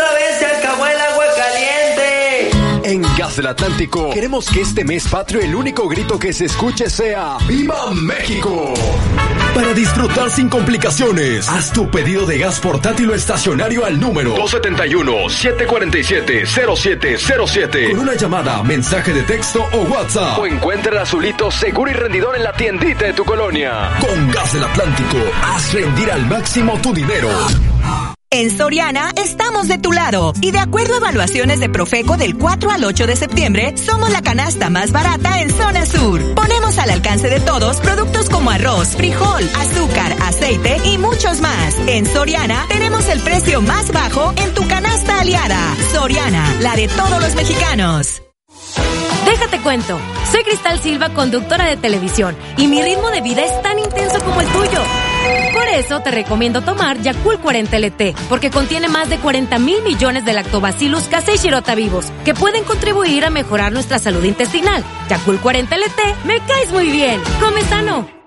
Del Atlántico queremos que este mes patrio el único grito que se escuche sea ¡Viva México! Para disfrutar sin complicaciones, haz tu pedido de gas portátil o estacionario al número 271-747-0707 con una llamada, mensaje de texto o WhatsApp. O encuentra el azulito seguro y rendidor en la tiendita de tu colonia. Con Gas del Atlántico, haz rendir al máximo tu dinero. En Soriana estamos de tu lado y de acuerdo a evaluaciones de Profeco del 4 al 8 de septiembre, somos la canasta más barata en zona sur. Ponemos al alcance de todos productos como arroz, frijol, azúcar, aceite y muchos más. En Soriana tenemos el precio más bajo en tu canasta aliada. Soriana, la de todos los mexicanos. Déjate cuento. Soy Cristal Silva, conductora de televisión, y mi ritmo de vida es tan intenso como el tuyo. Por eso te recomiendo tomar Yakult 40 LT, porque contiene más de 40 mil millones de lactobacillus casei shirota vivos, que pueden contribuir a mejorar nuestra salud intestinal. Yakult 40 LT, me caes muy bien. Come sano.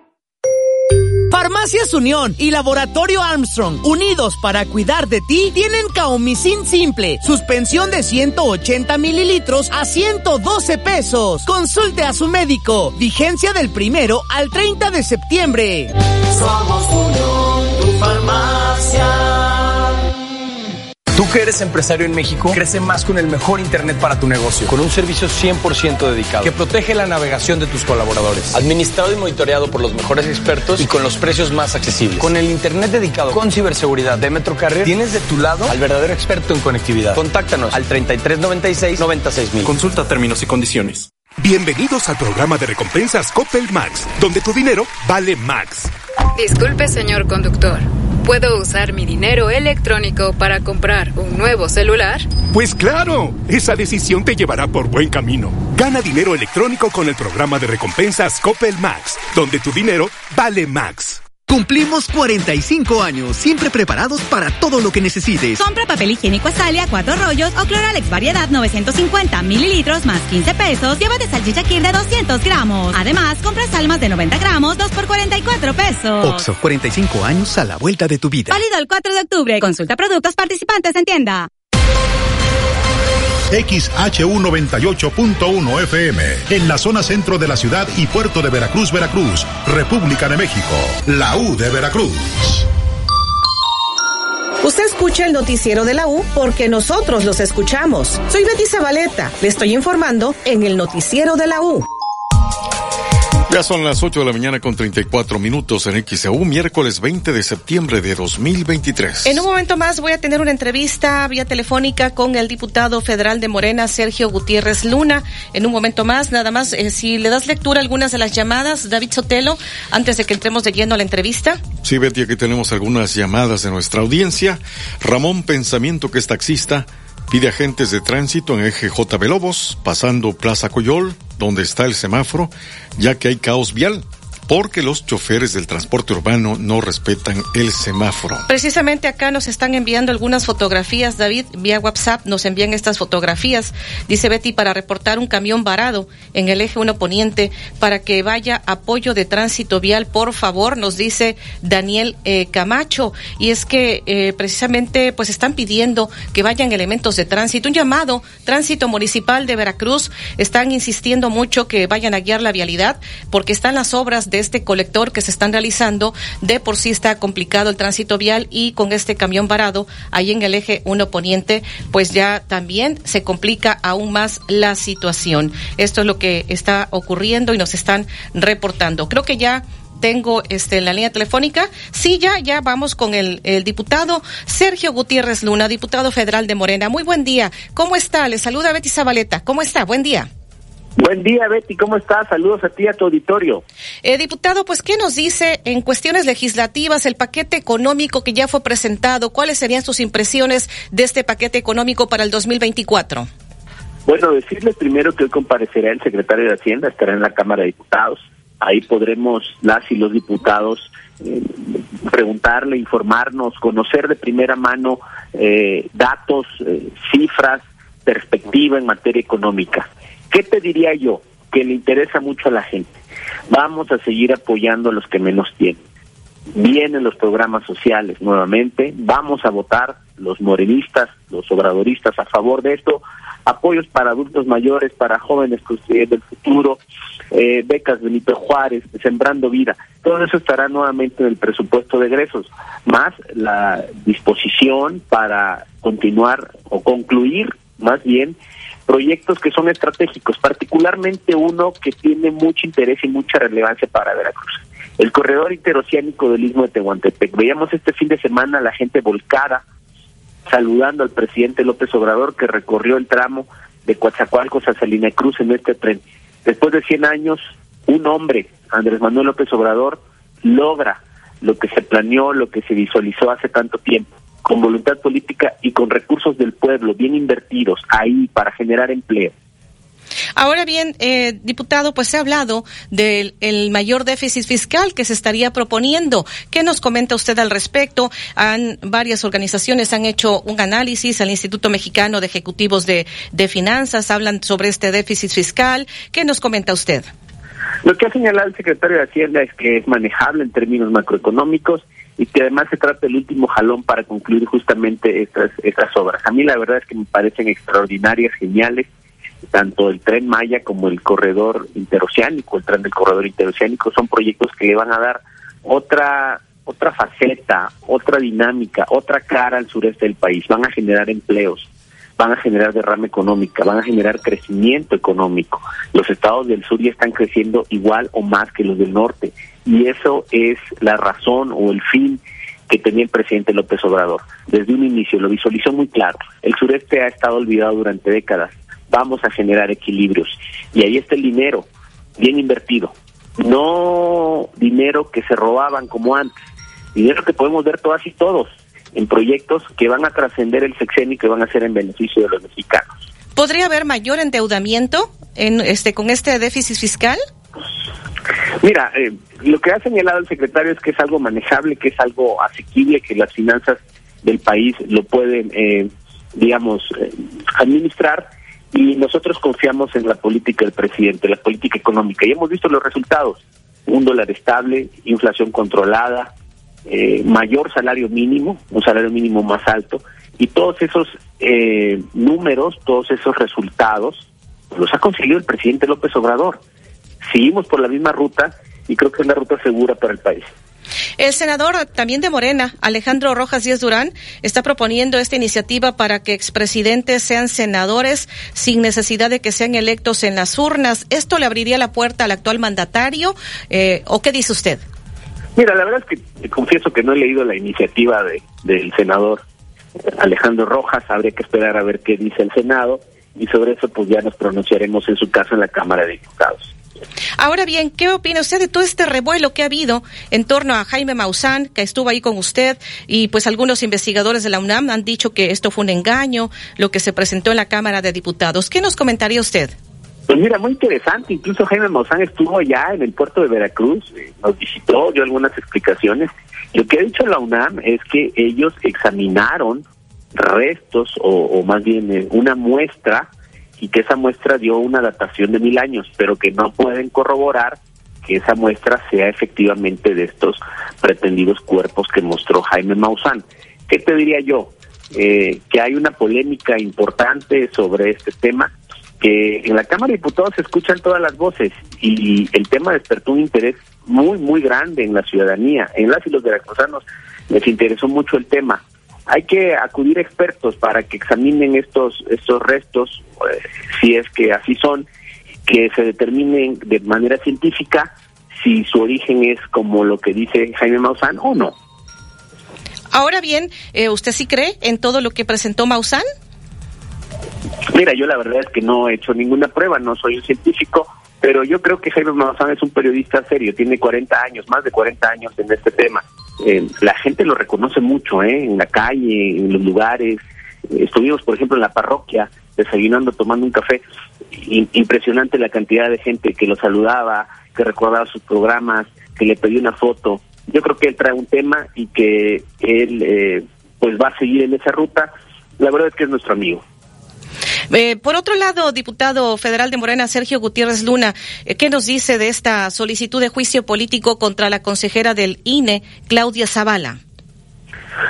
Farmacias Unión y Laboratorio Armstrong, unidos para cuidar de ti, tienen Caomicin Simple, suspensión de 180 mililitros a 112 pesos. Consulte a su médico. Vigencia del primero al 30 de septiembre. Somos Unión, que eres empresario en México, crece más con el mejor Internet para tu negocio, con un servicio 100% dedicado, que protege la navegación de tus colaboradores, administrado y monitoreado por los mejores expertos y con los precios más accesibles. Con el Internet dedicado con ciberseguridad de Metrocarrier, tienes de tu lado al verdadero experto en conectividad. Contáctanos al 3396-96000. Consulta términos y condiciones. Bienvenidos al programa de recompensas Coppel Max, donde tu dinero vale Max. Disculpe, señor conductor. ¿Puedo usar mi dinero electrónico para comprar un nuevo celular? Pues claro, esa decisión te llevará por buen camino. Gana dinero electrónico con el programa de recompensas Coppel Max, donde tu dinero vale Max. Cumplimos 45 años, siempre preparados para todo lo que necesites. Compra papel higiénico Azalia, cuatro rollos o Cloralex variedad 950 mililitros más 15 pesos. Llévate salchicha Kir de 200 gramos. Además, compra salmas de 90 gramos, 2 por 44 pesos. Oxo, 45 años a la vuelta de tu vida. Válido el 4 de octubre. Consulta productos participantes en tienda. XHU 98.1 FM, en la zona centro de la ciudad y puerto de Veracruz, Veracruz, República de México, la U de Veracruz. Usted escucha el noticiero de la U porque nosotros los escuchamos. Soy Betty Zabaleta. Le estoy informando en el noticiero de la U. Ya son las 8 de la mañana con 34 minutos en XEU, miércoles 20 de septiembre de 2023. En un momento más voy a tener una entrevista vía telefónica con el diputado federal de Morena, Sergio Gutiérrez Luna. En un momento más, nada más, eh, si le das lectura a algunas de las llamadas, David Sotelo, antes de que entremos de lleno a la entrevista. Sí, Betty, aquí tenemos algunas llamadas de nuestra audiencia. Ramón Pensamiento, que es taxista, pide agentes de tránsito en eje JB Lobos, pasando Plaza Coyol, donde está el semáforo, ya que hay caos vial porque los choferes del transporte urbano no respetan el semáforo. Precisamente acá nos están enviando algunas fotografías, David, vía WhatsApp nos envían estas fotografías. Dice Betty, para reportar un camión varado en el eje 1 poniente para que vaya apoyo de tránsito vial, por favor, nos dice Daniel eh, Camacho. Y es que eh, precisamente pues están pidiendo que vayan elementos de tránsito. Un llamado, tránsito municipal de Veracruz, están insistiendo mucho que vayan a guiar la vialidad porque están las obras este colector que se están realizando. De por sí está complicado el tránsito vial y con este camión varado ahí en el eje 1 poniente, pues ya también se complica aún más la situación. Esto es lo que está ocurriendo y nos están reportando. Creo que ya tengo este la línea telefónica. Sí, ya, ya vamos con el, el, diputado Sergio Gutiérrez Luna, diputado federal de Morena. Muy buen día. ¿Cómo está? Le saluda Betty Zabaleta. ¿Cómo está? Buen día. Buen día, Betty, ¿cómo estás? Saludos a ti y a tu auditorio. Eh, diputado, pues, ¿qué nos dice en cuestiones legislativas el paquete económico que ya fue presentado? ¿Cuáles serían sus impresiones de este paquete económico para el 2024? Bueno, decirles primero que hoy comparecerá el secretario de Hacienda, estará en la Cámara de Diputados. Ahí podremos, las y los diputados, eh, preguntarle, informarnos, conocer de primera mano eh, datos, eh, cifras, perspectiva en materia económica. ¿Qué te diría yo? Que le interesa mucho a la gente. Vamos a seguir apoyando a los que menos tienen. Vienen los programas sociales nuevamente. Vamos a votar los morenistas, los obradoristas a favor de esto. Apoyos para adultos mayores, para jóvenes construyendo el futuro, eh, becas Benito Juárez, Sembrando Vida. Todo eso estará nuevamente en el presupuesto de egresos, más la disposición para continuar o concluir más bien proyectos que son estratégicos, particularmente uno que tiene mucho interés y mucha relevancia para Veracruz. El corredor interoceánico del Istmo de Tehuantepec. Veíamos este fin de semana a la gente volcada saludando al presidente López Obrador que recorrió el tramo de Coatzacoalcos a Salina Cruz en este tren. Después de 100 años, un hombre, Andrés Manuel López Obrador, logra lo que se planeó, lo que se visualizó hace tanto tiempo con voluntad política y con recursos del pueblo bien invertidos ahí para generar empleo. Ahora bien, eh, diputado, pues se ha hablado del el mayor déficit fiscal que se estaría proponiendo. ¿Qué nos comenta usted al respecto? Han, varias organizaciones han hecho un análisis, el Instituto Mexicano de Ejecutivos de, de Finanzas hablan sobre este déficit fiscal. ¿Qué nos comenta usted? Lo que ha señalado el secretario de Hacienda es que es manejable en términos macroeconómicos y que además se trata del último jalón para concluir justamente estas, estas obras. A mí la verdad es que me parecen extraordinarias, geniales, tanto el tren Maya como el corredor interoceánico, el tren del corredor interoceánico, son proyectos que le van a dar otra otra faceta, otra dinámica, otra cara al sureste del país, van a generar empleos, van a generar derrama económica, van a generar crecimiento económico. Los estados del sur ya están creciendo igual o más que los del norte y eso es la razón o el fin que tenía el presidente López Obrador. Desde un inicio lo visualizó muy claro. El sureste ha estado olvidado durante décadas. Vamos a generar equilibrios. Y ahí está el dinero, bien invertido. No dinero que se robaban como antes. Dinero que podemos ver todas y todos en proyectos que van a trascender el sexenio y que van a ser en beneficio de los mexicanos. ¿Podría haber mayor endeudamiento en este con este déficit fiscal? Mira, eh, lo que ha señalado el secretario es que es algo manejable, que es algo asequible, que las finanzas del país lo pueden, eh, digamos, eh, administrar y nosotros confiamos en la política del presidente, la política económica y hemos visto los resultados. Un dólar estable, inflación controlada, eh, mayor salario mínimo, un salario mínimo más alto y todos esos eh, números, todos esos resultados los ha conseguido el presidente López Obrador. Seguimos por la misma ruta y creo que es la ruta segura para el país. El senador también de Morena, Alejandro Rojas Díaz Durán, está proponiendo esta iniciativa para que expresidentes sean senadores sin necesidad de que sean electos en las urnas. ¿Esto le abriría la puerta al actual mandatario eh, o qué dice usted? Mira, la verdad es que confieso que no he leído la iniciativa de, del senador Alejandro Rojas. Habría que esperar a ver qué dice el Senado y sobre eso pues ya nos pronunciaremos en su caso en la Cámara de Diputados. Ahora bien, ¿qué opina usted de todo este revuelo que ha habido en torno a Jaime Maussan, que estuvo ahí con usted, y pues algunos investigadores de la UNAM han dicho que esto fue un engaño, lo que se presentó en la Cámara de Diputados? ¿Qué nos comentaría usted? Pues mira, muy interesante. Incluso Jaime Maussan estuvo allá en el puerto de Veracruz, eh, nos visitó, dio algunas explicaciones. Lo que ha dicho la UNAM es que ellos examinaron restos o, más bien eh, una muestra y que esa muestra dio una datación de mil años, pero que no pueden corroborar que esa muestra sea efectivamente de estos pretendidos cuerpos que mostró Jaime Maussan. ¿Qué te diría yo? Eh, que hay una polémica importante sobre este tema, que en la Cámara de Diputados se escuchan todas las voces y el tema despertó un interés muy, muy grande en la ciudadanía. En las y los veracruzanos les interesó mucho el tema hay que acudir a expertos para que examinen estos estos restos, eh, si es que así son, que se determinen de manera científica si su origen es como lo que dice Jaime Maussan o no. Ahora bien, eh, ¿usted sí cree en todo lo que presentó Maussan? Mira, yo la verdad es que no he hecho ninguna prueba, no soy un científico, pero yo creo que Jaime Maussan es un periodista serio, tiene 40 años, más de 40 años en este tema eh, la gente lo reconoce mucho, ¿eh? En la calle, en los lugares. Estuvimos, por ejemplo, en la parroquia, desayunando, tomando un café. impresionante la cantidad de gente que lo saludaba, que recordaba sus programas, que le pidió una foto. Yo creo que él trae un tema y que él, eh, pues, va a seguir en esa ruta. La verdad es que es nuestro amigo. Eh, por otro lado, diputado federal de Morena, Sergio Gutiérrez Luna, eh, ¿qué nos dice de esta solicitud de juicio político contra la consejera del INE, Claudia Zavala?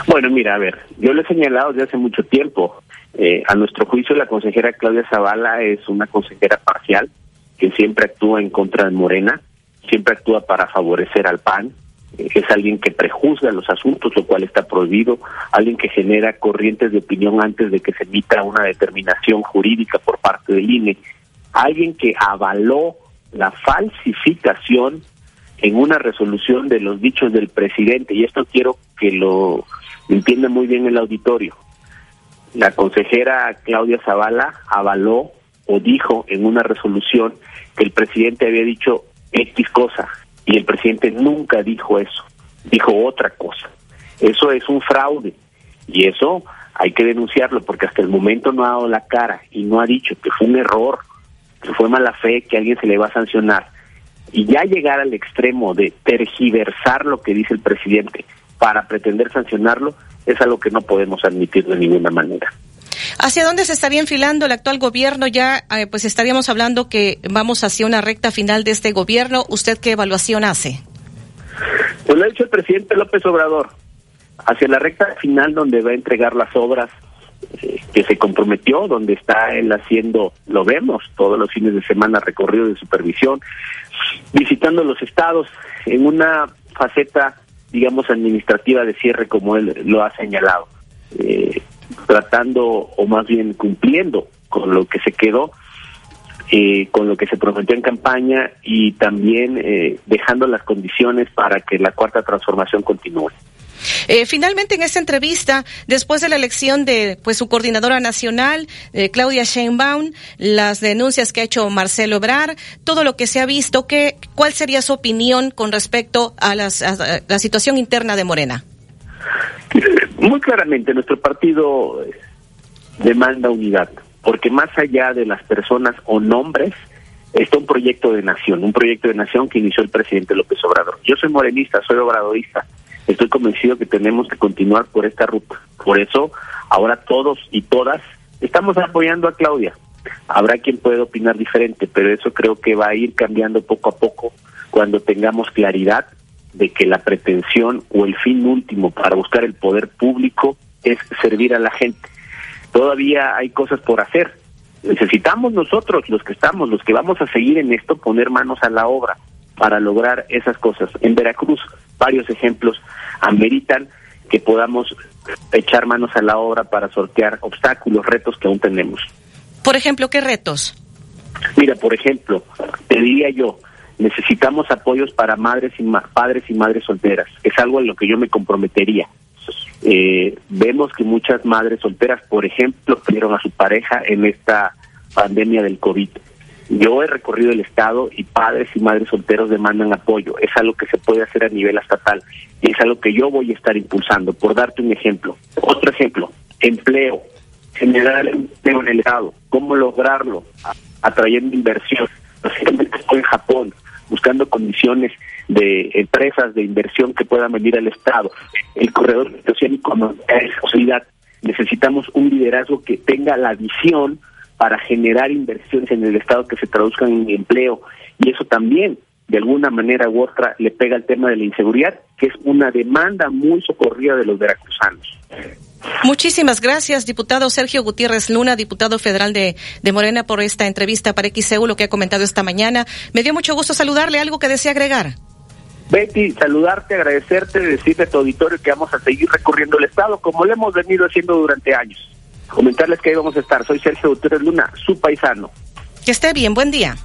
Bueno, mira, a ver, yo le he señalado desde hace mucho tiempo. Eh, a nuestro juicio, la consejera Claudia Zavala es una consejera parcial que siempre actúa en contra de Morena, siempre actúa para favorecer al PAN, es alguien que prejuzga los asuntos, lo cual está prohibido, alguien que genera corrientes de opinión antes de que se emita una determinación jurídica por parte del INE, alguien que avaló la falsificación en una resolución de los dichos del presidente, y esto quiero que lo entienda muy bien el auditorio. La consejera Claudia Zavala avaló o dijo en una resolución que el presidente había dicho X cosa, y el presidente nunca dijo eso, dijo otra cosa. Eso es un fraude y eso hay que denunciarlo porque hasta el momento no ha dado la cara y no ha dicho que fue un error, que fue mala fe, que alguien se le va a sancionar. Y ya llegar al extremo de tergiversar lo que dice el presidente para pretender sancionarlo es algo que no podemos admitir de ninguna manera. ¿Hacia dónde se estaría enfilando el actual gobierno? Ya eh, pues estaríamos hablando que vamos hacia una recta final de este gobierno. ¿Usted qué evaluación hace? Pues lo ha dicho el presidente López Obrador, hacia la recta final donde va a entregar las obras eh, que se comprometió, donde está él haciendo, lo vemos todos los fines de semana, recorrido de supervisión, visitando los estados en una faceta, digamos, administrativa de cierre como él lo ha señalado. Eh, tratando o más bien cumpliendo con lo que se quedó, eh, con lo que se prometió en campaña y también eh, dejando las condiciones para que la cuarta transformación continúe. Eh, finalmente, en esta entrevista, después de la elección de pues su coordinadora nacional, Claudia Sheinbaum, las denuncias que ha hecho Marcelo Obrar, todo lo que se ha visto, ¿qué, ¿cuál sería su opinión con respecto a, las, a la situación interna de Morena? Muy claramente, nuestro partido eh, demanda unidad, porque más allá de las personas o nombres, está un proyecto de nación, un proyecto de nación que inició el presidente López Obrador. Yo soy morenista, soy obradorista, estoy convencido que tenemos que continuar por esta ruta. Por eso, ahora todos y todas estamos apoyando a Claudia. Habrá quien pueda opinar diferente, pero eso creo que va a ir cambiando poco a poco cuando tengamos claridad de que la pretensión o el fin último para buscar el poder público es servir a la gente. Todavía hay cosas por hacer. Necesitamos nosotros, los que estamos, los que vamos a seguir en esto, poner manos a la obra para lograr esas cosas. En Veracruz varios ejemplos ameritan que podamos echar manos a la obra para sortear obstáculos, retos que aún tenemos. Por ejemplo, ¿qué retos? Mira, por ejemplo, te diría yo, necesitamos apoyos para madres y padres y madres solteras. Es algo en lo que yo me comprometería. Eh, vemos que muchas madres solteras, por ejemplo, perdieron a su pareja en esta pandemia del COVID. Yo he recorrido el Estado y padres y madres solteros demandan apoyo. Es algo que se puede hacer a nivel estatal y es algo que yo voy a estar impulsando. Por darte un ejemplo. Otro ejemplo, empleo. Generar empleo en el Estado. ¿Cómo lograrlo? Atrayendo inversión. Recientemente estoy en Japón buscando condiciones de empresas de inversión que puedan venir al Estado. El corredor oceánico es posibilidad. Necesitamos un liderazgo que tenga la visión para generar inversiones en el Estado que se traduzcan en empleo. Y eso también, de alguna manera u otra, le pega al tema de la inseguridad, que es una demanda muy socorrida de los veracruzanos. Muchísimas gracias, diputado Sergio Gutiérrez Luna, diputado federal de, de Morena, por esta entrevista para XEU, lo que ha comentado esta mañana. Me dio mucho gusto saludarle. ¿Algo que desea agregar? Betty, saludarte, agradecerte, decirle a tu auditorio que vamos a seguir recorriendo el Estado como lo hemos venido haciendo durante años. Comentarles que ahí vamos a estar. Soy Sergio Gutiérrez Luna, su paisano. Que esté bien, buen día.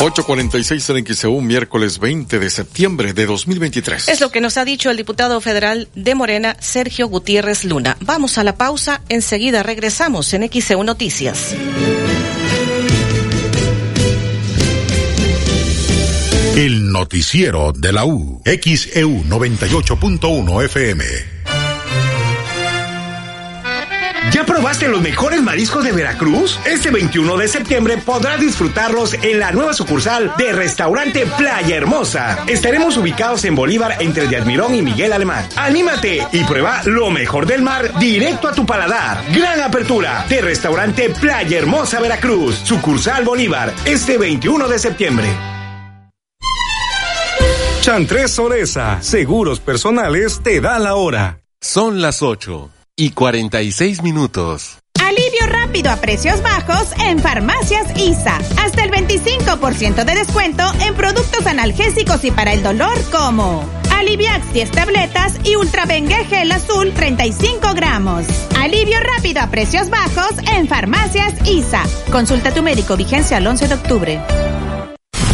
846 en XEU, miércoles 20 de septiembre de 2023. Es lo que nos ha dicho el diputado federal de Morena, Sergio Gutiérrez Luna. Vamos a la pausa, enseguida regresamos en XEU Noticias. El noticiero de la U, XEU 98.1 FM. ¿Ya probaste los mejores mariscos de Veracruz? Este 21 de septiembre podrás disfrutarlos en la nueva sucursal de Restaurante Playa Hermosa. Estaremos ubicados en Bolívar entre de Admirón y Miguel Alemán. Anímate y prueba lo mejor del mar directo a tu paladar. Gran apertura de Restaurante Playa Hermosa Veracruz, sucursal Bolívar, este 21 de septiembre. Chantres Soresa, seguros personales, te da la hora. Son las 8 y 46 minutos. Alivio rápido a precios bajos en Farmacias ISA. Hasta el 25% de descuento en productos analgésicos y para el dolor como Aliviax 10 tabletas y Ultravengue Gel Azul 35 gramos. Alivio rápido a precios bajos en Farmacias ISA. Consulta a tu médico vigencia el 11 de octubre.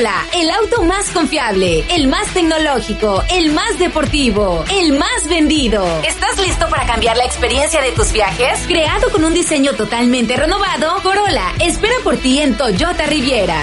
Corolla, el auto más confiable, el más tecnológico, el más deportivo, el más vendido. ¿Estás listo para cambiar la experiencia de tus viajes? Creado con un diseño totalmente renovado, Corolla espera por ti en Toyota Riviera.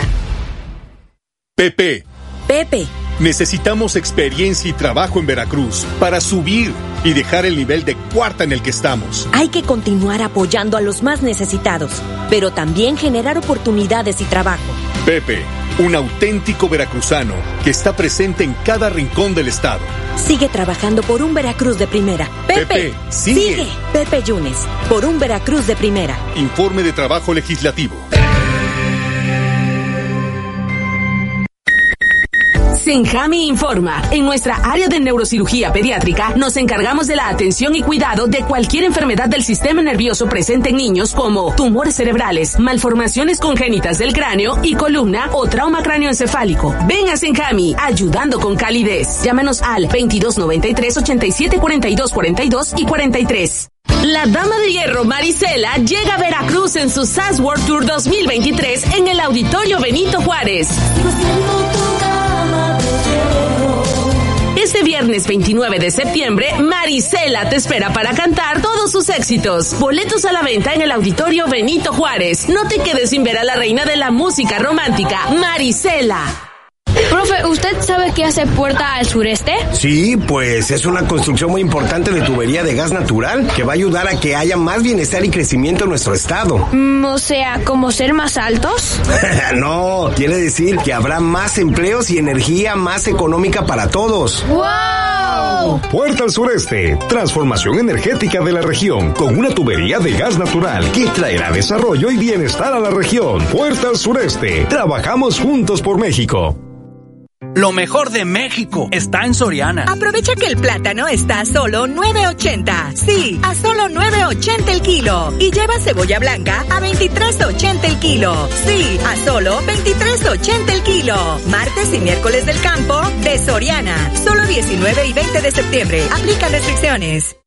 Pepe. Pepe. Necesitamos experiencia y trabajo en Veracruz para subir y dejar el nivel de cuarta en el que estamos. Hay que continuar apoyando a los más necesitados, pero también generar oportunidades y trabajo. Pepe, un auténtico veracruzano que está presente en cada rincón del estado. Sigue trabajando por un Veracruz de primera. Pepe, sigue. Pepe Yunes, por un Veracruz de primera. Informe de trabajo legislativo. Senjami informa. En nuestra área de neurocirugía pediátrica nos encargamos de la atención y cuidado de cualquier enfermedad del sistema nervioso presente en niños como tumores cerebrales, malformaciones congénitas del cráneo y columna o trauma cráneoencefálico. Ven a Senjami, ayudando con calidez. Llámanos al 2293 87 42 42 y 43. La Dama de Hierro Marisela llega a Veracruz en su SAS World Tour 2023 en el Auditorio Benito Juárez. Este viernes 29 de septiembre, Marisela te espera para cantar todos sus éxitos. Boletos a la venta en el Auditorio Benito Juárez. No te quedes sin ver a la reina de la música romántica, Marisela. Profe, ¿usted sabe qué hace Puerta al Sureste? Sí, pues es una construcción muy importante de tubería de gas natural que va a ayudar a que haya más bienestar y crecimiento en nuestro estado. Mm, o sea, ¿como ser más altos? no, quiere decir que habrá más empleos y energía más económica para todos. ¡Wow! Puerta al Sureste, transformación energética de la región con una tubería de gas natural que traerá desarrollo y bienestar a la región. Puerta al Sureste, trabajamos juntos por México. Lo mejor de México está en Soriana. Aprovecha que el plátano está a solo 9.80. Sí, a solo 9.80 el kilo. Y lleva cebolla blanca a 23.80 el kilo. Sí, a solo 23.80 el kilo. Martes y miércoles del campo de Soriana. Solo 19 y 20 de septiembre. Aplica restricciones.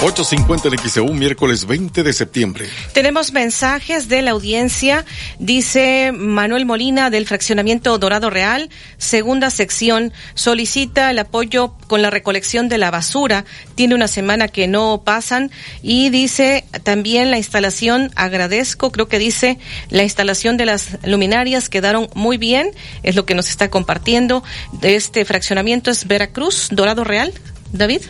8.50 en XEU, miércoles 20 de septiembre. Tenemos mensajes de la audiencia. Dice Manuel Molina del fraccionamiento Dorado Real, segunda sección, solicita el apoyo con la recolección de la basura. Tiene una semana que no pasan y dice también la instalación, agradezco, creo que dice la instalación de las luminarias quedaron muy bien, es lo que nos está compartiendo. Este fraccionamiento es Veracruz, Dorado Real. David.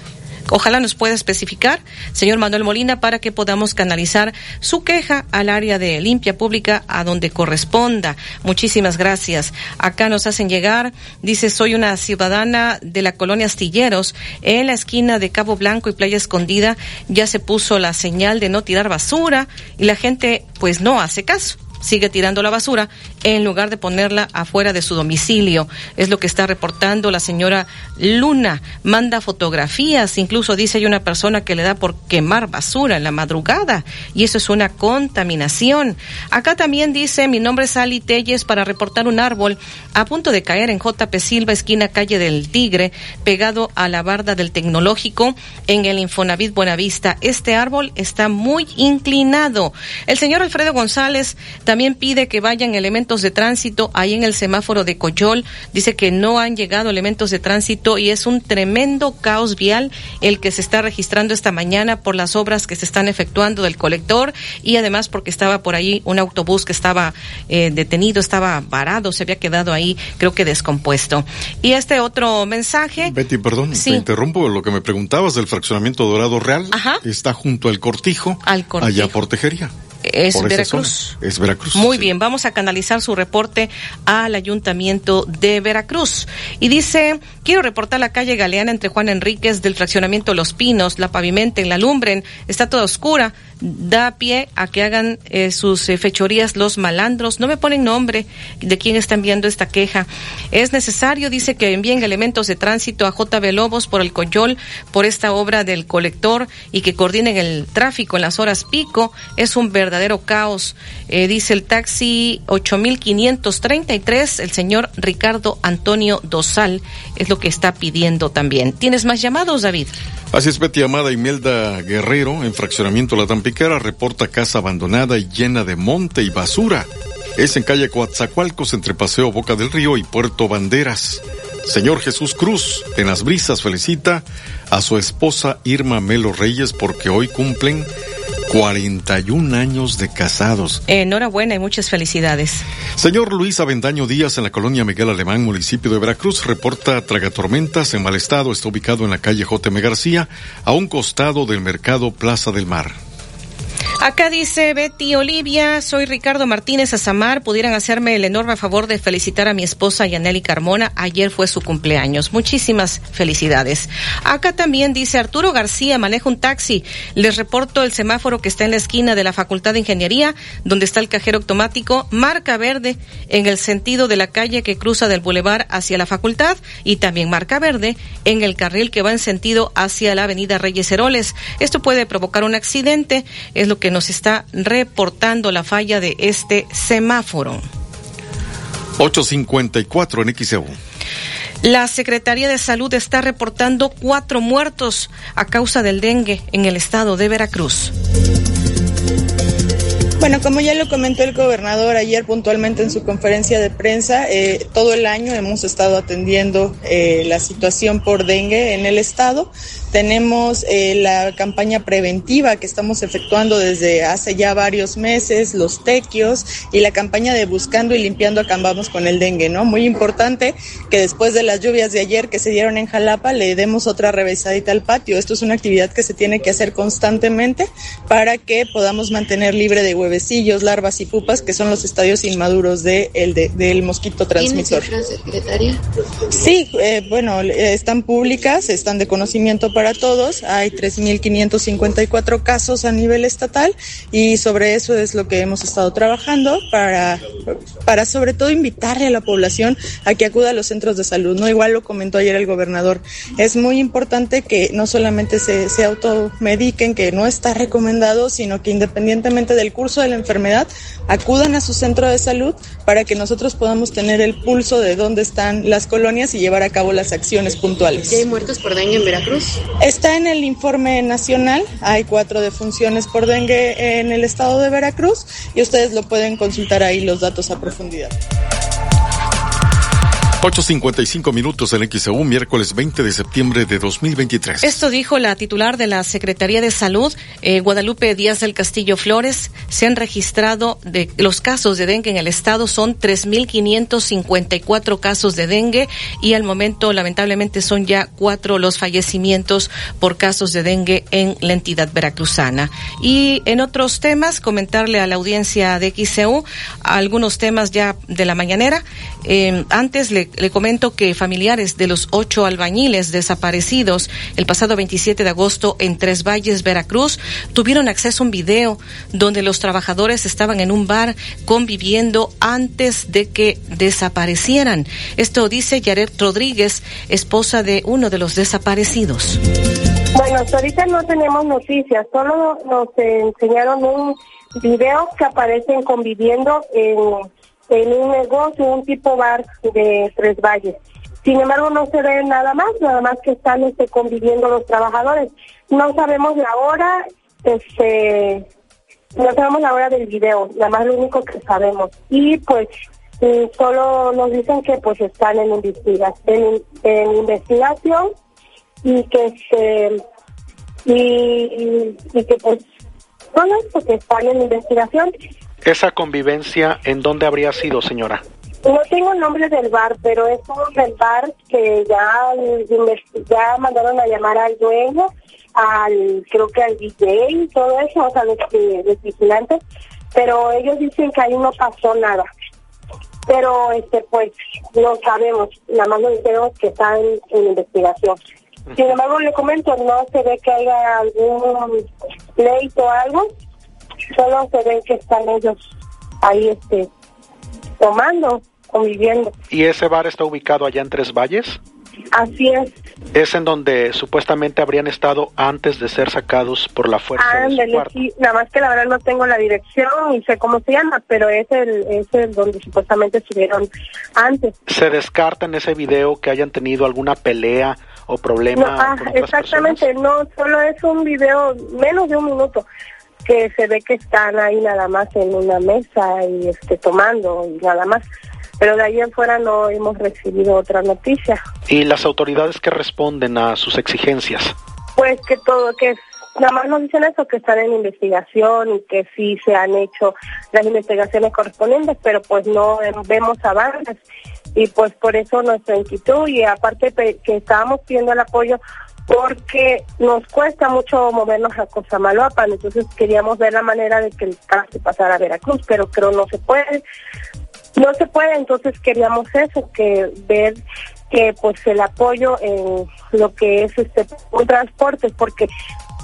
Ojalá nos pueda especificar, señor Manuel Molina, para que podamos canalizar su queja al área de limpia pública a donde corresponda. Muchísimas gracias. Acá nos hacen llegar, dice, soy una ciudadana de la colonia Astilleros, en la esquina de Cabo Blanco y Playa Escondida, ya se puso la señal de no tirar basura y la gente pues no hace caso sigue tirando la basura en lugar de ponerla afuera de su domicilio. Es lo que está reportando la señora Luna. Manda fotografías, incluso dice hay una persona que le da por quemar basura en la madrugada y eso es una contaminación. Acá también dice mi nombre es Ali Telles para reportar un árbol a punto de caer en JP Silva, esquina calle del Tigre, pegado a la barda del tecnológico en el Infonavit Buenavista. Este árbol está muy inclinado. El señor Alfredo González también pide que vayan elementos de tránsito ahí en el semáforo de Coyol. Dice que no han llegado elementos de tránsito y es un tremendo caos vial el que se está registrando esta mañana por las obras que se están efectuando del colector y además porque estaba por ahí un autobús que estaba eh, detenido, estaba varado, se había quedado ahí, creo que descompuesto. Y este otro mensaje. Betty, perdón, te interrumpo. Lo que me preguntabas del fraccionamiento Dorado Real está junto al cortijo, al cortijo. allá por Tejería. Es Veracruz. Es Veracruz. Muy bien, vamos a canalizar su reporte al Ayuntamiento de Veracruz. Y dice, quiero reportar la calle Galeana entre Juan Enríquez del fraccionamiento Los Pinos, la pavimenten, la lumbren, está toda oscura da pie a que hagan eh, sus eh, fechorías los malandros. No me ponen nombre de quién está enviando esta queja. Es necesario, dice, que envíen elementos de tránsito a JB Lobos por el Coyol, por esta obra del colector y que coordinen el tráfico en las horas pico. Es un verdadero caos. Eh, dice el taxi 8533, el señor Ricardo Antonio Dosal, es lo que está pidiendo también. ¿Tienes más llamados, David? Así es, Betty Amada Imelda Guerrero, en fraccionamiento La Tampiquera, reporta casa abandonada y llena de monte y basura. Es en calle Coatzacoalcos, entre Paseo Boca del Río y Puerto Banderas. Señor Jesús Cruz, en las brisas, felicita a su esposa Irma Melo Reyes porque hoy cumplen 41 años de casados. Enhorabuena y muchas felicidades. Señor Luis Avendaño Díaz, en la colonia Miguel Alemán, municipio de Veracruz, reporta tragatormentas en mal estado. Está ubicado en la calle J.M. García, a un costado del mercado Plaza del Mar. Acá dice Betty Olivia, soy Ricardo Martínez Azamar. Pudieran hacerme el enorme favor de felicitar a mi esposa Yaneli Carmona. Ayer fue su cumpleaños. Muchísimas felicidades. Acá también dice Arturo García, maneja un taxi. Les reporto el semáforo que está en la esquina de la Facultad de Ingeniería, donde está el cajero automático, marca verde en el sentido de la calle que cruza del bulevar hacia la facultad y también marca verde en el carril que va en sentido hacia la avenida Reyes Heroles. Esto puede provocar un accidente, lo que nos está reportando la falla de este semáforo. 854 en XEU. La Secretaría de Salud está reportando cuatro muertos a causa del dengue en el estado de Veracruz. Bueno, como ya lo comentó el gobernador ayer puntualmente en su conferencia de prensa, eh, todo el año hemos estado atendiendo eh, la situación por dengue en el estado. Tenemos eh, la campaña preventiva que estamos efectuando desde hace ya varios meses, los tequios y la campaña de buscando y limpiando acabamos con el dengue, ¿no? Muy importante que después de las lluvias de ayer que se dieron en Jalapa le demos otra revisadita al patio. Esto es una actividad que se tiene que hacer constantemente para que podamos mantener libre de huevecillos, larvas y pupas, que son los estadios inmaduros de el del mosquito transmisor. ¿Tiene cifras, secretaria? Sí, eh, bueno, están públicas, están de conocimiento para todos. Hay 3.554 casos a nivel estatal y sobre eso es lo que hemos estado trabajando para, para sobre todo invitarle a la población a que acuda a los centros de salud. No igual lo comentó ayer el gobernador. Es muy importante que no solamente se, se automediquen, que no está recomendado, sino que independientemente del curso de la enfermedad, acudan a su centro de salud para que nosotros podamos tener el pulso de dónde están las colonias y llevar a cabo las acciones puntuales. ¿Y hay muertos por dengue en Veracruz? Está en el informe nacional, hay cuatro defunciones por dengue en el estado de Veracruz y ustedes lo pueden consultar ahí los datos a profundidad. 8.55 minutos en XEU, miércoles 20 de septiembre de 2023. Esto dijo la titular de la Secretaría de Salud, eh, Guadalupe Díaz del Castillo Flores. Se han registrado de los casos de dengue en el estado, son 3.554 casos de dengue y al momento lamentablemente son ya cuatro los fallecimientos por casos de dengue en la entidad veracruzana. Y en otros temas, comentarle a la audiencia de XEU algunos temas ya de la mañanera. Eh, antes le le, comento que familiares de los ocho albañiles desaparecidos el pasado 27 de agosto en Tres Valles, Veracruz, tuvieron acceso a un video donde los trabajadores estaban en un bar conviviendo antes de que desaparecieran. Esto dice Yaret Rodríguez, esposa de uno de los desaparecidos. Bueno, hasta ahorita no tenemos noticias, solo nos enseñaron un video que aparecen conviviendo en en un negocio, un tipo bar de Tres Valles. Sin embargo, no se ve nada más, nada más que están este, conviviendo los trabajadores. No sabemos la hora, este, no sabemos la hora del video, nada más lo único que sabemos. Y pues mm, solo nos dicen que pues están en, investigación, en, investigación y que se y, y, que pues solo que están en investigación ¿Esa convivencia en dónde habría sido, señora? No tengo el nombre del bar, pero es un del bar que ya, ya mandaron a llamar al dueño, al creo que al DJ y todo eso, o sea, los, los vigilantes, pero ellos dicen que ahí no pasó nada. Pero este pues no sabemos, nada más nos dijeron que están en investigación. Sin embargo, le comento, no se ve que haya algún pleito o algo, solo se ven que están ellos ahí este tomando, conviviendo. ¿Y ese bar está ubicado allá en Tres Valles? Así es. Es en donde supuestamente habrían estado antes de ser sacados por la fuerza. sí, nada más que la verdad no tengo la dirección y sé cómo se llama, pero es el, es el donde supuestamente estuvieron antes. ¿Se descarta en ese video que hayan tenido alguna pelea o problema? ah, exactamente, no, solo es un video menos de un minuto que se ve que están ahí nada más en una mesa y este tomando y nada más. Pero de ahí en fuera no hemos recibido otra noticia. ¿Y las autoridades que responden a sus exigencias? Pues que todo, que nada más nos dicen eso, que están en investigación y que sí se han hecho las investigaciones correspondientes, pero pues no vemos avances y pues por eso nuestra inquietud y aparte que estábamos pidiendo el apoyo porque nos cuesta mucho movernos a Cosamaloapan, entonces queríamos ver la manera de que el caso pasara a Veracruz, pero creo no se puede. No se puede, entonces queríamos eso, que ver que pues el apoyo en lo que es este un transporte, porque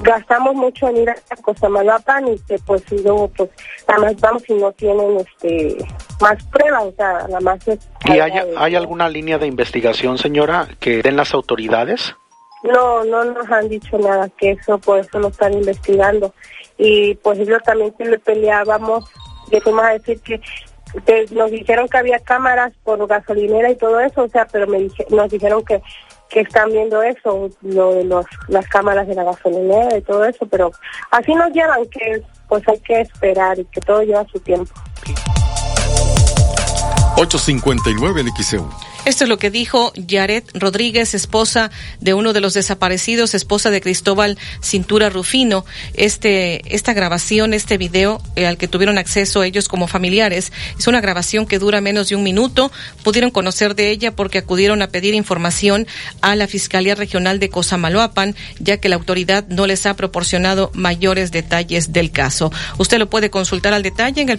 gastamos mucho en ir a Cosamaloapan y que pues luego pues además vamos y no tienen este más pruebas, o sea, la más ¿Y hay, hay alguna línea de investigación, señora, que den las autoridades? No, no nos han dicho nada, que eso por eso lo están investigando. Y pues yo también que le peleábamos, que fuimos a decir que nos dijeron que había cámaras por gasolinera y todo eso, o sea, pero me nos dijeron que que están viendo eso, lo de los, las cámaras de la gasolinera y todo eso, pero así nos llevan que pues hay que esperar y que todo lleva su tiempo. 859 en XEU. Esto es lo que dijo Yaret Rodríguez, esposa de uno de los desaparecidos, esposa de Cristóbal Cintura Rufino. Este, esta grabación, este video eh, al que tuvieron acceso ellos como familiares, es una grabación que dura menos de un minuto. Pudieron conocer de ella porque acudieron a pedir información a la Fiscalía Regional de Cosamaloapan, ya que la autoridad no les ha proporcionado mayores detalles del caso. Usted lo puede consultar al detalle en el